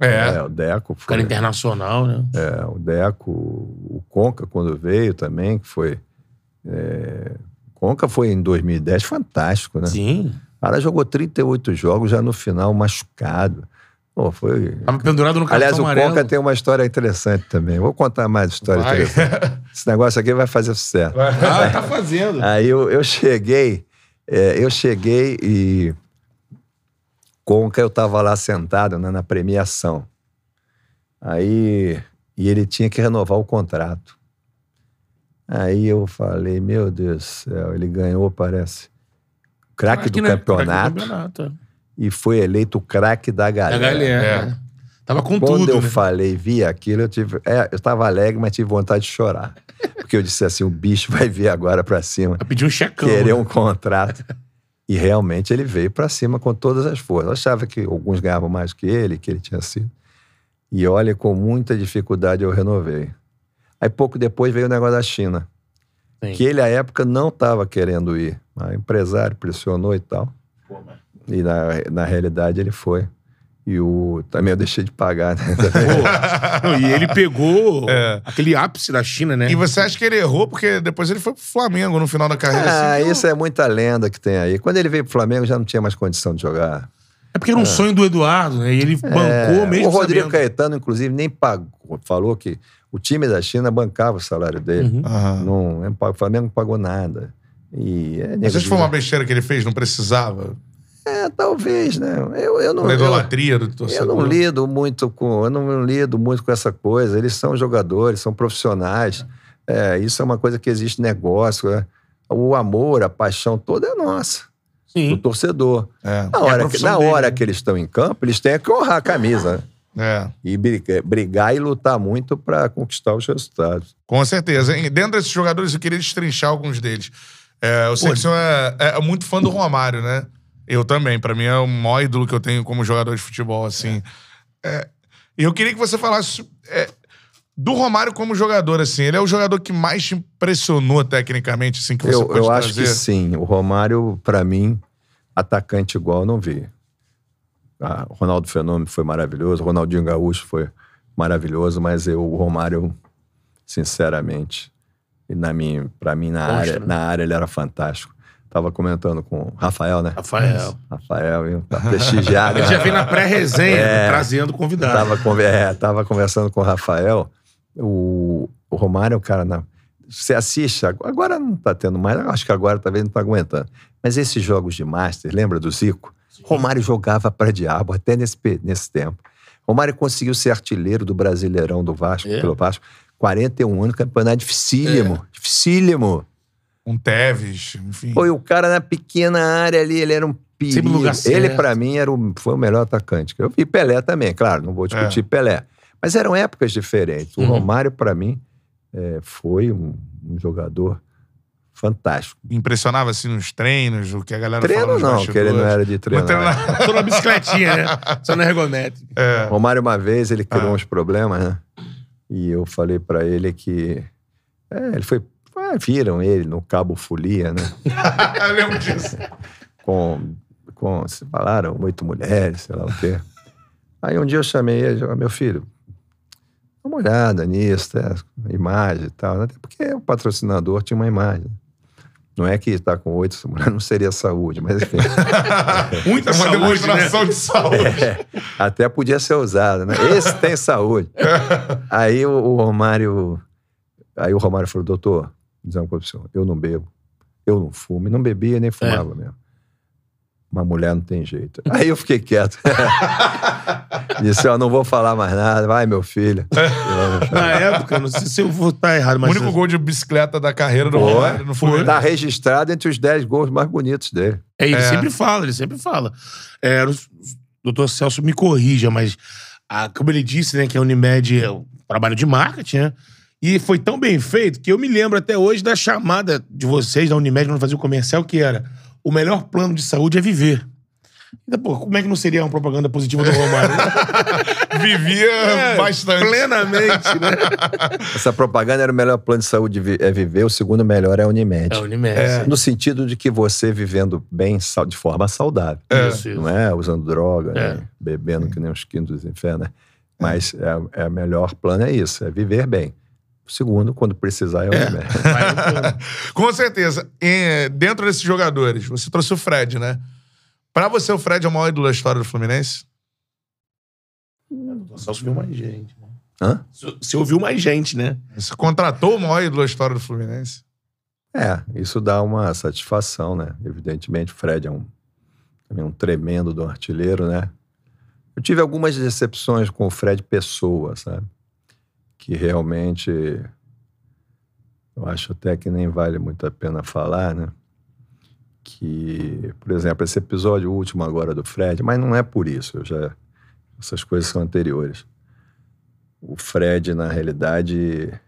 É. É, o Deco foi, cara internacional, né? é, o Deco, o Conca quando veio também, que foi é, Conca foi em 2010 fantástico, né? Sim. O cara jogou 38 jogos já no final machucado. Pô, foi Tava pendurado no cartão Aliás, o amarelo. Conca tem uma história interessante também. Vou contar mais história Vai. interessante. *laughs* Esse negócio aqui vai fazer sucesso. Ah, tá fazendo. Aí eu, eu cheguei, é, eu cheguei e Conca eu tava lá sentado né, na premiação. Aí e ele tinha que renovar o contrato. Aí eu falei, meu Deus do céu, ele ganhou, parece, craque do né, campeonato campeonato, é. E foi eleito o craque da Da galera. galera. É. né? Tava com Quando tudo, eu né? falei, vi aquilo, eu tive. É, eu estava alegre, mas tive vontade de chorar. Porque eu disse assim: o bicho *laughs* vai vir agora pra cima, Vai pedir um checão. querer né? um contrato. E realmente ele veio pra cima com todas as forças. Eu achava que alguns ganhavam mais que ele, que ele tinha sido. E olha, com muita dificuldade eu renovei. Aí pouco depois veio o negócio da China, Sim. que ele à época não estava querendo ir. Mas o empresário pressionou e tal. Pô, mas- E na, na realidade ele foi. E o. Também eu deixei de pagar, né? *laughs* Pô, e ele pegou É. aquele ápice da China, né? E você acha que ele errou porque depois ele foi pro Flamengo no final da carreira? Ah, assim, isso é muita lenda que tem aí. Quando ele veio pro Flamengo, já não tinha mais condição de jogar. É porque era um sonho do Eduardo, né? E ele bancou É, mesmo o Rodrigo sabendo. Caetano, inclusive, nem pagou. Falou que o time da China bancava o salário dele. Uhum. Não, o Flamengo não pagou nada. E é, Mas acha que foi uma besteira que ele fez? Não precisava? É, talvez, né? Eu, eu não. Eu, idolatria do eu torcedor? não lido muito com. Eu não lido muito com essa coisa. Eles são jogadores, são profissionais. É, isso é uma coisa que existe negócio. né? O amor, a paixão toda é nossa, do Sim. torcedor. É. Na É hora, que, profissão na dele, hora né? que eles estão em campo, eles têm que honrar a camisa. né? É. E brigar, brigar e lutar muito para conquistar os resultados. Com certeza. Dentro desses jogadores, eu queria destrinchar alguns deles. É, eu sei que o senhor é, é muito fã do Romário, né? Eu também. Pra mim é o maior ídolo que eu tenho como jogador de futebol, assim. É, E eu queria que você falasse é, do Romário como jogador, assim. Ele é o jogador que mais te impressionou tecnicamente, assim, que você Eu, pode eu trazer? acho que sim. O Romário, para mim, atacante igual, eu não vi. Ah, o Ronaldo Fenômeno foi maravilhoso, o Ronaldinho Gaúcho foi maravilhoso, mas eu, o Romário, sinceramente, na minha, pra mim, na Poxa, área, né? na área ele era fantástico. Tava comentando com o Rafael, né? Rafael. Rafael, hein? *laughs* Pra prestigiar. Ele já vem na pré-resenha, É. trazendo convidado. Tava, é, tava conversando com o Rafael. O, o Romário é um cara. Na, você assiste, ag- agora não tá tendo mais, acho que agora talvez não tá aguentando. Mas esses jogos de Master, lembra do Zico? Romário jogava pra diabo até nesse, nesse tempo. Romário conseguiu ser artilheiro do Brasileirão do Vasco, É. pelo Vasco. 41 anos, campeonato dificílimo. Dificílimo. Um Tevez, enfim. Foi o cara na pequena área ali, ele era um perigo. Lugar Ele, certo. pra mim, era o, foi o melhor atacante. Eu vi Pelé também, claro, não vou discutir Pelé. Mas eram épocas diferentes. O Uhum. Romário, pra mim, é, foi um, um jogador fantástico. Impressionava assim nos treinos, o que a galera Treino nos não, que ele não era de treinar- Só na bicicletinha, né? Só na ergométrica. É. Romário, uma vez, ele criou Ah. uns problemas, né? E eu falei pra ele que... É, ele foi... ah, viram ele no Cabo Folia, né? *laughs* Eu lembro disso. com, com se falaram, oito mulheres, sei lá o quê. Aí um dia eu chamei ele, eu, meu filho, dá uma olhada nisso, tá? imagem e tal, né? até porque o patrocinador tinha uma imagem. Não é que estar com oito mulheres *laughs* não seria saúde, mas enfim. *laughs* Muita É uma saúde, né? demonstração de saúde. É, até podia ser usado, né? Esse tem saúde. Aí o, o Romário. Aí o Romário falou, doutor, dizer uma coisa pro senhor, eu não bebo, eu não fumo, e não bebia nem fumava mesmo. Uma mulher não tem jeito. *laughs* Aí eu fiquei quieto. *laughs* Disse, ó, não vou falar mais nada, vai, meu filho. *laughs* Na época, não sei se eu vou estar errado, O mas. único gol de bicicleta da carreira do Foi, Romário não foi. Tá registrado entre os dez gols mais bonitos dele. É, ele É. sempre fala, ele sempre fala. É, o doutor Celso me corrija, mas a- como ele disse, né, que a Unimed é um trabalho de marketing, né? E foi tão bem feito que eu me lembro até hoje da chamada de vocês da Unimed quando fazia o comercial, que era o melhor plano de saúde é viver. Então, pô, como é que não seria uma propaganda positiva do Romário? *laughs* Vivia É, bastante. Plenamente, né? *laughs* Essa propaganda era o melhor plano de saúde é viver, o segundo melhor é a Unimed. É a Unimed. No sentido de que você vivendo bem, de forma saudável. Isso, isso. Não é usando droga, É. né? bebendo que nem os quintos dos infernos. né? Mas é, é o melhor plano é isso, é viver bem. Segundo, quando precisar, é *laughs* o É. *laughs* Com certeza. Em- dentro desses jogadores, você trouxe o Fred, né? Pra você, o Fred é o maior ídolo da história do Fluminense? O Celso viu mais gente. né? Hã? Você ouviu mais gente, né? Você contratou o maior ídolo da história do Fluminense? É, isso dá uma satisfação, né? Evidentemente, o Fred é um, também um tremendo do artilheiro, né? Eu tive algumas decepções com o Fred Pessoa, sabe? Que realmente eu acho até que nem vale muito a pena falar, né? Que, por exemplo, esse episódio último agora do Fred, mas não é por isso, já essas coisas são anteriores. O Fred, na realidade,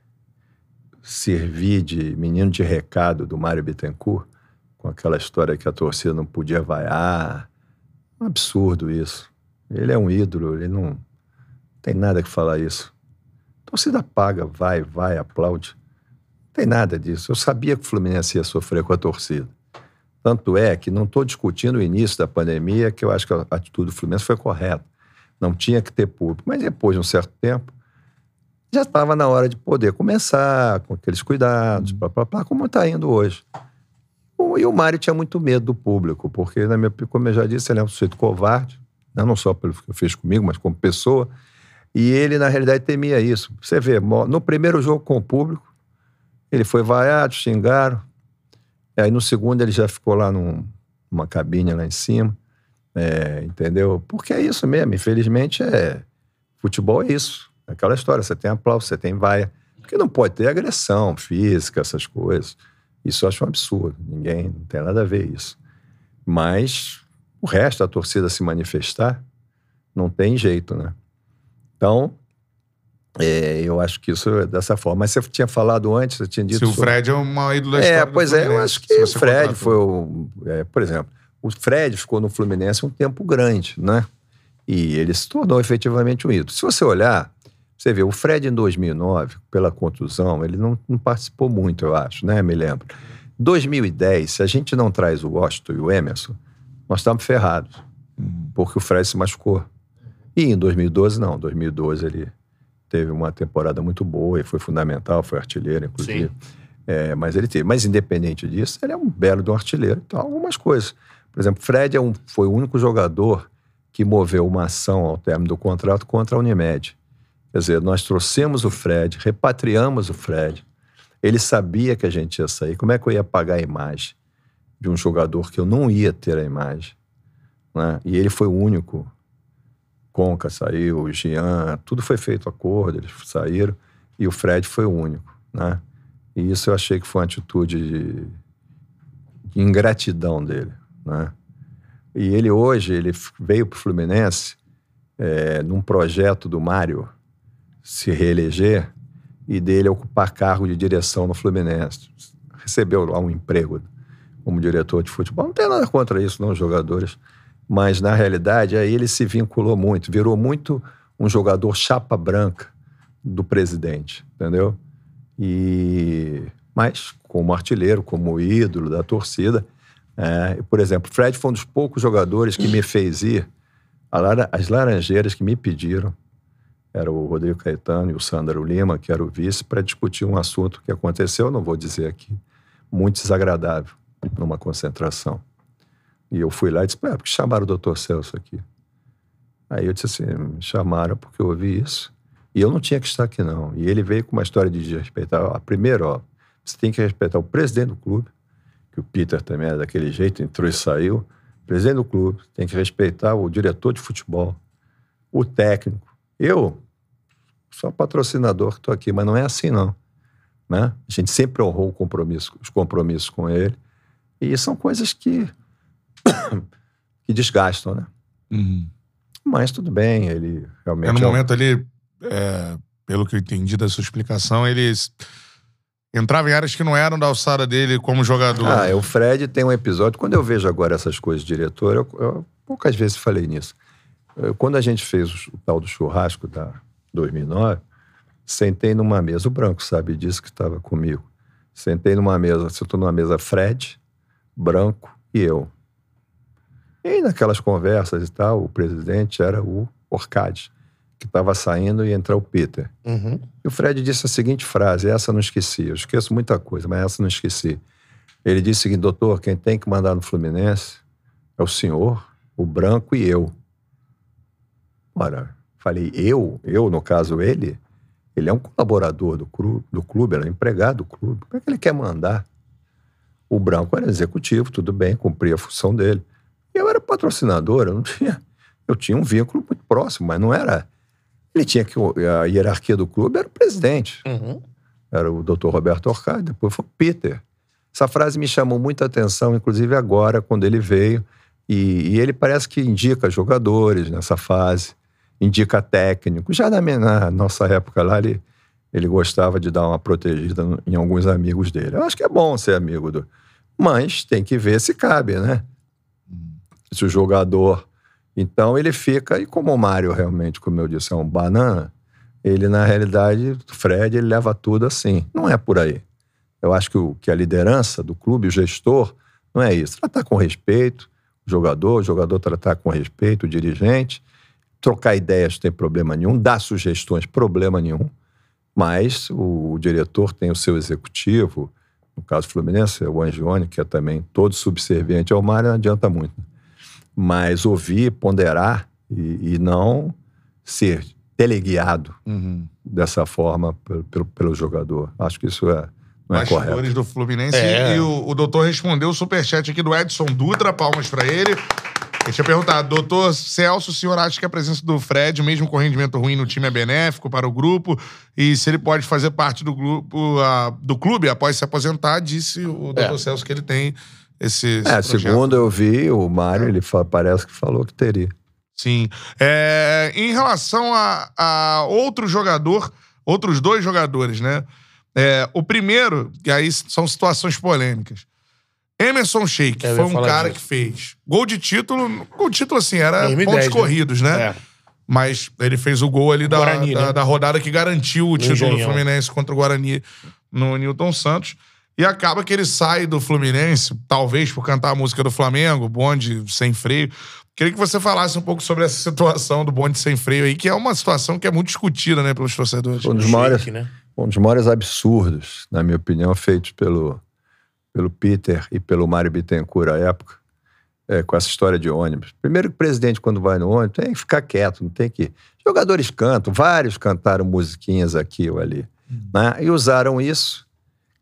servir de menino de recado do Mário Bittencourt, com aquela história que a torcida não podia vaiar. Um absurdo isso. Ele é um ídolo, ele não tem nada que falar isso. A torcida paga, vai, vai, aplaude. Não tem nada disso. Eu sabia que o Fluminense ia sofrer com a torcida. Tanto é que não estou discutindo o início da pandemia, que eu acho que a atitude do Fluminense foi correta. Não tinha que ter público. Mas depois de um certo tempo, já estava na hora de poder começar com aqueles cuidados, blá, blá, blá, como está indo hoje. E o Mário tinha muito medo do público, porque, na minha, como eu já disse, ele é um sujeito covarde, né? não só pelo que fez comigo, mas como pessoa. E ele, na realidade, temia isso. Você vê, no primeiro jogo com o público, ele foi vaiado, xingaram. Aí no segundo ele já ficou lá num- numa cabine lá em cima. É, entendeu? Porque é isso mesmo. Infelizmente, é futebol é isso. É Aquela história, você tem aplauso, você tem vaia. Porque não pode ter agressão física, essas coisas. Isso eu acho um absurdo. Ninguém, não tem nada a ver isso. Mas o resto, a torcida se manifestar, não tem jeito, né? Então, é, eu acho que isso é dessa forma. Mas você tinha falado antes, você tinha dito... Se o sobre- Fred é o maior ídolo da é, pois é, eu acho que o Fred contratou. foi o. é, por exemplo, o Fred ficou no Fluminense um tempo grande, né? E ele se tornou efetivamente um ídolo. Se você olhar, você vê, o Fred em 2009, pela contusão, ele não, não participou muito, eu acho, né? Me lembro. 2010, se a gente não traz o Washington e o Emerson, nós estamos ferrados. porque o Fred se machucou. E em 2012, não. 2012 ele teve uma temporada muito boa e foi fundamental, foi artilheiro, inclusive. É, mas ele teve. Mas independente disso, ele é um belo de um artilheiro. Então, algumas coisas. Por exemplo, Fred é um, foi o único jogador que moveu uma ação ao término do contrato contra a Unimed. Quer dizer, nós trouxemos o Fred, repatriamos o Fred. Ele sabia que a gente ia sair. Como é que eu ia pagar a imagem de um jogador que eu não ia ter a imagem? Né? E ele foi o único. Conca saiu, Jean, tudo foi feito acordo, eles saíram. E o Fred foi o único. Né? E isso eu achei que foi uma atitude de, de ingratidão dele. Né? E ele hoje, ele veio para o Fluminense é, num projeto do Mário se reeleger e dele ocupar cargo de direção no Fluminense. Recebeu lá um emprego como diretor de futebol. Não tem nada contra isso, não, os jogadores. Mas, na realidade, aí ele se vinculou muito, virou muito um jogador chapa branca do presidente, entendeu? E mas como artilheiro, como ídolo da torcida, é, por exemplo, Fred foi um dos poucos jogadores que me fez ir as Laranjeiras que me pediram era o Rodrigo Caetano e o Sandro Lima, que era o vice, para discutir um assunto que aconteceu, não vou dizer aqui, muito desagradável numa concentração. E eu fui lá e disse, é, porque chamaram o doutor Celso aqui? Aí eu disse assim, chamaram porque eu ouvi isso. E eu não tinha que estar aqui, não. E ele veio com uma história de respeitar. Ó, primeiro, ó, você tem que respeitar o presidente do clube, que o Peter também era daquele jeito, entrou e saiu. O presidente do clube, tem que respeitar o diretor de futebol, o técnico. Eu sou patrocinador que estou aqui, mas não é assim, não. Né? A gente sempre honrou compromisso, os compromissos com ele. E são coisas que *coughs* que desgastam, né? Uhum. Mas tudo bem, ele realmente. É no é momento ali, é, pelo que eu entendi da sua explicação, ele entrava em áreas que não eram da alçada dele como jogador. Ah, o Fred tem um episódio. Quando eu vejo agora essas coisas de diretor, eu, eu poucas vezes falei nisso. Eu, quando a gente fez o tal do churrasco da 2009, sentei numa mesa, o Branco sabe disso que estava comigo. Sentei numa mesa, sentou numa mesa Fred, Branco e eu. E aí, naquelas conversas e tal, o presidente era o Orcade, que estava saindo e entra o Peter. Uhum. E o Fred disse a seguinte frase, essa não esqueci, eu esqueço muita coisa, mas essa não esqueci. Ele disse o seguinte, doutor, quem tem que mandar no Fluminense é o senhor, o Branco e eu. Ora, falei, eu, eu, no caso ele, ele é um colaborador do clube, do clube, era um empregado do clube. Como é que ele quer mandar? O Branco era executivo, tudo bem, cumpria a função dele. Eu era patrocinador, eu não tinha. Eu tinha um vínculo muito próximo, mas não era. Ele tinha que. A hierarquia do clube era o presidente. Uhum. Era o doutor Roberto Orcade, depois foi o Peter. Essa frase me chamou muita atenção, inclusive agora, quando ele veio. E, e ele parece que indica jogadores nessa fase, indica técnico. Já na, minha, na nossa época lá, ele, ele gostava de dar uma protegida em alguns amigos dele. Eu acho que é bom ser amigo do. Mas tem que ver se cabe, né? Se o jogador. Então ele fica, e como o Mário realmente, como eu disse, é um banana, ele na realidade, Fred, ele leva tudo assim. Não é por aí. Eu acho que, o, que a liderança do clube, o gestor, não é isso. Tratar com respeito o jogador, o jogador tratar com respeito o dirigente, trocar ideias não tem problema nenhum, dar sugestões, problema nenhum. Mas o, o diretor tem o seu executivo, no caso Fluminense, é o Angione, que é também todo subserviente ao Mário, não adianta muito. Né? Mas ouvir, ponderar e, e não ser teleguiado uhum. dessa forma pelo, pelo, pelo, jogador. Acho que isso é, não é correto. do Fluminense. É. E o, o doutor respondeu o superchat aqui do Edson Dutra, palmas para ele. Ele tinha perguntado, doutor Celso, o senhor acha que a presença do Fred, mesmo com rendimento ruim no time, é benéfico para o grupo? E se ele pode fazer parte do grupo, do clube após se aposentar, disse o doutor é. Celso que ele tem esse, esse É, segundo eu vi, o Mário, ele parece que falou que teria. Sim. É, em relação a, a outro jogador, outros dois jogadores, né? É, o primeiro, e aí são situações polêmicas. Emerson Sheik foi um cara disso. que fez gol de título. Gol de título, assim, era 2010, pontos né? corridos, né? É. Mas ele fez o gol ali da, Guarani, da, né? da, rodada que garantiu o título do Fluminense contra o Guarani no Newton Santos. E acaba que ele sai do Fluminense, talvez por cantar a música do Flamengo, bonde sem freio, Queria que você falasse um pouco sobre essa situação do bonde sem freio aí, que é uma situação que é muito discutida, né, pelos torcedores. Um dos maiores, né? um dos maiores absurdos, na minha opinião, feitos pelo, pelo Peter e pelo Mário Bittencourt à época, é, com essa história de ônibus. Primeiro que o presidente, quando vai no ônibus, tem que ficar quieto, não tem que. Jogadores cantam, vários cantaram musiquinhas aqui ou ali. Né? E usaram isso,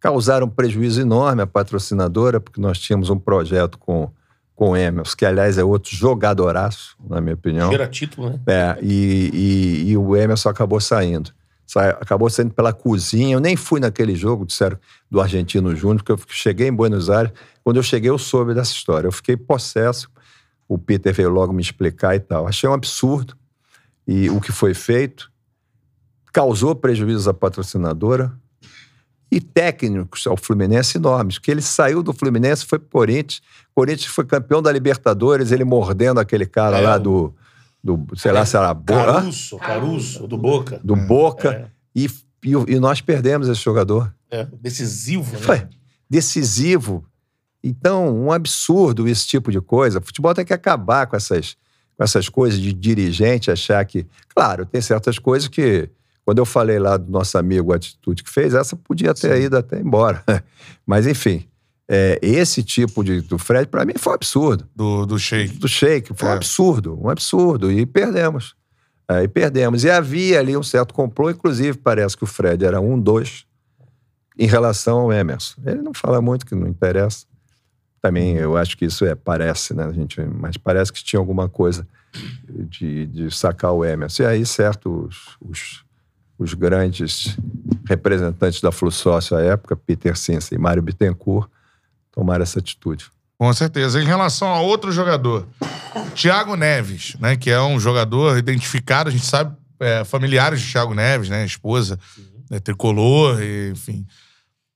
causaram um prejuízo enorme à patrocinadora, porque nós tínhamos um projeto com, com o Emerson, que aliás é outro jogadoraço, na minha opinião. Cheira título, né? É, e, e- e o Emerson acabou saindo. Sai- acabou saindo pela cozinha. Eu nem fui naquele jogo, disseram, do Argentino Júnior, porque eu cheguei em Buenos Aires. Quando eu cheguei, eu soube dessa história. Eu fiquei possesso. O Peter veio logo me explicar e tal. Achei um absurdo. E o que foi feito causou prejuízos à patrocinadora e técnicos ao Fluminense enormes, que ele saiu do Fluminense, foi pro Corinthians, Corinthians foi campeão da Libertadores, ele mordendo aquele cara É, lá do, do, sei lá, se era Bo- hã? Caruso, Caruso, do Boca. do Boca, É. e, e, o- e nós perdemos esse jogador. É, decisivo, né? Foi decisivo. Então, um absurdo esse tipo de coisa. O futebol tem que acabar com essas, com essas coisas de dirigente achar que. Claro, tem certas coisas que. Quando eu falei lá do nosso amigo a atitude que fez, essa podia ter ido até embora. *laughs* Mas, enfim, é, esse tipo de, do Fred, para mim, foi um absurdo. Do, do Sheik. Do Sheik, foi um É. absurdo, um absurdo. E perdemos. É, e perdemos. E havia ali um certo complô, inclusive, parece que o Fred era um, dois, em relação ao Emerson. Ele não fala muito, que não interessa. Também eu acho que isso é, parece, né, gente? Mas parece que tinha alguma coisa de, de sacar o Emerson. E aí, certo, os, os, os grandes representantes da Flu Sócio à época, Peter Sinsa e Mário Bittencourt, tomaram essa atitude. Com certeza. Em relação a outro jogador, Thiago Neves, né? Que é um jogador identificado, a gente sabe, é, familiares de Thiago Neves, né? Esposa, né, tricolor, e, enfim.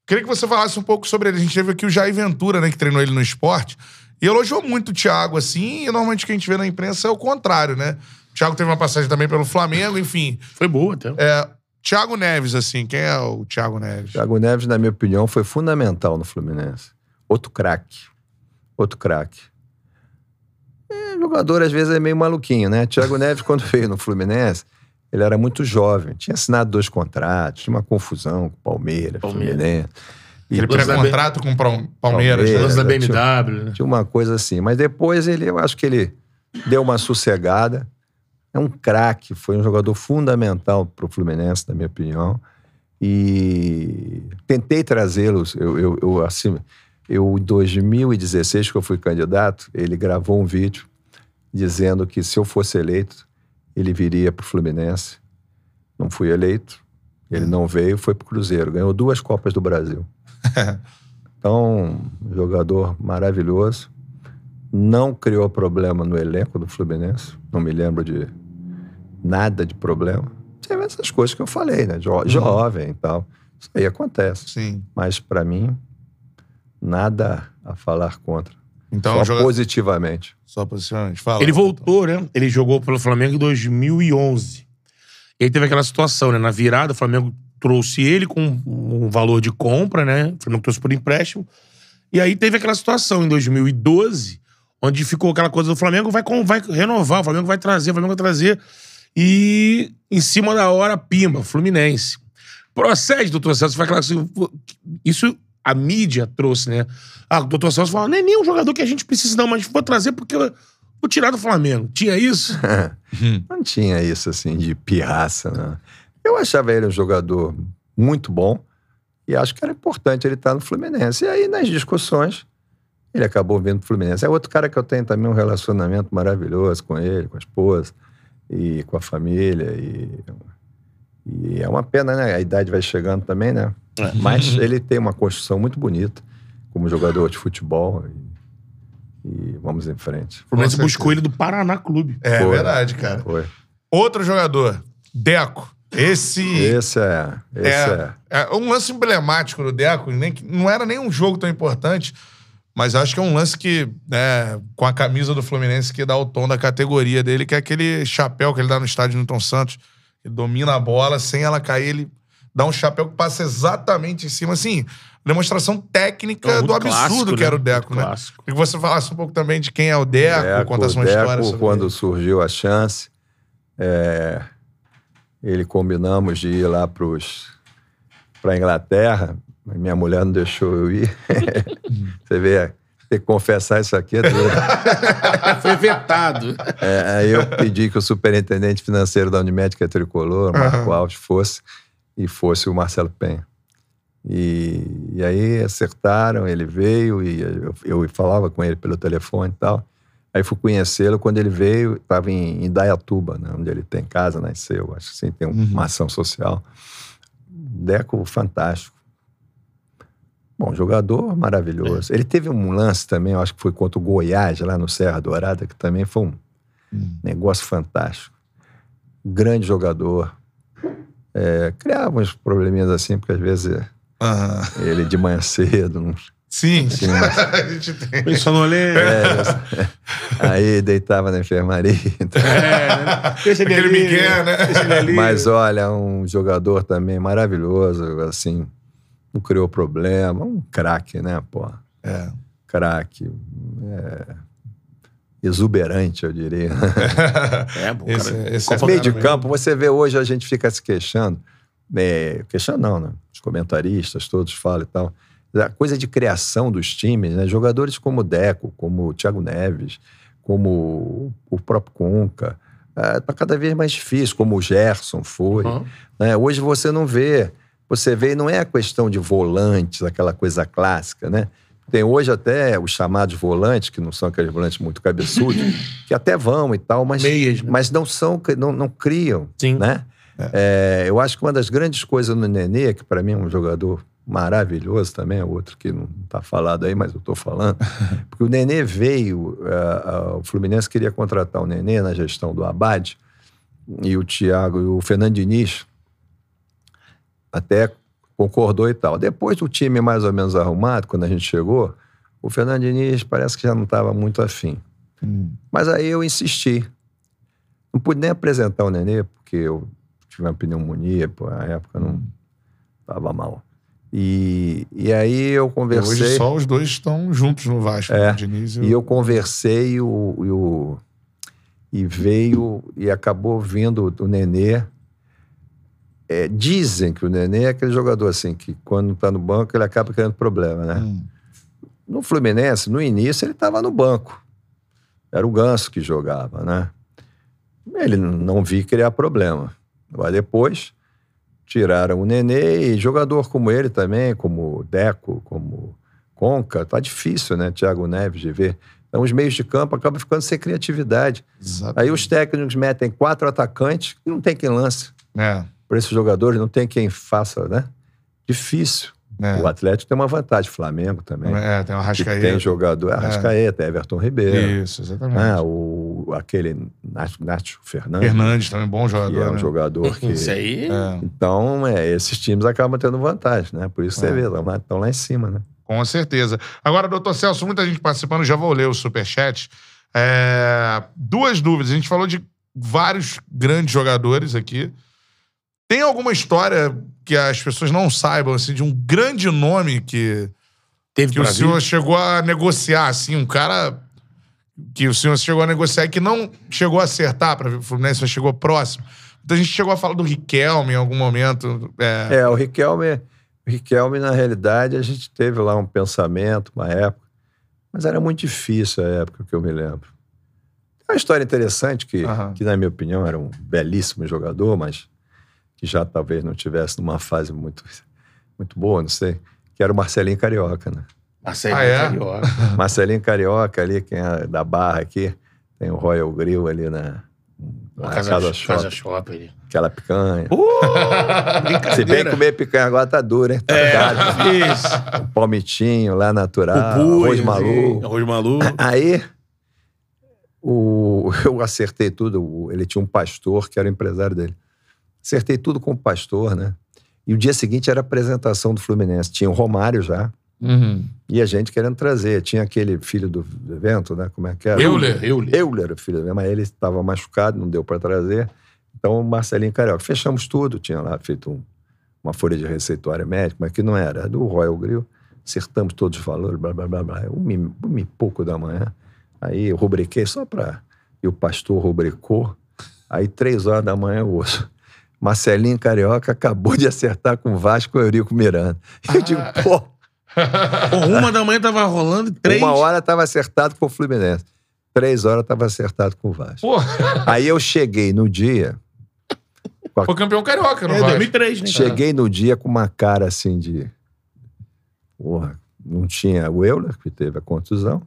Queria que você falasse um pouco sobre ele. A gente teve aqui o Jair Ventura, né? Que treinou ele no esporte. E elogiou muito o Thiago, assim, e normalmente o que a gente vê na imprensa é o contrário, né? Thiago teve uma passagem também pelo Flamengo, enfim. Foi boa até. É, Thiago Neves, assim, quem é o Thiago Neves? Thiago Neves, na minha opinião, foi fundamental no Fluminense. Outro craque. Outro craque. É, jogador, às vezes, é meio maluquinho, né? Thiago *laughs* Neves, quando veio no Fluminense, ele era muito jovem. Tinha assinado dois contratos, tinha uma confusão com o Palmeiras, Palmeiras. Fluminense. E Ele pré-contrato com o Palmeiras, Palmeiras. né? Da BMW, né? tinha uma coisa assim. Mas depois ele, eu acho que ele deu uma sossegada. É um craque, foi um jogador fundamental para o Fluminense, na minha opinião. E tentei trazê-los. Eu, eu, eu, assim, eu, em 2016, que eu fui candidato, ele gravou um vídeo dizendo que se eu fosse eleito, ele viria para o Fluminense. Não fui eleito, ele não veio, foi para o Cruzeiro. Ganhou duas Copas do Brasil. *laughs* Então, um jogador maravilhoso. Não criou problema no elenco do Fluminense. Não me lembro de nada de problema. Teve essas coisas que eu falei, né? Jo- jovem e tal. Isso aí acontece. Sim. Mas, para mim, nada a falar contra. Então, Só joga... positivamente. Só posicionamento. Fala. Ele voltou, né? Ele jogou pelo Flamengo em 2011. E aí teve aquela situação, né? Na virada, o Flamengo trouxe ele com um valor de compra, né? O Flamengo trouxe por empréstimo. E aí teve aquela situação em 2012, onde ficou aquela coisa do Flamengo vai, vai renovar, o Flamengo vai trazer, o Flamengo vai trazer. E em cima da hora, pimba, Fluminense. Procede, doutor Celso, vai pô, isso a mídia trouxe, né? Ah, o doutor Celso falou, não é nem um jogador que a gente precisa não, mas vou trazer porque eu vou tirar do Flamengo. Tinha isso? *laughs* Não tinha isso assim de pirraça, né? Eu achava ele um jogador muito bom e acho que era importante ele estar no Fluminense. E aí, nas discussões, ele acabou vindo pro Fluminense. É outro cara que eu tenho também um relacionamento maravilhoso com ele, com a esposa e com a família. E, e é uma pena, né? A idade vai chegando também, né? Mas *laughs* ele tem uma construção muito bonita como jogador de futebol. E, e vamos em frente. O Fluminense buscou ele do Paraná Clube. É Foi. verdade, cara. Foi. Outro jogador, Deco. Esse Esse é. Esse é. é, é um lance emblemático do Deco. Nem, que- não era nem um jogo tão importante, mas acho que é um lance que, né, com a camisa do Fluminense, que dá o tom da categoria dele, que é aquele chapéu que ele dá no estádio Newton Santos. Ele domina a bola, sem ela cair, ele dá um chapéu que passa exatamente em cima, assim, demonstração técnica É do absurdo clássico, que era o né? Deco, Muito né? clássico. Queria que você falasse um pouco também de quem é o Deco, contasse uma Deco, história sobre quando ele. surgiu a chance, é, ele combinamos de ir lá para a Inglaterra. Minha mulher não deixou eu ir. *laughs* Você vê, ter que confessar isso aqui é. *laughs* Foi vetado. É, aí eu pedi que o superintendente financeiro da Unimed, que é tricolor, Marco Alves, fosse, e fosse o Marcelo Penha. E, e aí acertaram, ele veio, e eu, eu falava com ele pelo telefone e tal. Aí fui conhecê-lo, quando ele veio, estava em Indaiatuba, né, onde ele tem casa, nasceu, acho que sim, tem uma ação social. Deco, fantástico. Bom, jogador maravilhoso. Ele teve um lance também, eu acho que foi contra o Goiás, lá no Serra Dourada, que também foi um negócio fantástico. Grande jogador. É, criava uns probleminhas assim, porque às vezes Aham. ele de manhã cedo, não- Sim, Sim, mas- *laughs* a gente tem. Bem sonolento. é, aí deitava na enfermaria. então. É, né? Deixa ele Aquele ali, Miguel, né? Deixa ele ali. Mas olha, um jogador também maravilhoso, assim, não criou problema, um craque, né, pô? É. Craque. é, exuberante, eu diria. *laughs* É, bom, Esse, cara. esse é Meio de fera campo, você vê hoje a gente fica se queixando. É, queixando não, né? Os comentaristas todos falam e tal. A coisa de criação dos times, né? Jogadores como o Deco, como o Thiago Neves, como o próprio Conca. Está cada vez mais difícil, como o Gerson foi. Uhum. né? Hoje você não vê. Você vê, não é a questão de volantes, aquela coisa clássica, né? Tem hoje até os chamados volantes, que não são aqueles volantes muito cabeçudos, *laughs* que até vão e tal, mas, Meias, né? mas não são, não, não criam, Sim. né? É, eu acho que uma das grandes coisas no Nenê, que para mim é um jogador maravilhoso também, é outro que não está falado aí, mas eu estou falando, *laughs* porque o Nenê veio, ah, ah, o Fluminense queria contratar o Nenê na gestão do Abad, e o Thiago e o Fernando Diniz até concordou e tal. Depois do time mais ou menos arrumado, quando a gente chegou, o Fernando Diniz parece que já não estava muito afim. Mas aí eu insisti. Não pude nem apresentar o Nenê, porque eu tive uma pneumonia, pô, na época não estava mal. E, e aí eu E conversei. Hoje só os dois estão juntos no Vasco, É. o Diniz e o... E eu conversei e, o, e, o- e veio e acabou vindo o Nenê. É, dizem que o Nenê é aquele jogador assim, que quando está no banco ele acaba criando problema, né? Hum. No Fluminense, no início, ele estava no banco. Era o Ganso que jogava, né? Ele não vi criar problema. Agora depois, tiraram o Nenê e jogador como ele também, como Deco, como Conca, tá difícil, né? Thiago Neves de ver. Então, os meios de campo acabam ficando sem criatividade. Exato. Aí os técnicos metem quatro atacantes e não tem quem lance. É, Para esses jogadores, não tem quem faça, né? Difícil. é. O Atlético tem uma vantagem, o Flamengo também. É, tem o Que Arrascaeta. tem jogador, Arrascaeta, Everton Ribeiro. Isso, exatamente. Ah, o, aquele Nacho, Nacho Fernandes, Fernandes também, bom que jogador, é um né? jogador que... Isso aí. É, Então, é, esses times acabam tendo vantagem, né? Por isso você É. vê, estão lá, estão lá em cima, né? com certeza. Agora, doutor Celso, muita gente participando, já vou ler o superchat. É, duas dúvidas. A gente falou de vários grandes jogadores aqui. Tem alguma história que as pessoas não saibam, assim, de um grande nome que, Teve que o senhor vir? chegou a negociar, assim, um cara que o senhor chegou a negociar e que não chegou a acertar para o Fluminense, mas chegou próximo. Então a gente chegou a falar do Riquelme em algum momento. É, É, o Riquelme, o Riquelme, na realidade, a gente teve lá um pensamento, uma época, mas era muito difícil a época que eu me lembro. É uma história interessante que, Aham. que, na minha opinião, era um belíssimo jogador, mas que já talvez não tivesse numa fase muito, muito boa, não sei, que era o Marcelinho Carioca, né? Marcelo Ah, é? Carioca. *laughs* Marcelinho Carioca ali, quem é da Barra aqui, tem o Royal Grill ali na, na Casa, Casa, casa Shopping, Shopping. ali. aquela picanha. Uh. *laughs* Se bem comer picanha agora tá duro, hein? Tá É, caro. *laughs* isso. Um palmitinho lá natural, Pupu, arroz maluco. Arroz maluco. Aí, o, eu acertei tudo. Ele tinha um pastor que era o empresário dele. Acertei tudo com o pastor, né? E o dia seguinte era a apresentação do Fluminense. Tinha o Romário já. Uhum. E a gente querendo trazer. Tinha aquele filho do evento, né? Como é que era? Euler. Euler. Euler, o filho do evento, mas ele estava machucado, não deu para trazer. Então, o Marcelinho Carioca. Fechamos tudo. Tinha lá feito um- uma folha de receituário médico, mas que não era, era do Royal Grill. Acertamos todos os valores, blá, blá, blá, blá. Um, e- uma e pouco da manhã. Aí eu rubriquei só para... E o pastor rubricou. Aí, três horas da manhã, eu ouço. Marcelinho Carioca acabou de acertar com o Vasco e o Eurico Miranda. Eu digo, pô, *laughs* Pô, uma da manhã tava rolando e três. uma hora estava acertado com o Fluminense. Três horas estava acertado com o Vasco. Pô, Aí eu cheguei no dia, foi campeão carioca, não É, vai? 2003, né? cheguei no dia com uma cara assim de. Porra, não tinha o Euler, que teve a contusão,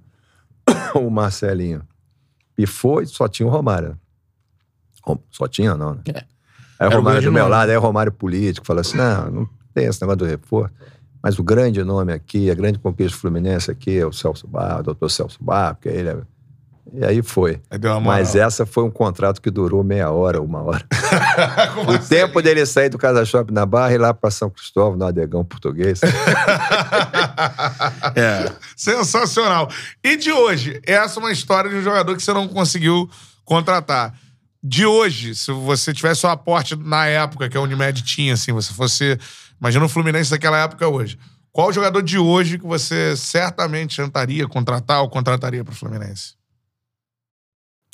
*coughs* o Marcelinho pifou e só tinha o Romário. Rom- Só tinha, não, né? É. Aí o Romário do meu nome. lado, aí o Romário político, falou assim: não, não tem esse negócio do reforço. Mas o grande nome aqui, a grande conquista do Fluminense aqui é o Celso Barro, o doutor Celso Barro, porque ele é... E aí foi. Aí. Mas essa foi um contrato que durou meia hora, uma hora. *laughs* O assim? tempo dele sair do Casa Shopping na Barra e ir lá para São Cristóvão, no Adegão português. *laughs* É. Sensacional. E de hoje? Essa é uma história de um jogador que você não conseguiu contratar. De hoje, se você tivesse o aporte na época que a Unimed tinha, assim, você fosse. Imagina o Fluminense daquela época hoje. Qual o jogador de hoje que você certamente tentaria contratar ou contrataria para o Fluminense?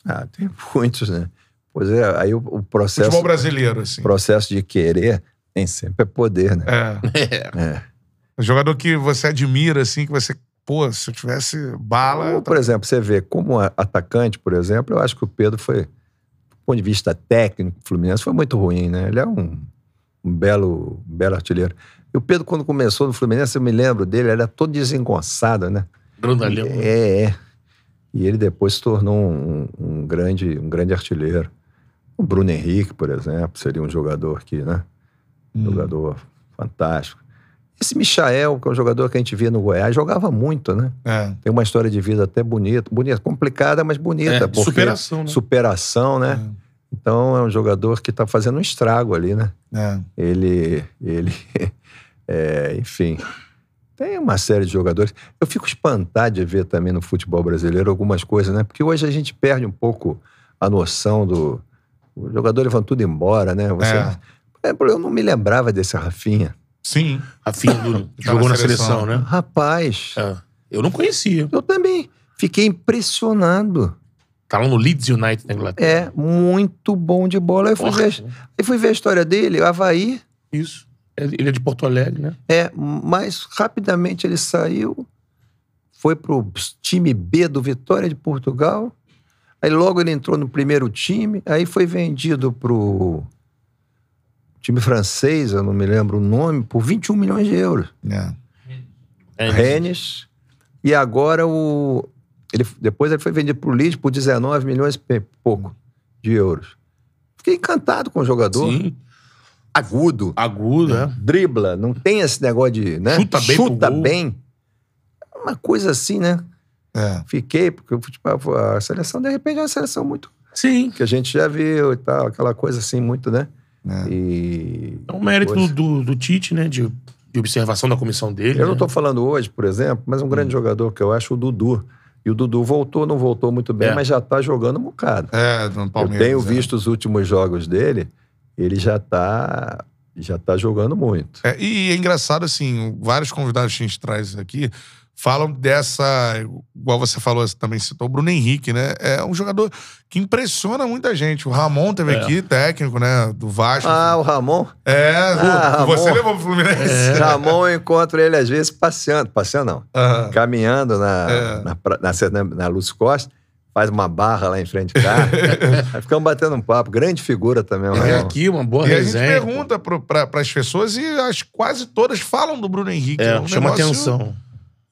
ah, tem muitos, né? Pois é, aí o, o processo, Futebol brasileiro, assim. processo de querer nem sempre é poder, né? É. É. Um jogador que você admira, assim, que você. Pô, se eu tivesse bala. Ou, por exemplo, você vê, como atacante, por exemplo, eu acho que o Pedro foi, ponto de vista técnico, o Fluminense foi muito ruim, né? Ele é um, um belo, um belo artilheiro. E o Pedro, quando começou no Fluminense, eu me lembro dele, ele era todo desengonçado, né? Grandalhão. É, é. E ele depois se tornou um, um grande, um grande artilheiro. O Bruno Henrique, por exemplo, seria um jogador que, né? Hum. Jogador fantástico. Esse Michael, que é um jogador que a gente via no Goiás, jogava muito, né? É. Tem uma história de vida até bonita, bonita, complicada, mas bonita. É, porque superação, né? Superação, né? Então é um jogador que está fazendo um estrago ali, né? É. Ele, ele, *laughs* é, enfim, tem uma série de jogadores. Eu fico espantado de ver também no futebol brasileiro algumas coisas, né? Porque hoje a gente perde um pouco a noção do. O jogador levando tudo embora, né? Você, É. Por exemplo, eu não me lembrava desse Rafinha. Sim. A fim do. Tá jogou na na seleção. seleção, né? Rapaz, É. Eu não conhecia. eu também fiquei impressionado. Tá lá no Leeds United na Inglaterra. É muito bom de bola. Aí eu fui, ver, aí fui ver a história dele, Havaí. Isso. Ele é de Porto Alegre, né? É, mas rapidamente ele saiu, foi pro time B do Vitória de Portugal. Aí logo ele entrou no primeiro time, aí foi vendido pro time francês, eu não me lembro o nome, por 21 milhões de euros. É. É, Rennes. E agora o ele depois ele foi vendido pro Leeds por 19 milhões e pouco de euros. Fiquei encantado com o jogador. Sim. Agudo. Agudo, né? dribla, não tem esse negócio de, né? Chuta bem Chuta gol. bem. Uma coisa assim, né? É. Fiquei, porque o futebol- a seleção, de repente, é uma seleção muito. Sim. que a gente já viu e tal, aquela coisa assim, muito, né? É. E. É um mérito do, Coisa. do, do Tite, né? De, de observação da comissão dele. Eu não né? tô falando hoje, por exemplo, mas um grande jogador que eu acho, o Dudu. E o Dudu voltou, não voltou muito bem, É. mas já tá jogando um bocado. É, no Eu Palmeiras. tenho é. visto os últimos jogos dele, ele já tá, já tá jogando muito. É, e é engraçado, assim, vários convidados que a gente traz aqui falam dessa. Igual você falou, você também citou o Bruno Henrique, né? É um jogador que impressiona muita gente. O Ramon teve É. aqui, técnico, né? Do Vasco. Ah, o Ramon. é, Ah, você Ramon. levou pro Fluminense. É. Ramon, eu encontro ele às vezes passeando, passeando não, caminhando na, É. na, na, na, na Luz Costa, faz uma barra lá em frente de. *laughs* Aí ficamos batendo um papo. Grande figura também, o Ele é aqui, uma boa E a gente resenha. pergunta para as pessoas e as quase todas falam do Bruno Henrique. É, um chama negócio- atenção.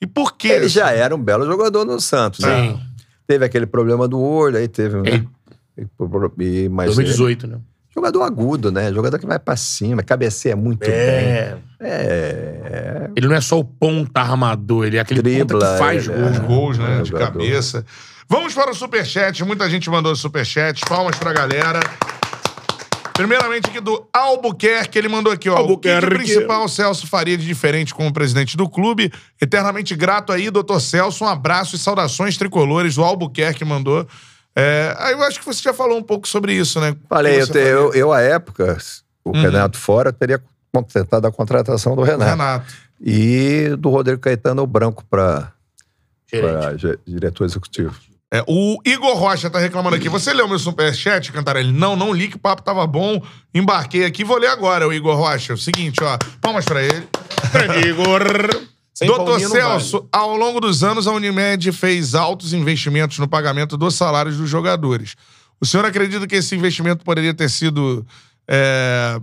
E por quê? Ele já era um belo jogador no Santos, né? Sim. Teve aquele problema do olho, aí teve. né? Ele- E, mas 2018, né? Jogador agudo, né? Jogador que vai pra cima, cabeceia muito bem. É. É. Ele não é só o ponta armador, ele é aquele ponta Dribla, que faz ele gol. é. Os gols, né? É, de jogador. cabeça. Vamos para o superchat. Muita gente mandou superchat. Palmas pra galera. Primeiramente aqui do Albuquerque, ele mandou aqui, ó. O que, principal Celso faria de diferente como presidente do clube? Eternamente grato aí, doutor Celso. Um abraço e saudações tricolores. O Albuquerque mandou. É, aí eu acho que você já falou um pouco sobre isso, né? Falei, eu, te- eu, eu, à época, o Uhum. Renato fora, teria contentado da contratação do Renato. Renato. E do Rodrigo Caetano o Branco para diretor executivo. É, o Igor Rocha tá reclamando aqui. Você leu meu superchat, Cantarelli? Não, não li que o papo tava bom. Embarquei aqui, vou ler agora, o Igor Rocha. É o seguinte, ó. Palmas pra ele. *laughs* Igor. Sem Doutor Celso, ao longo dos anos, a Unimed fez altos investimentos no pagamento dos salários dos jogadores. O senhor acredita que esse investimento poderia ter sido, é,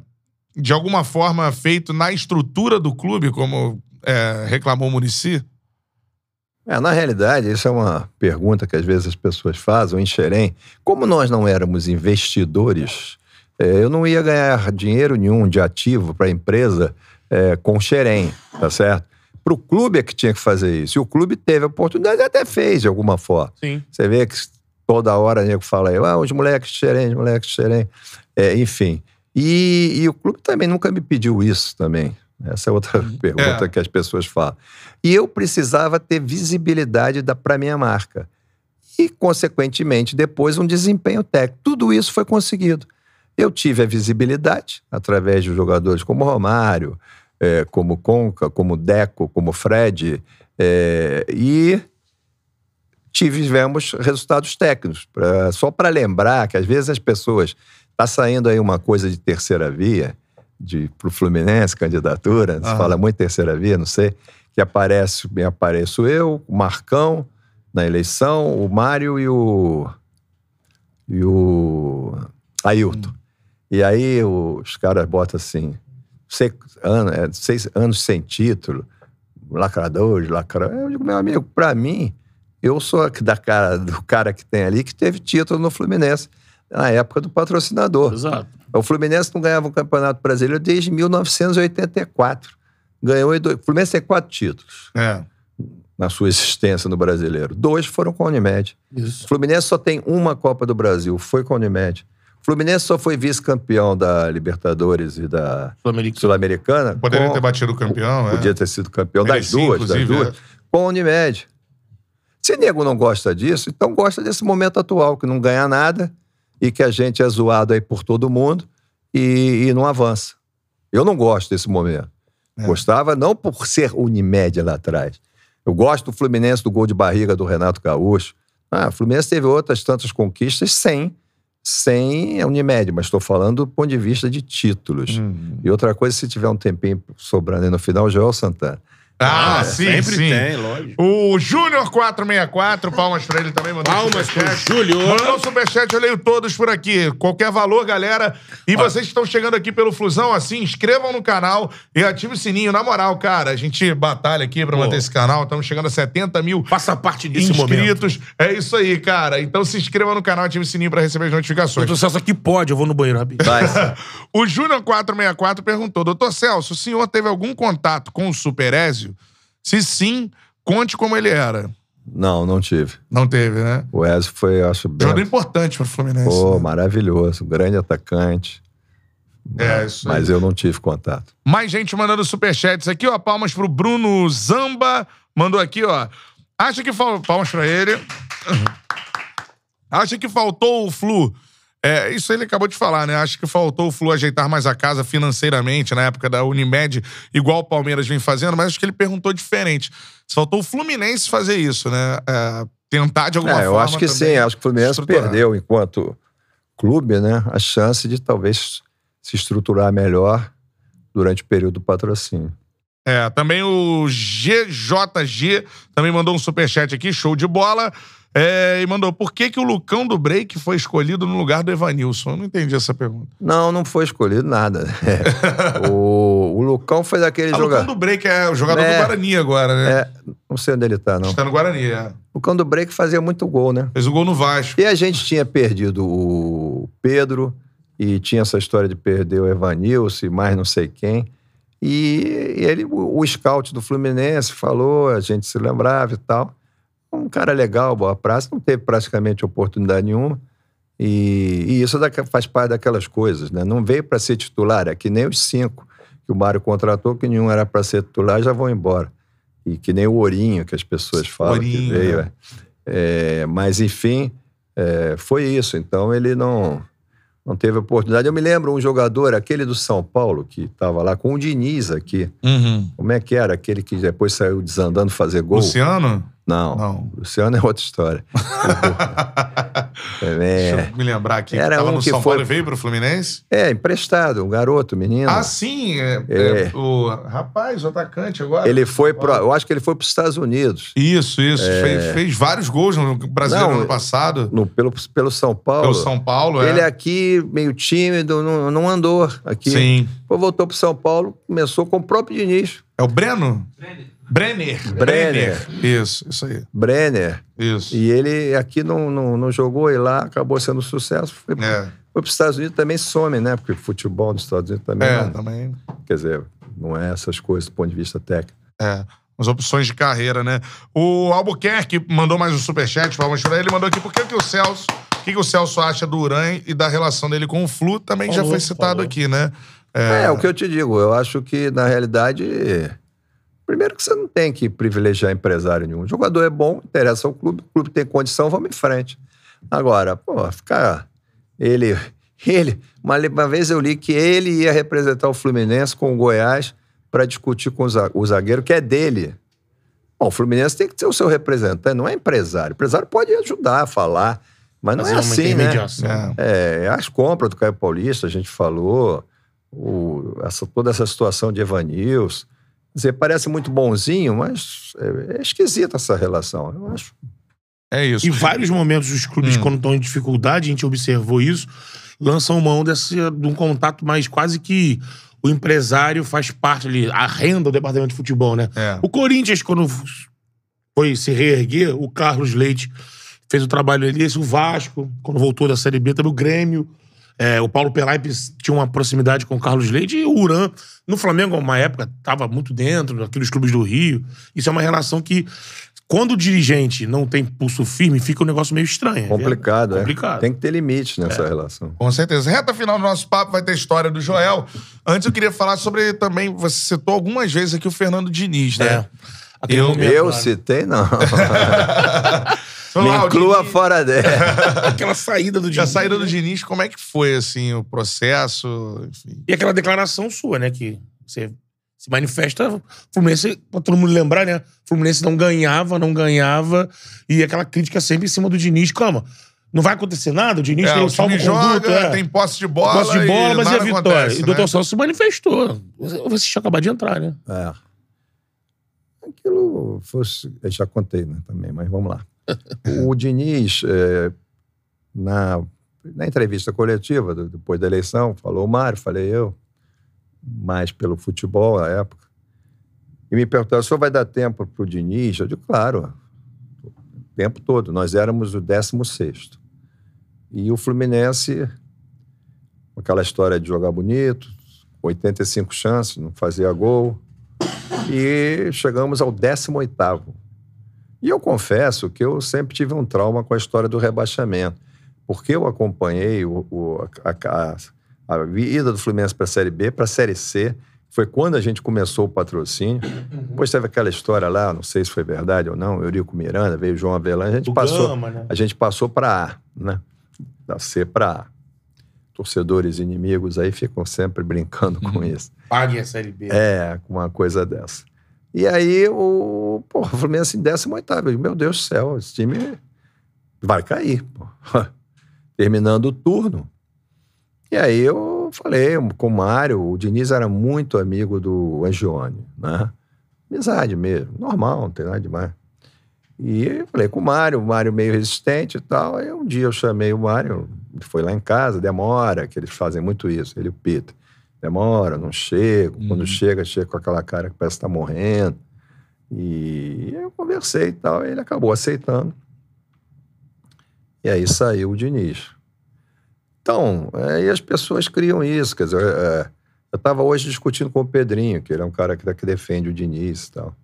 de alguma forma, feito na estrutura do clube, como é, reclamou o Murici? É, na realidade, isso é uma pergunta que às vezes as pessoas fazem, em Xerém. Como nós não éramos investidores, é, eu não ia ganhar dinheiro nenhum de ativo para a empresa é, com Xerém, tá certo? Para o clube é que tinha que fazer isso. E o clube teve a oportunidade e até fez de alguma forma. Sim. Você vê que toda hora o nego fala aí, ah, os moleques de Xerém, os moleques de Xerém. É, enfim. E, e o clube também nunca me pediu isso também. Essa é outra pergunta É. que as pessoas falam. E eu precisava ter visibilidade para minha marca. E, consequentemente, depois um desempenho técnico. Tudo isso foi conseguido. Eu tive a visibilidade através de jogadores como Romário, eh, como Conca, como Deco, como Fred, eh, e tivemos resultados técnicos. Pra- só para lembrar que às vezes as pessoas. Está saindo aí uma coisa de terceira via, de pro Fluminense, candidatura, se Aham. fala muito terceira via, não sei, que aparece, me apareço eu, o Marcão na eleição, o Mário e o. e o Ailton. E aí os caras botam assim, seis, anos, é, seis anos sem título, lacradores, lacradores. Eu digo, meu amigo, pra mim, eu sou da cara, do cara que tem ali que teve título no Fluminense na época do patrocinador. Exato. O Fluminense não ganhava um campeonato brasileiro desde 1984. Ganhou em dois. O Fluminense tem quatro títulos É. na sua existência no brasileiro. Dois foram com a Unimed. O Isso. Fluminense só tem uma Copa do Brasil, foi com a Unimed. O Fluminense só foi vice-campeão da Libertadores e da. Sul-Americana. Poderia com- ter batido o campeão, é. Podia ter sido campeão das duas, das duas, é. com a Unimed. Se nego não gosta disso, então gosta desse momento atual, que não ganha nada e que a gente é zoado aí por todo mundo e, e não avança. Eu não gosto desse momento. É. Gostava não por ser Unimed lá atrás. Eu gosto do Fluminense, do gol de barriga do Renato Gaúcho. Ah, o Fluminense teve outras tantas conquistas sem, sem a Unimed, mas estou falando do ponto de vista de títulos. Hum. E outra coisa, se tiver um tempinho sobrando aí no final, Joel Santana. Ah, sim, Sempre sim. tem, lógico. O Júnior 464, palmas pra ele também, mandou Palmas superchat. pro Júlio. Mandou um superchat, eu leio todos por aqui. Qualquer valor, galera. E vocês que estão chegando aqui pelo Flusão, assim, inscrevam no canal e ative o sininho. Na moral, cara, a gente batalha aqui pra Pô. manter esse canal. Estamos chegando a 70 mil Faça parte desse momento. inscritos. É isso aí, cara. Então se inscreva no canal, ative o sininho pra receber as notificações. Doutor Celso, aqui pode, eu vou no banheiro rapidinho. Vai. *laughs* O Júnior 464 perguntou: Doutor Celso, o senhor teve algum contato com o Superézio? Se sim, conte como ele era. Não, não tive. Não teve, né? O Ezio foi, eu acho, bem. Jogador importante pro Fluminense. Pô, né? maravilhoso. Um grande atacante. É, isso aí. Mas eu não tive contato. Mais gente mandando superchats aqui, ó. Palmas pro Bruno Zamba. Mandou aqui, ó. Acha que faltou. Palmas pra ele. Acha que faltou o Flu. É, isso ele acabou de falar, né? Acho que faltou o Flu ajeitar mais a casa financeiramente na época da Unimed, igual o Palmeiras vem fazendo, mas acho que ele perguntou diferente. Se faltou o Fluminense fazer isso, né? É, tentar de alguma É, eu forma. acho que sim. Acho que o Fluminense perdeu, enquanto clube, né, a chance de talvez se estruturar melhor durante o período do patrocínio. É, também o GJG também mandou um superchat aqui, show de bola. É, e mandou, por que, que o Lucão do Break foi escolhido no lugar do Evanilson? Eu não entendi essa pergunta. Não, não foi escolhido nada. né? *laughs* o, o Lucão foi daquele Ah, o Lucão jogador. do Break é o jogador É. do Guarani agora, né? É, não sei onde ele tá, não. Está no Guarani, é. O Lucão do Break fazia muito gol, né? Fez o gol no Vasco. E a gente tinha perdido o Pedro, e tinha essa história de perder o Evanilson e mais não sei quem. E ele, o, o scout do Fluminense falou, a gente se lembrava e tal. Um cara legal, boa praça, não teve praticamente oportunidade nenhuma. E, e isso faz parte daquelas coisas, né? Não veio para ser titular, é que nem os cinco que o Mário contratou, que nenhum era para ser titular, já vão embora. E que nem o Ourinho, que as pessoas falam que Ourinho, veio. né? É, mas, enfim, é, foi isso. Então, ele não. não teve oportunidade. Eu me lembro um jogador, aquele do São Paulo, que estava lá com o Diniz aqui. Uhum. Como é que era? Aquele que depois saiu desandando fazer gol. Luciano? Não. Não. Luciano é outra história. *laughs* Deixa é, eu me lembrar aqui. Era que tava um no que São foi- Paulo e veio pro Fluminense? é, emprestado, um garoto, menino. Ah, sim. É, É. é o rapaz, o atacante agora. ele foi pro, eu acho que ele foi para os Estados Unidos. Isso, isso. Fez, fez vários gols no Brasileiro Não, ano passado. No, pelo, pelo São Paulo. Pelo São Paulo, é. Ele aqui, meio tímido, não, não andou aqui. Sim. Depois voltou pro São Paulo, começou com o próprio Diniz. É o Breno? Brenner. Brenner. Isso, isso aí. Brenner. Isso. E ele aqui não, não, não jogou e lá acabou sendo um sucesso. Foi, É. foi para os Estados Unidos também some, né? Porque futebol nos Estados Unidos também. É, não- também. Quer dizer, não é essas coisas do ponto de vista técnico. É. As opções de carreira, né? O Albuquerque mandou mais um superchat, vamos chorar. Ele mandou aqui, por que, que o Celso. O que, que o Celso acha do Uran e da relação dele com o Flu? Também já foi citado falou. aqui, né? É, o que eu te digo. Eu acho que, na realidade, primeiro que você não tem que privilegiar empresário nenhum. O jogador é bom, interessa ao clube, o clube tem condição, vamos em frente. Agora, pô, ficar. Ele. *laughs* Ele. Uma, uma vez eu li que ele ia representar o Fluminense com o Goiás para discutir com o za- o zagueiro, que é dele. Bom, o Fluminense tem que ser o seu representante, não é empresário. O empresário pode ajudar a falar, mas não Fazer é assim, né? É. É, as compras do Caio Paulista, a gente falou, o- essa, toda essa situação de Evanils. Quer dizer, parece muito bonzinho, mas é, é esquisita essa relação. Eu acho. É isso. Em vários momentos, os clubes, Hum. quando estão em dificuldade, a gente observou isso, lançam mão desse, de um contato mais quase que o empresário faz parte ali, arrenda o departamento de futebol, né? É. O Corinthians, quando foi se reerguer, o Carlos Leite fez o trabalho ali, esse, o Vasco, quando voltou da Série B, também o Grêmio. É, o Paulo Pelaipes tinha uma proximidade com o Carlos Leite e o Uran, no Flamengo, uma época, estava muito dentro daqueles clubes do Rio. Isso é uma relação que, quando o dirigente não tem pulso firme, fica um negócio meio estranho. Complicado, é. é. Complicado. Tem que ter limite nessa relação. Com certeza. Reta final do nosso papo vai ter a história do Joel. Antes eu queria falar sobre também, você citou algumas vezes aqui o Fernando Diniz, né? É. Aquele Eu- momento Eu lá, citei, não. *laughs* *laughs* Vamos Me lá, inclua Diniz- fora dela. *laughs* Aquela saída do A Diniz. saída do né? Diniz, como é que foi, assim, o processo? Enfim. E aquela declaração sua, né? Que você se manifesta. O Fluminense, pra todo mundo lembrar, né? O Fluminense não ganhava, não ganhava. E aquela crítica sempre em cima do Diniz. Calma, não vai acontecer nada? O Diniz É, tem o salvo time conduto. joga, é. tem posse de bola. Posse de bola, mas e a nada vitória? acontece, e o doutor né? Celso se manifestou. Você você tinha acabado de entrar, né? É. Aquilo fosse. Eu já contei, né, também, mas vamos lá. O Diniz, é, na, na entrevista coletiva, do- depois da eleição, falou o Mário, falei eu, mais pelo futebol na época. E me perguntaram: o senhor vai dar tempo para o Diniz? Eu digo, claro, o tempo todo. Nós éramos o 16. E o Fluminense, aquela história de jogar bonito, 85 chances, não fazia gol e chegamos ao 18º. E eu confesso que eu sempre tive um trauma com a história do rebaixamento, porque eu acompanhei o, o- a, a, a ida do Fluminense para a Série B, para a Série C, foi quando a gente começou o patrocínio. Depois teve aquela história lá, não sei se foi verdade ou não, Eurico Miranda, veio João Avelan, a gente Do passou, Gama, né? a gente passou para A, né? Da C para A. Torcedores inimigos aí ficam sempre brincando com isso. Pague a Série B. É, com uma coisa dessa. E aí o, pô, o Fluminense em 18 eu digo, meu Deus do céu, esse time vai cair. *laughs* Terminando o turno. E aí eu falei com o Mário, o Diniz era muito amigo do Angione, né? Amizade mesmo, normal, não tem nada demais. E eu falei com o Mário, o Mário meio resistente e tal. Aí um dia eu chamei o Mário, foi lá em casa, demora, que eles fazem muito isso, ele e o Peter. Demora, não chega. Quando Uhum. chega, chega com aquela cara que parece que tá morrendo. E eu conversei e tal, e ele acabou aceitando. E aí saiu o Diniz. Então, aí as pessoas criam isso. Quer dizer, é, eu estava hoje discutindo com o Pedrinho, que ele é um cara que, que defende o Diniz e tal.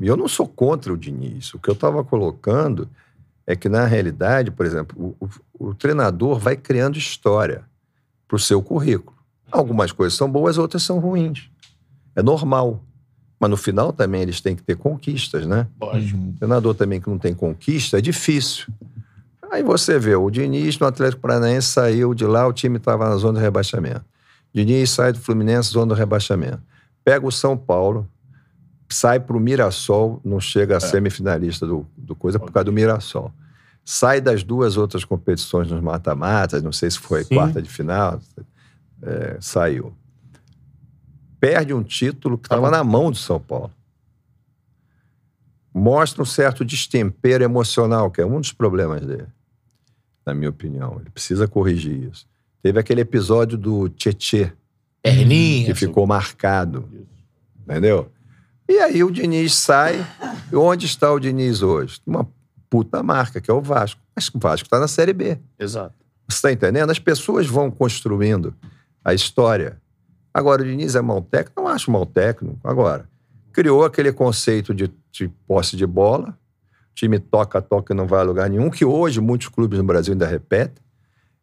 E eu não sou contra o Diniz. O que eu estava colocando é que, na realidade, por exemplo, o, o- o treinador vai criando história para o seu currículo. Algumas coisas são boas, outras são ruins. É normal. Mas no final também eles têm que ter conquistas, né? Lógico. O treinador também que não tem conquista é difícil. Aí você vê, o Diniz no Atlético Paranaense saiu de lá, o time estava na zona de rebaixamento. Diniz sai do Fluminense, zona do rebaixamento. Pega o São Paulo, sai pro Mirassol, não chega a semifinalista do, do coisa por causa do Mirassol. Sai das duas outras competições nos mata-matas, não sei se foi Sim. quarta de final, é, saiu. Perde um título que estava na mão do São Paulo. Mostra um certo destempero emocional, que é um dos problemas dele, na minha opinião. Ele precisa corrigir isso. Teve aquele episódio do Tietê, Perninha. que ficou marcado. Entendeu? E aí o Diniz sai. E onde está o Diniz hoje? Uma puta marca, que é o Vasco. Mas o Vasco está na Série B. Exato. Você está entendendo? As pessoas vão construindo a história. Agora, o Diniz é mau técnico? Não acho mau técnico. Agora, criou aquele conceito de, de posse de bola. O time toca, toca e não vai a lugar nenhum, que hoje muitos clubes no Brasil ainda repetem.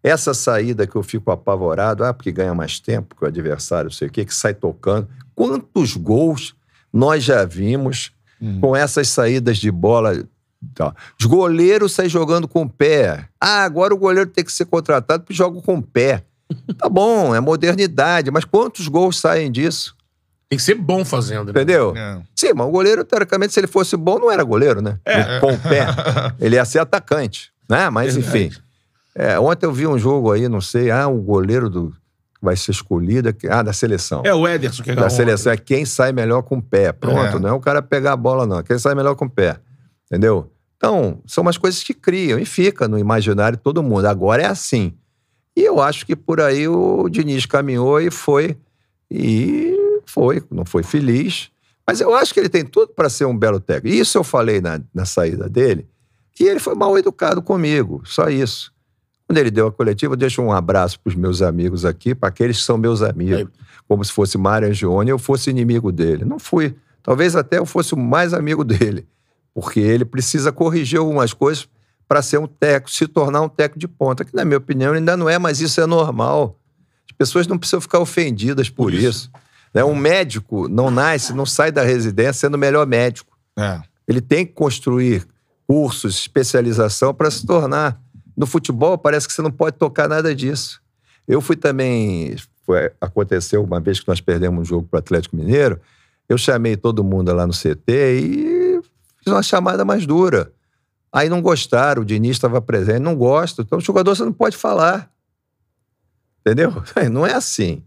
Essa saída que eu fico apavorado, ah, porque ganha mais tempo que o adversário, não sei o quê, que sai tocando. Quantos gols nós já vimos com essas saídas de bola? Tá. Os goleiros saem jogando com o pé. Ah, agora o goleiro tem que ser contratado porque joga com o pé. Tá bom, é modernidade, mas quantos gols saem disso? Tem que ser bom fazendo, né? Entendeu? É. Sim, mas o goleiro, teoricamente, se ele fosse bom, não era goleiro, né? Com o pé. Ele ia ser atacante, né? Mas, enfim. É, ontem eu vi um jogo aí, não sei, ah, o goleiro do vai ser escolhido, é- ah, da seleção. É o Ederson que é da seleção é quem sai melhor com o pé. Pronto, É. não é o cara pegar a bola, não. É quem sai melhor com o pé. Entendeu? Então, são umas coisas que criam e fica no imaginário de todo mundo. Agora é assim. E eu acho que por aí o Diniz caminhou e foi. E foi, não foi feliz. Mas eu acho que ele tem tudo para ser um belo técnico. Isso eu falei na, na saída dele. E ele foi mal educado comigo, só isso. Quando ele deu a coletiva, eu deixo um abraço para os meus amigos aqui, para aqueles que são meus amigos. Como se fosse Mário Angione, eu fosse inimigo dele. Não fui. Talvez até eu fosse o mais amigo *laughs* dele. Porque ele precisa corrigir algumas coisas para ser um técnico, se tornar um técnico de ponta, que, na minha opinião, ainda não é, mas isso é normal. As pessoas não precisam ficar ofendidas por, isso. Né? Um médico não nasce, não sai da residência sendo o melhor médico. É. Ele tem que construir cursos, especialização para se tornar. No futebol, parece que você não pode tocar nada disso. Eu fui também. Foi, aconteceu uma vez que nós perdemos um jogo para o Atlético Mineiro. Eu chamei todo mundo lá no CT e fiz uma chamada mais dura. Aí não gostaram, o Diniz estava presente, não gosto. Então, o jogador você não pode falar. Entendeu? *laughs* Não é assim.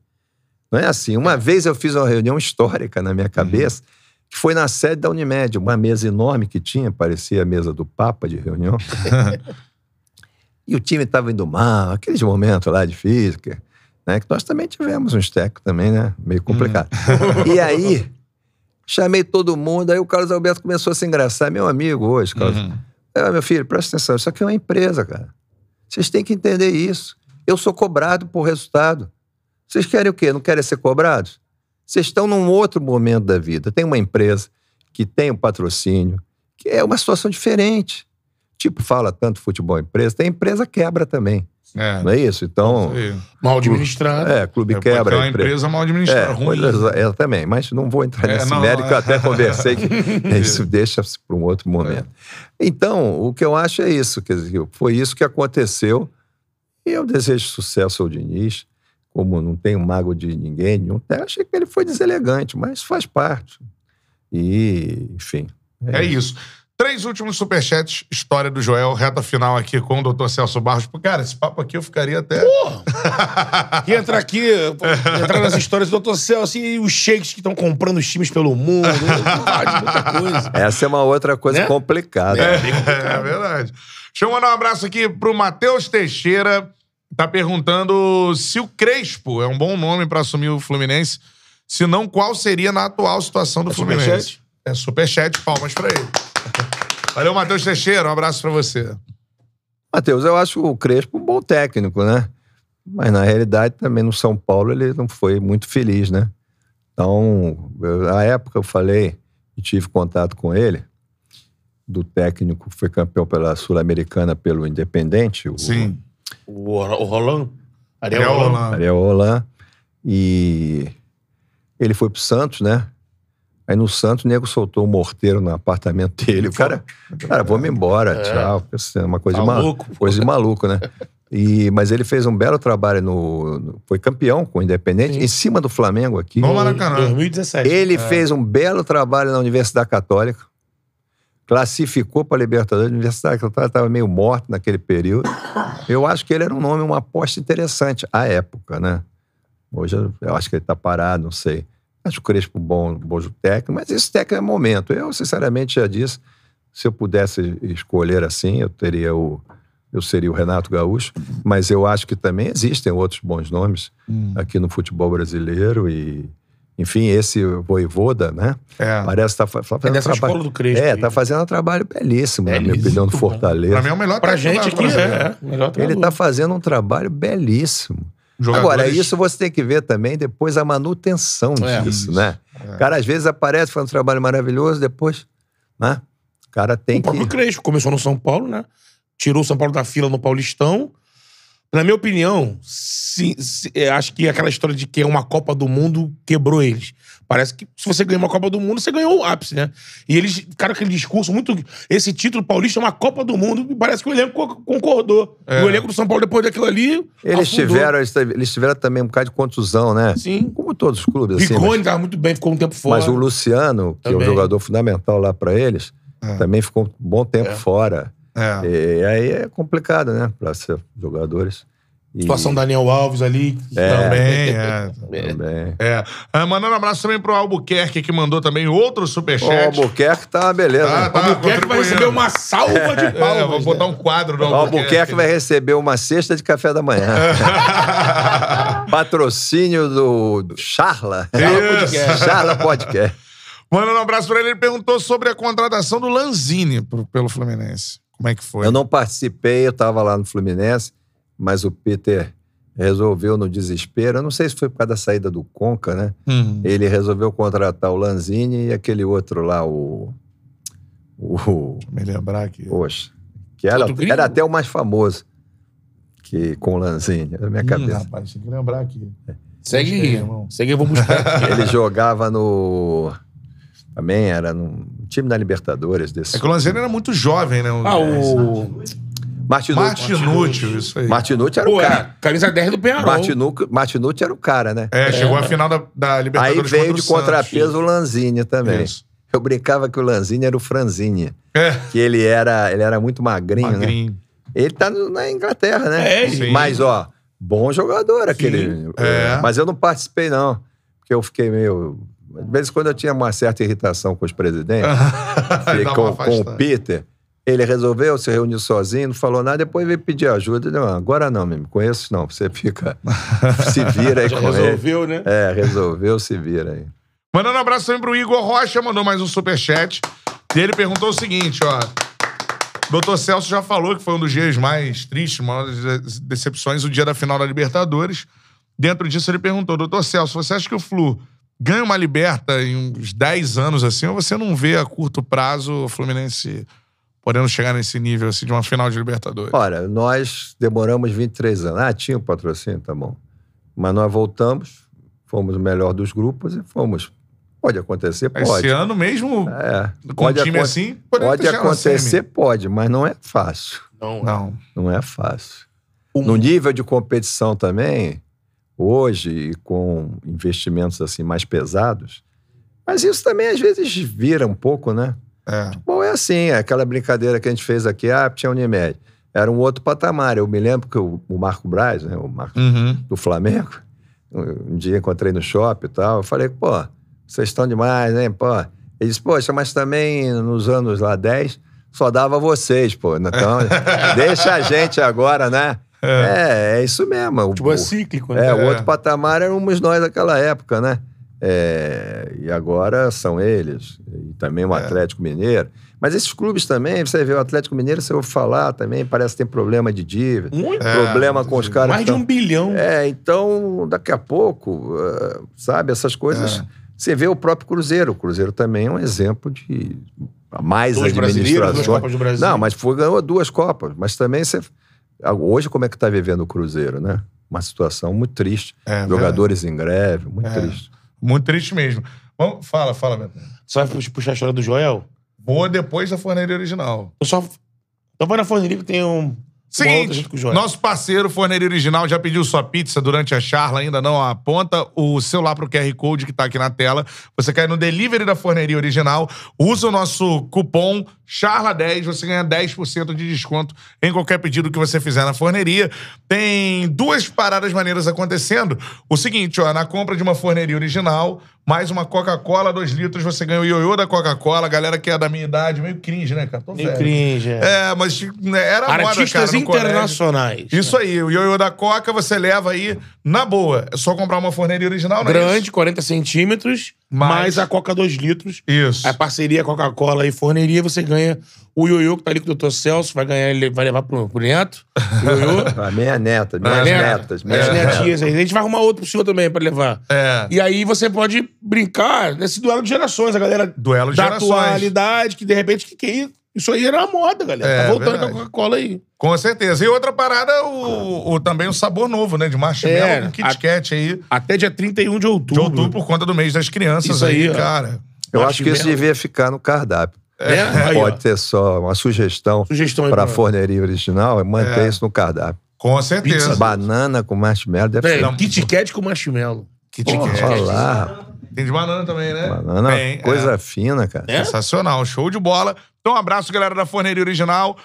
Não é assim. Uma vez eu fiz uma reunião histórica na minha cabeça, que foi na sede da Unimed, uma mesa enorme que tinha, parecia a mesa do Papa de reunião. *laughs* e o time estava indo mal, aqueles momentos lá difíceis, que, né, que nós também tivemos uns técnicos também, né? Meio complicado. e aí, chamei todo mundo, aí o Carlos Alberto começou a se engraçar, meu amigo hoje, Carlos. Ah, meu filho, presta atenção, isso aqui é uma empresa, cara. Vocês têm que entender isso. Eu sou cobrado por resultado. Vocês querem o quê? Não querem ser cobrados? Vocês estão num outro momento da vida. Tem uma empresa que tem um patrocínio, que é uma situação diferente. Tipo, fala tanto futebol empresa, tem empresa quebra também. É. Não é isso? Então, Isso. Mal administrado. é, clube É, quebra. ter uma empresa. empresa mal administrada, É, ruim. pois é, é, também, mas não vou entrar É, nesse não, mérito, eu é. até conversei que *laughs* isso deixa para um outro momento. Então, o que eu acho é isso, quer dizer, foi isso que aconteceu e eu desejo sucesso ao Diniz, como não tenho mago de ninguém, nenhum, até achei que ele foi deselegante, mas faz parte. E, enfim. É isso. Três últimos superchats, história do Joel, reta final aqui com o doutor Celso Barros. Cara, esse papo aqui eu ficaria até. Que *laughs* entra aqui, entrar nas histórias do Dr. Celso e os shakes que estão comprando os times pelo mundo. Faz muita coisa. Essa é uma outra coisa Né? complicada. É verdade. Deixa eu mandar um abraço aqui pro Matheus Teixeira. Tá perguntando se o Crespo é um bom nome pra assumir o Fluminense. Se não, qual seria na atual situação do É Fluminense? superchat? É superchat, palmas pra ele. Valeu, Matheus Teixeira. Um abraço pra você. Matheus, eu acho o Crespo um bom técnico, né? Mas na realidade também no São Paulo ele não foi muito feliz, né? Então, eu- na época eu falei e tive contato com ele, do técnico que foi campeão pela Sul-Americana pelo Independente, o O, o Roland? Ariel Ariel Roland. Roland. Ariel Roland, e ele foi pro Santos, né? Aí no Santos, o nego soltou um morteiro no apartamento dele. O cara, cara, vamos embora, tchau. Isso é uma coisa, Tá de ma- pô. coisa de maluco, né? E, mas ele fez um belo trabalho no. no- foi campeão com o Independente, em cima do Flamengo aqui. No Maracanã. 2017. Ele fez um belo trabalho na Universidade Católica, classificou para a Libertadores. A Universidade Católica estava meio morta naquele período. Eu acho que ele era um nome, uma aposta interessante à época, né? Hoje eu, eu acho que ele está parado, não sei. Acho o Crespo um bom, bom técnico, mas esse técnico é momento. Eu, sinceramente, já disse, se eu pudesse escolher assim, eu teria o. Eu seria o Renato Gaúcho, mas eu acho que também existem outros bons nomes Hum. aqui no futebol brasileiro e, enfim, esse Voivoda, né? É. Parece fa- É fazendo dessa um escola trabalho. do Crespo. É, aí. tá fazendo um trabalho belíssimo, na minha Belíssimo, opinião, do. Fortaleza. Pra mim é o melhor Pra gente aqui, Brasil. é. é. Melhor Ele está fazendo um trabalho belíssimo. Jogadores- Agora, isso você tem que ver também depois a manutenção É. disso, né? O cara às vezes aparece fazendo um trabalho maravilhoso, depois, né? O cara tem O próprio que. Crespo começou no São Paulo, né? Tirou o São Paulo da fila no Paulistão. Na minha opinião, se- se- é, acho que aquela história de que é uma Copa do Mundo quebrou eles. Parece que se você ganhou uma Copa do Mundo, você ganhou o ápice, né? E eles, cara, aquele discurso muito. Esse título paulista é uma Copa do Mundo, e parece que o elenco co- concordou. É. O elenco do São Paulo, depois daquilo ali. Eles afundou. tiveram, eles tiveram também um bocado de contusão, né? Sim. Como todos os clubes, assim. Rigoni mas- tava muito bem, ficou um tempo fora. Mas o Luciano, que é Também. um jogador fundamental lá para eles, também ficou um bom tempo É. fora. É. E aí é complicado, né? Para ser jogadores. E- Situação Daniel Alves ali. Também, *laughs* é. Também. É. Ah, mandando um abraço também pro Albuquerque, que mandou também outro O superchat. Albuquerque tá beleza. Tá, né? tá. O Albuquerque vai receber uma salva de É, palmas. vou botar um quadro do O Albuquerque. Albuquerque vai receber uma cesta de café da manhã. *laughs* Patrocínio do, do Charla. Isso. Charla Podcast. Mandando um abraço pra ele, ele perguntou sobre a contratação do Lanzini pro- pelo Fluminense. Como é que foi? Eu não participei, eu estava lá no Fluminense, mas o Peter resolveu no desespero. Eu não sei se foi por causa da saída do Conca, né? Hum. Ele resolveu contratar o Lanzini e aquele outro lá, o. O. Deixa eu me lembrar aqui. Poxa. Que era, era até o mais famoso que, com o Lanzini, na minha Hum, cabeça. rapaz, tem que lembrar aqui. Segue aí, irmão. Segue aí, eu vou buscar. *laughs* Ele jogava no. Também era num time da Libertadores desse. É que o Lanzini era muito jovem, né? ah, o. Martinucci. Martinútil, isso aí. Martinucci era o Pô, cara. é, camisa 10 do Penharol. Martinucci, Martinucci era o cara, né? É, chegou à final da, da Aí Libertadores veio contra de o Santos. contrapeso o Lanzini também. Isso. Eu brincava que o Lanzini era o Franzini. É, Que ele era, ele era muito magrinho, né? magrinho. Ele tá no- na Inglaterra, né? É, sim. Mas, ó, bom jogador aquele. É. Mas eu não participei, não. Porque eu fiquei meio. De vez em quando eu tinha uma certa irritação com os presidentes. *laughs* Com, com o Peter. Ele resolveu, se reuniu sozinho, não falou nada, depois veio pedir ajuda. Ele, Não, agora não, me conheço não. Você fica. *laughs* se vira aí Já com ele. resolveu, né? É, resolveu, se vira aí. Mandando um abraço também pro Igor Rocha, mandou mais um superchat. E ele perguntou o seguinte, ó. Doutor Celso já falou que foi um dos dias mais tristes, maiores de- decepções, o dia da final da Libertadores. Dentro disso, ele perguntou, doutor Celso, você acha que o Flu ganha uma liberta em uns 10 anos assim, ou você não vê a curto prazo o Fluminense podendo chegar nesse nível assim, de uma final de Libertadores? Olha, nós demoramos 23 anos. Ah, tinha o patrocínio, tá bom. Mas nós voltamos, fomos o melhor dos grupos e fomos. Pode acontecer? Pode. Esse ano mesmo, É. com um time assim, Pode na acontecer, pode, mas não é fácil. Não. Não. Não é fácil. Um- No nível de competição também, hoje, e com investimentos assim mais pesados, mas isso também às vezes vira um pouco, né? É. Bom, é assim, é aquela brincadeira que a gente fez aqui, ah, tinha Unimed. Era um outro patamar. Eu me lembro que o, o Marco Braz, né, o Marco Uhum. do Flamengo, um dia encontrei no shopping e tal, eu falei, pô, vocês estão demais, hein, pô. Ele disse, poxa, mas também nos anos lá 10, só dava vocês, pô. Então, *laughs* deixa a gente agora, né? É, é, isso mesmo. O- Tipo, é cíclico, né? é, o É. outro patamar éramos nós naquela época, né? É, e agora são eles. E também É. o Atlético Mineiro. Mas esses clubes também, você vê o Atlético Mineiro, você ouve falar também, parece que tem problema de dívida. Muito. problema com os caras. Mais que de tão- um bilhão. é, então, daqui a pouco, eh, sabe, essas coisas. É. Você vê o próprio Cruzeiro. O Cruzeiro também é um exemplo de mais Dois brasileiros, duas administrações. Copas do Brasil. Não, mas foi, ganhou duas Copas. Mas também você. ah, Hoje, como é que está vivendo o Cruzeiro, né? Uma situação muito triste. É, Jogadores em greve, muito É. triste. Muito triste mesmo. Vamos, fala, fala, Beto. Você vai pu- puxar a história do Joel? Boa depois da forneria original. Eu só. Então vai na forneria que tem um. Seguinte, o nosso parceiro Forneria Original já pediu sua pizza durante a charla, ainda não aponta o celular pro QR Code que tá aqui na tela. Você cai no delivery da Forneria Original, usa o nosso cupom CHARLA10, você ganha 10% de desconto em qualquer pedido que você fizer na forneria. Tem duas paradas maneiras acontecendo. O seguinte, ó, na compra de uma Forneria Original, mais uma Coca-Cola 2 litros, você ganha o ioiô da Coca-Cola. Galera que é da minha idade, meio cringe, né, cara? Tô Meio velho. cringe. É. É, mas né, era moda, Artistas cara, internacionais. Isso aí, o ioiô da Coca você leva aí na boa. É só comprar uma forneria original, não é Grande, 40 centímetros, Mais- mais a Coca 2 litros. Isso. A parceria Coca-Cola e forneria, você ganha o ioiô que tá ali com o Dr. Celso, vai ganhar, ele vai levar pro, pro neto. O ioiô. *laughs* A minha neta, minhas Neta, netas. Minhas Minhas netas. netinhas aí. A gente vai arrumar outro pro senhor também pra levar. É. E aí você pode brincar nesse duelo de gerações. A galera Duelo de da gerações. atualidade, que de repente, que, que é isso? Aí era a moda, galera. É, tá voltando verdade. com a Coca-Cola aí. Com certeza. E outra parada, o, o- também o sabor novo, né? De marshmallow É, com Kit Kat aí. Até dia 31 de outubro. De outubro por conta do mês das crianças Isso aí, aí, ó. cara. Eu acho que isso devia ficar no cardápio. É, aí, ó. Pode ter só uma sugestão Sugestão aí para a pra- forneria original, é manter É. isso no cardápio. Com certeza. Banana com marshmallow deve Véi, ser. Kit Kat com marshmallow. Kit Kat. olha lá. Tem de banana também, né? Banana, Tem, coisa é. fina, cara. É? Sensacional. Show de bola. Então, um abraço, galera da Forneria Original.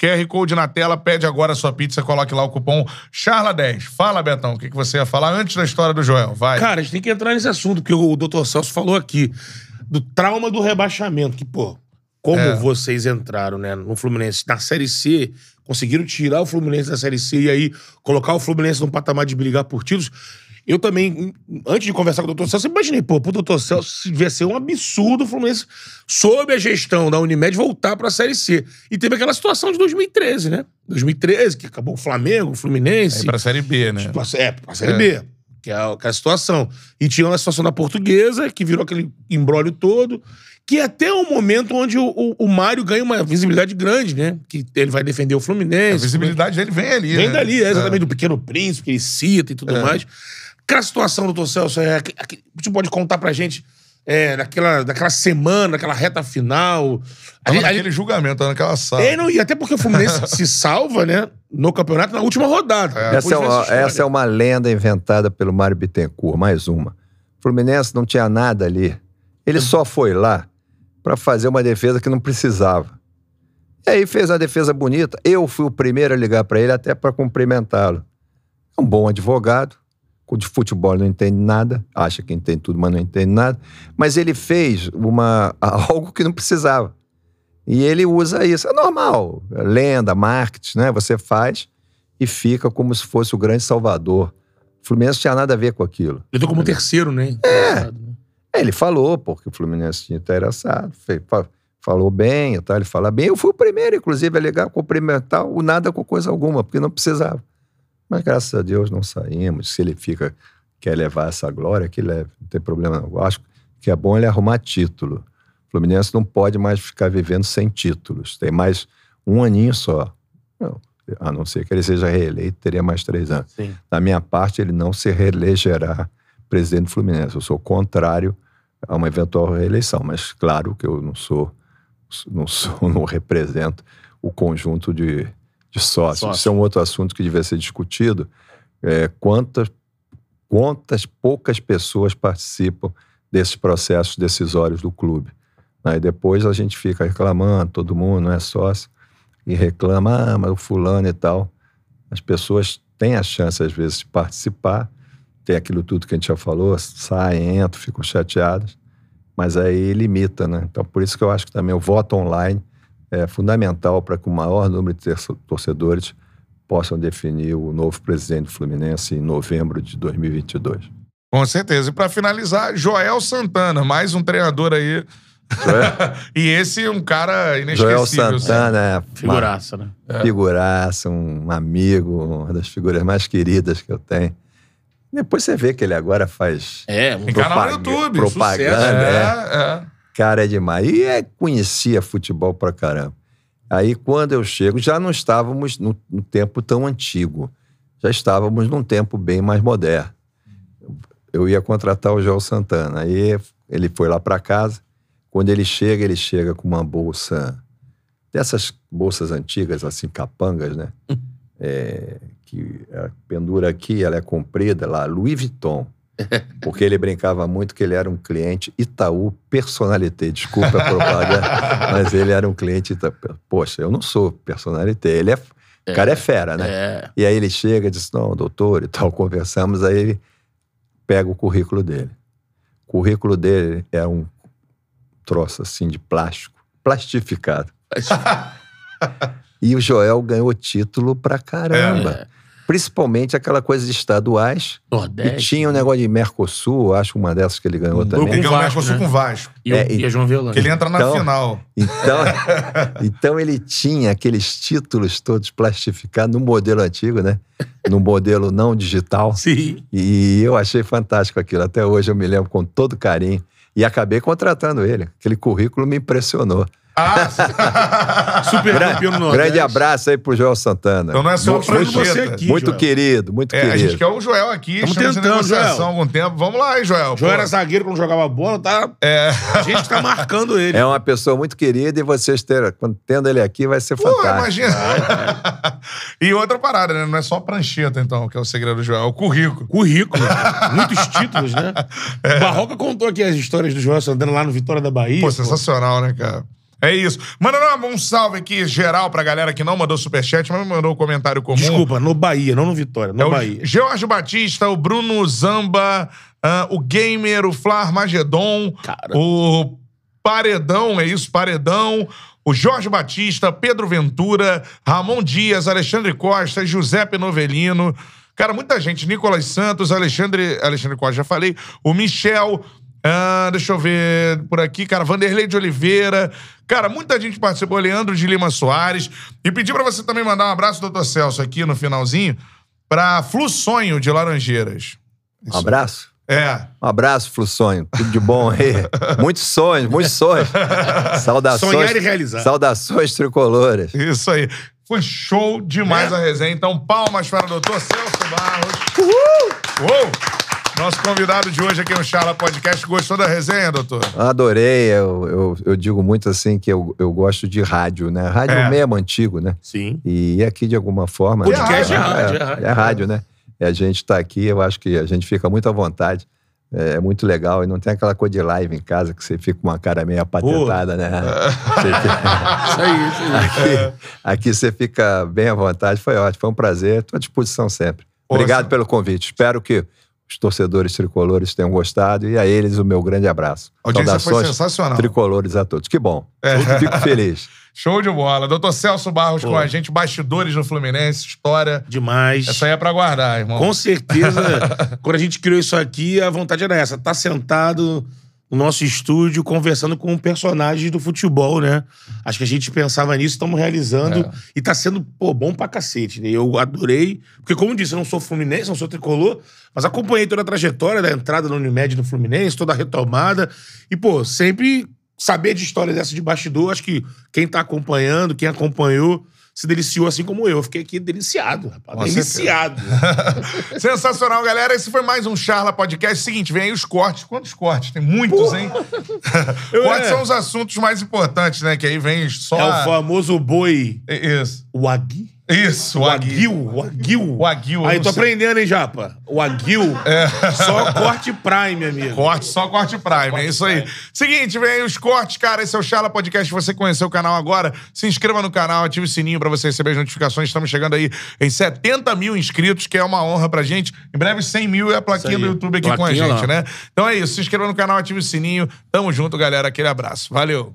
QR Code na tela, pede agora a sua pizza, coloque lá o cupom CHARLA10. Fala, Betão, o que, que você ia falar antes da história do Joel? Vai. Cara, a gente tem que entrar nesse assunto, que o Dr. Celso falou aqui, do trauma do rebaixamento, que, pô, como É. vocês entraram, né, no Fluminense, na Série C, conseguiram tirar o Fluminense da Série C e aí colocar o Fluminense num patamar de brigar por títulos. Eu também, antes de conversar com o Dr. Celso, eu imaginei, pô, pro Dr. Celso devia ser um absurdo o Fluminense, sob a gestão da Unimed, voltar pra Série C. E teve aquela situação de 2013, né? 2013, que acabou o Flamengo, o Fluminense. Aí pra Série B, né? Pra, é, pra Série É. B. Que é, a, que é a situação. E tinha a situação da portuguesa, que virou aquele embrólio todo. Que é até um momento onde o, o, o Mário ganha uma visibilidade grande, né? Que ele vai defender o A Fluminense. visibilidade dele vem ali, Vem né? dali, é exatamente, do Pequeno Príncipe, que ele cita e tudo É. mais. Aquela situação, doutor Celso, é, aqu- aqu- você pode contar pra gente é, daquela, daquela semana, daquela reta final. A Tava gente- a naquele julgamento, tava naquela sala. é, não, e até porque o Fluminense *laughs* se salva, né? No campeonato, na última rodada. É. Essa é, uma, essa é uma lenda inventada pelo Mário Bittencourt, mais uma. O Fluminense não tinha nada ali. Ele só foi lá para fazer uma defesa que não precisava. E aí fez uma defesa bonita. Eu fui o primeiro a ligar para ele até para cumprimentá-lo. É um bom advogado, de futebol não entende nada, acha que entende tudo, mas não entende nada. Mas ele fez uma, *laughs* algo que não precisava. E ele usa isso. É normal. Lenda, marketing, né? Você faz e fica como se fosse o grande salvador. O Fluminense tinha nada a ver com aquilo. Ele entrou como terceiro, né? É, Ele falou, porque o Fluminense tinha interessado, falou bem e tal, ele fala bem. Eu fui o primeiro, inclusive, a ligar, cumprimentar o nada com coisa alguma, porque não precisava. Mas graças a Deus não saímos. Se ele fica, quer levar essa glória, que leve, não tem problema não. Eu acho que é bom ele arrumar título. O Fluminense não pode mais ficar vivendo sem títulos. Tem mais um aninho só. Não, a não ser que ele seja reeleito, teria mais três anos. Sim. Da minha parte, ele não se reelegerá presidente do Fluminense. Eu sou contrário a uma eventual reeleição, mas claro que eu não sou, não sou, *laughs* não represento o conjunto de, de sócios. Sócio. Isso é um outro assunto que devia ser discutido. É, quantas, quantas poucas pessoas participam desses processos decisórios do clube? Aí depois a gente fica reclamando, todo mundo não é sócio, e reclama, ah, mas o fulano e tal. As pessoas têm a chance, às vezes, de participar, tem aquilo tudo que a gente já falou, saem, entram, ficam chateadas, mas aí limita, né? Então, por isso que eu acho que também o voto online é fundamental para que o maior número de torcedores possam definir o novo presidente do Fluminense em novembro de 2022. Com certeza. E pra finalizar, Joel Santana, mais um treinador aí. *laughs* e esse é um cara inesquecível. Joel Santana é uma Figuraça, né? figuraça, um amigo, uma das figuras mais queridas que eu tenho. Depois você vê que ele agora faz É, Tem canal no YouTube. propaganda, sucesso. é. É, é. Cara, é demais. E é, conhecia futebol pra caramba. Aí, quando eu chego, já não estávamos no, no tempo tão antigo. Já estávamos num tempo bem mais moderno. Eu ia contratar o Joel Santana. Aí ele foi lá para casa. Quando ele chega, ele chega com uma bolsa dessas bolsas antigas, assim, capangas, né? *laughs* É, que a pendura aqui, ela é comprida lá, Louis Vuitton. Porque ele brincava muito que ele era um cliente Itaú Personalité. Desculpa a propaganda, mas ele era um cliente Itaú. Poxa, eu não sou personalité. Ele é. O cara é fera, né? É. E aí ele chega e diz: Não, doutor, e tal, conversamos. Aí ele pega o currículo dele. O currículo dele é um troço assim de plástico, plastificado. E o Joel ganhou título pra caramba. É. Principalmente aquela coisa de estaduais. E Nordeste. tinha um negócio de Mercosul, acho uma dessas que ele ganhou Hum, também. Ele ganhou o Vasco, Mercosul né? com Vasco. E, o- É, e a João Violante. Que ele entra na Então- final. Então, *laughs* então ele tinha aqueles títulos todos plastificados no modelo antigo, né? No modelo não digital. Sim. E eu achei fantástico aquilo. Até hoje eu me lembro com todo carinho. E acabei contratando ele. Aquele currículo me impressionou. Ah, Super campeão no Nordeste. Grande abraço aí pro Joel Santana. então não é só muito, pra você prancheta. aqui, muito Joel. querido, muito É, a querido. gente quer o Joel aqui. Tamo estamos tentando, negociação Joel. há algum tempo. Vamos lá, hein, Joel. João Pô. era zagueiro quando jogava bola, tá? É. A gente tá marcando *laughs* ele. É uma pessoa muito querida e vocês ter, quando tendo ele aqui vai ser Pô, fantástico. imagina. *laughs* e outra parada, né? Não é só prancheta, então, que é o segredo do Joel, é o currículo. Currículo. *laughs* Muitos títulos, né? É. O Barroca contou aqui as histórias do João Santana lá no Vitória da Bahia. Pô, pô. sensacional, né, cara? É isso. Manda um salve aqui geral pra galera que não mandou superchat, mas mandou um comentário comum. Desculpa, no Bahia, não no Vitória, no É o Bahia. Jorge Batista, o Bruno Zamba, ah, o Gamer, o Flar Magedon, Cara. o Paredão, é isso, Paredão, o Jorge Batista, Pedro Ventura, Ramon Dias, Alexandre Costa, Giuseppe Novelino. Cara, muita gente. Nicolas Santos, Alexandre, Alexandre Costa, já falei. O Michel, ah, deixa eu ver por aqui, cara, Vanderlei de Oliveira. Cara, muita gente participou. Leandro de Lima Soares. E pedi pra você também mandar um abraço, doutor Celso, aqui no finalzinho, pra Flu Sonho de Laranjeiras. Um abraço. É. Um abraço, Flussonho. Tudo de bom aí. *laughs* muitos sonhos, muitos sonhos. *laughs* Saudações. Sonhar e realizar. Saudações tricolores. Isso aí. Foi show demais É? a resenha. Então, palmas para o doutor Celso Barros. Uhul! Uou! Nosso convidado de hoje aqui no Charla Podcast. Gostou da resenha, doutor? Adorei. Eu, eu, eu digo muito assim que eu, eu gosto de rádio, né? Rádio É. mesmo antigo, né? Sim. E aqui, de alguma forma. Podcast né? é rádio, é rádio. É rádio, né? E a gente tá aqui, eu acho que a gente fica muito à vontade. É muito legal. E não tem aquela coisa de live em casa que você fica com uma cara meio apatentada, né? Você fica- *laughs* Isso aí, isso aí. Aqui, aqui você fica bem à vontade. Foi ótimo, foi um prazer. Estou à disposição sempre. Obrigado pelo convite. Espero que os torcedores tricolores tenham gostado e a eles o meu grande abraço. A audiência foi sensacional. tricolores a todos. Que bom. É. Fico feliz. *laughs* Show de bola. Doutor Celso Barros Pô. com a gente, bastidores no Fluminense, história. Demais. Essa aí é pra guardar, irmão. Com certeza, *laughs* quando a gente criou isso aqui, a vontade era essa. Tá sentado no nosso estúdio, conversando com personagens do futebol, né? Acho que a gente pensava nisso, estamos realizando. É. E tá sendo, pô, bom pra cacete, né? Eu adorei. Porque, como disse, eu não sou fluminense, não sou tricolor, mas acompanhei toda a trajetória da entrada no Unimed no Fluminense, toda a retomada. E, pô, sempre saber de história dessa de bastidor, acho que quem tá acompanhando, quem acompanhou, se deliciou assim como eu. Eu Fiquei aqui deliciado, rapaz. Com deliciado. *laughs* Sensacional, galera. Esse foi mais um Charla Podcast. Seguinte, vem aí os cortes. Quantos cortes? Tem muitos, hein? *laughs* Quais É. são os assuntos mais importantes, né? Que aí vem só. É o famoso boi Isso. Wagyu. Isso, O Aguil, o Aguil. O Aguil, Aí, tô sei. aprendendo, hein, Japa? O Aguil, só corte prime, amigo. Corte, só corte Prime, é isso aí. Prime. Seguinte, vem aí os cortes, cara. Esse é o Charla Podcast. Se você conheceu o canal agora, se inscreva no canal, ative o sininho pra você receber as notificações. Estamos chegando aí em 70 mil inscritos, que é uma honra pra gente. Em breve, 100 mil é a plaquinha do aí. YouTube aqui com a Plaquinha gente, lá. né? Então é isso. Se inscreva no canal, ative o sininho. Tamo junto, galera. Aquele abraço. Valeu.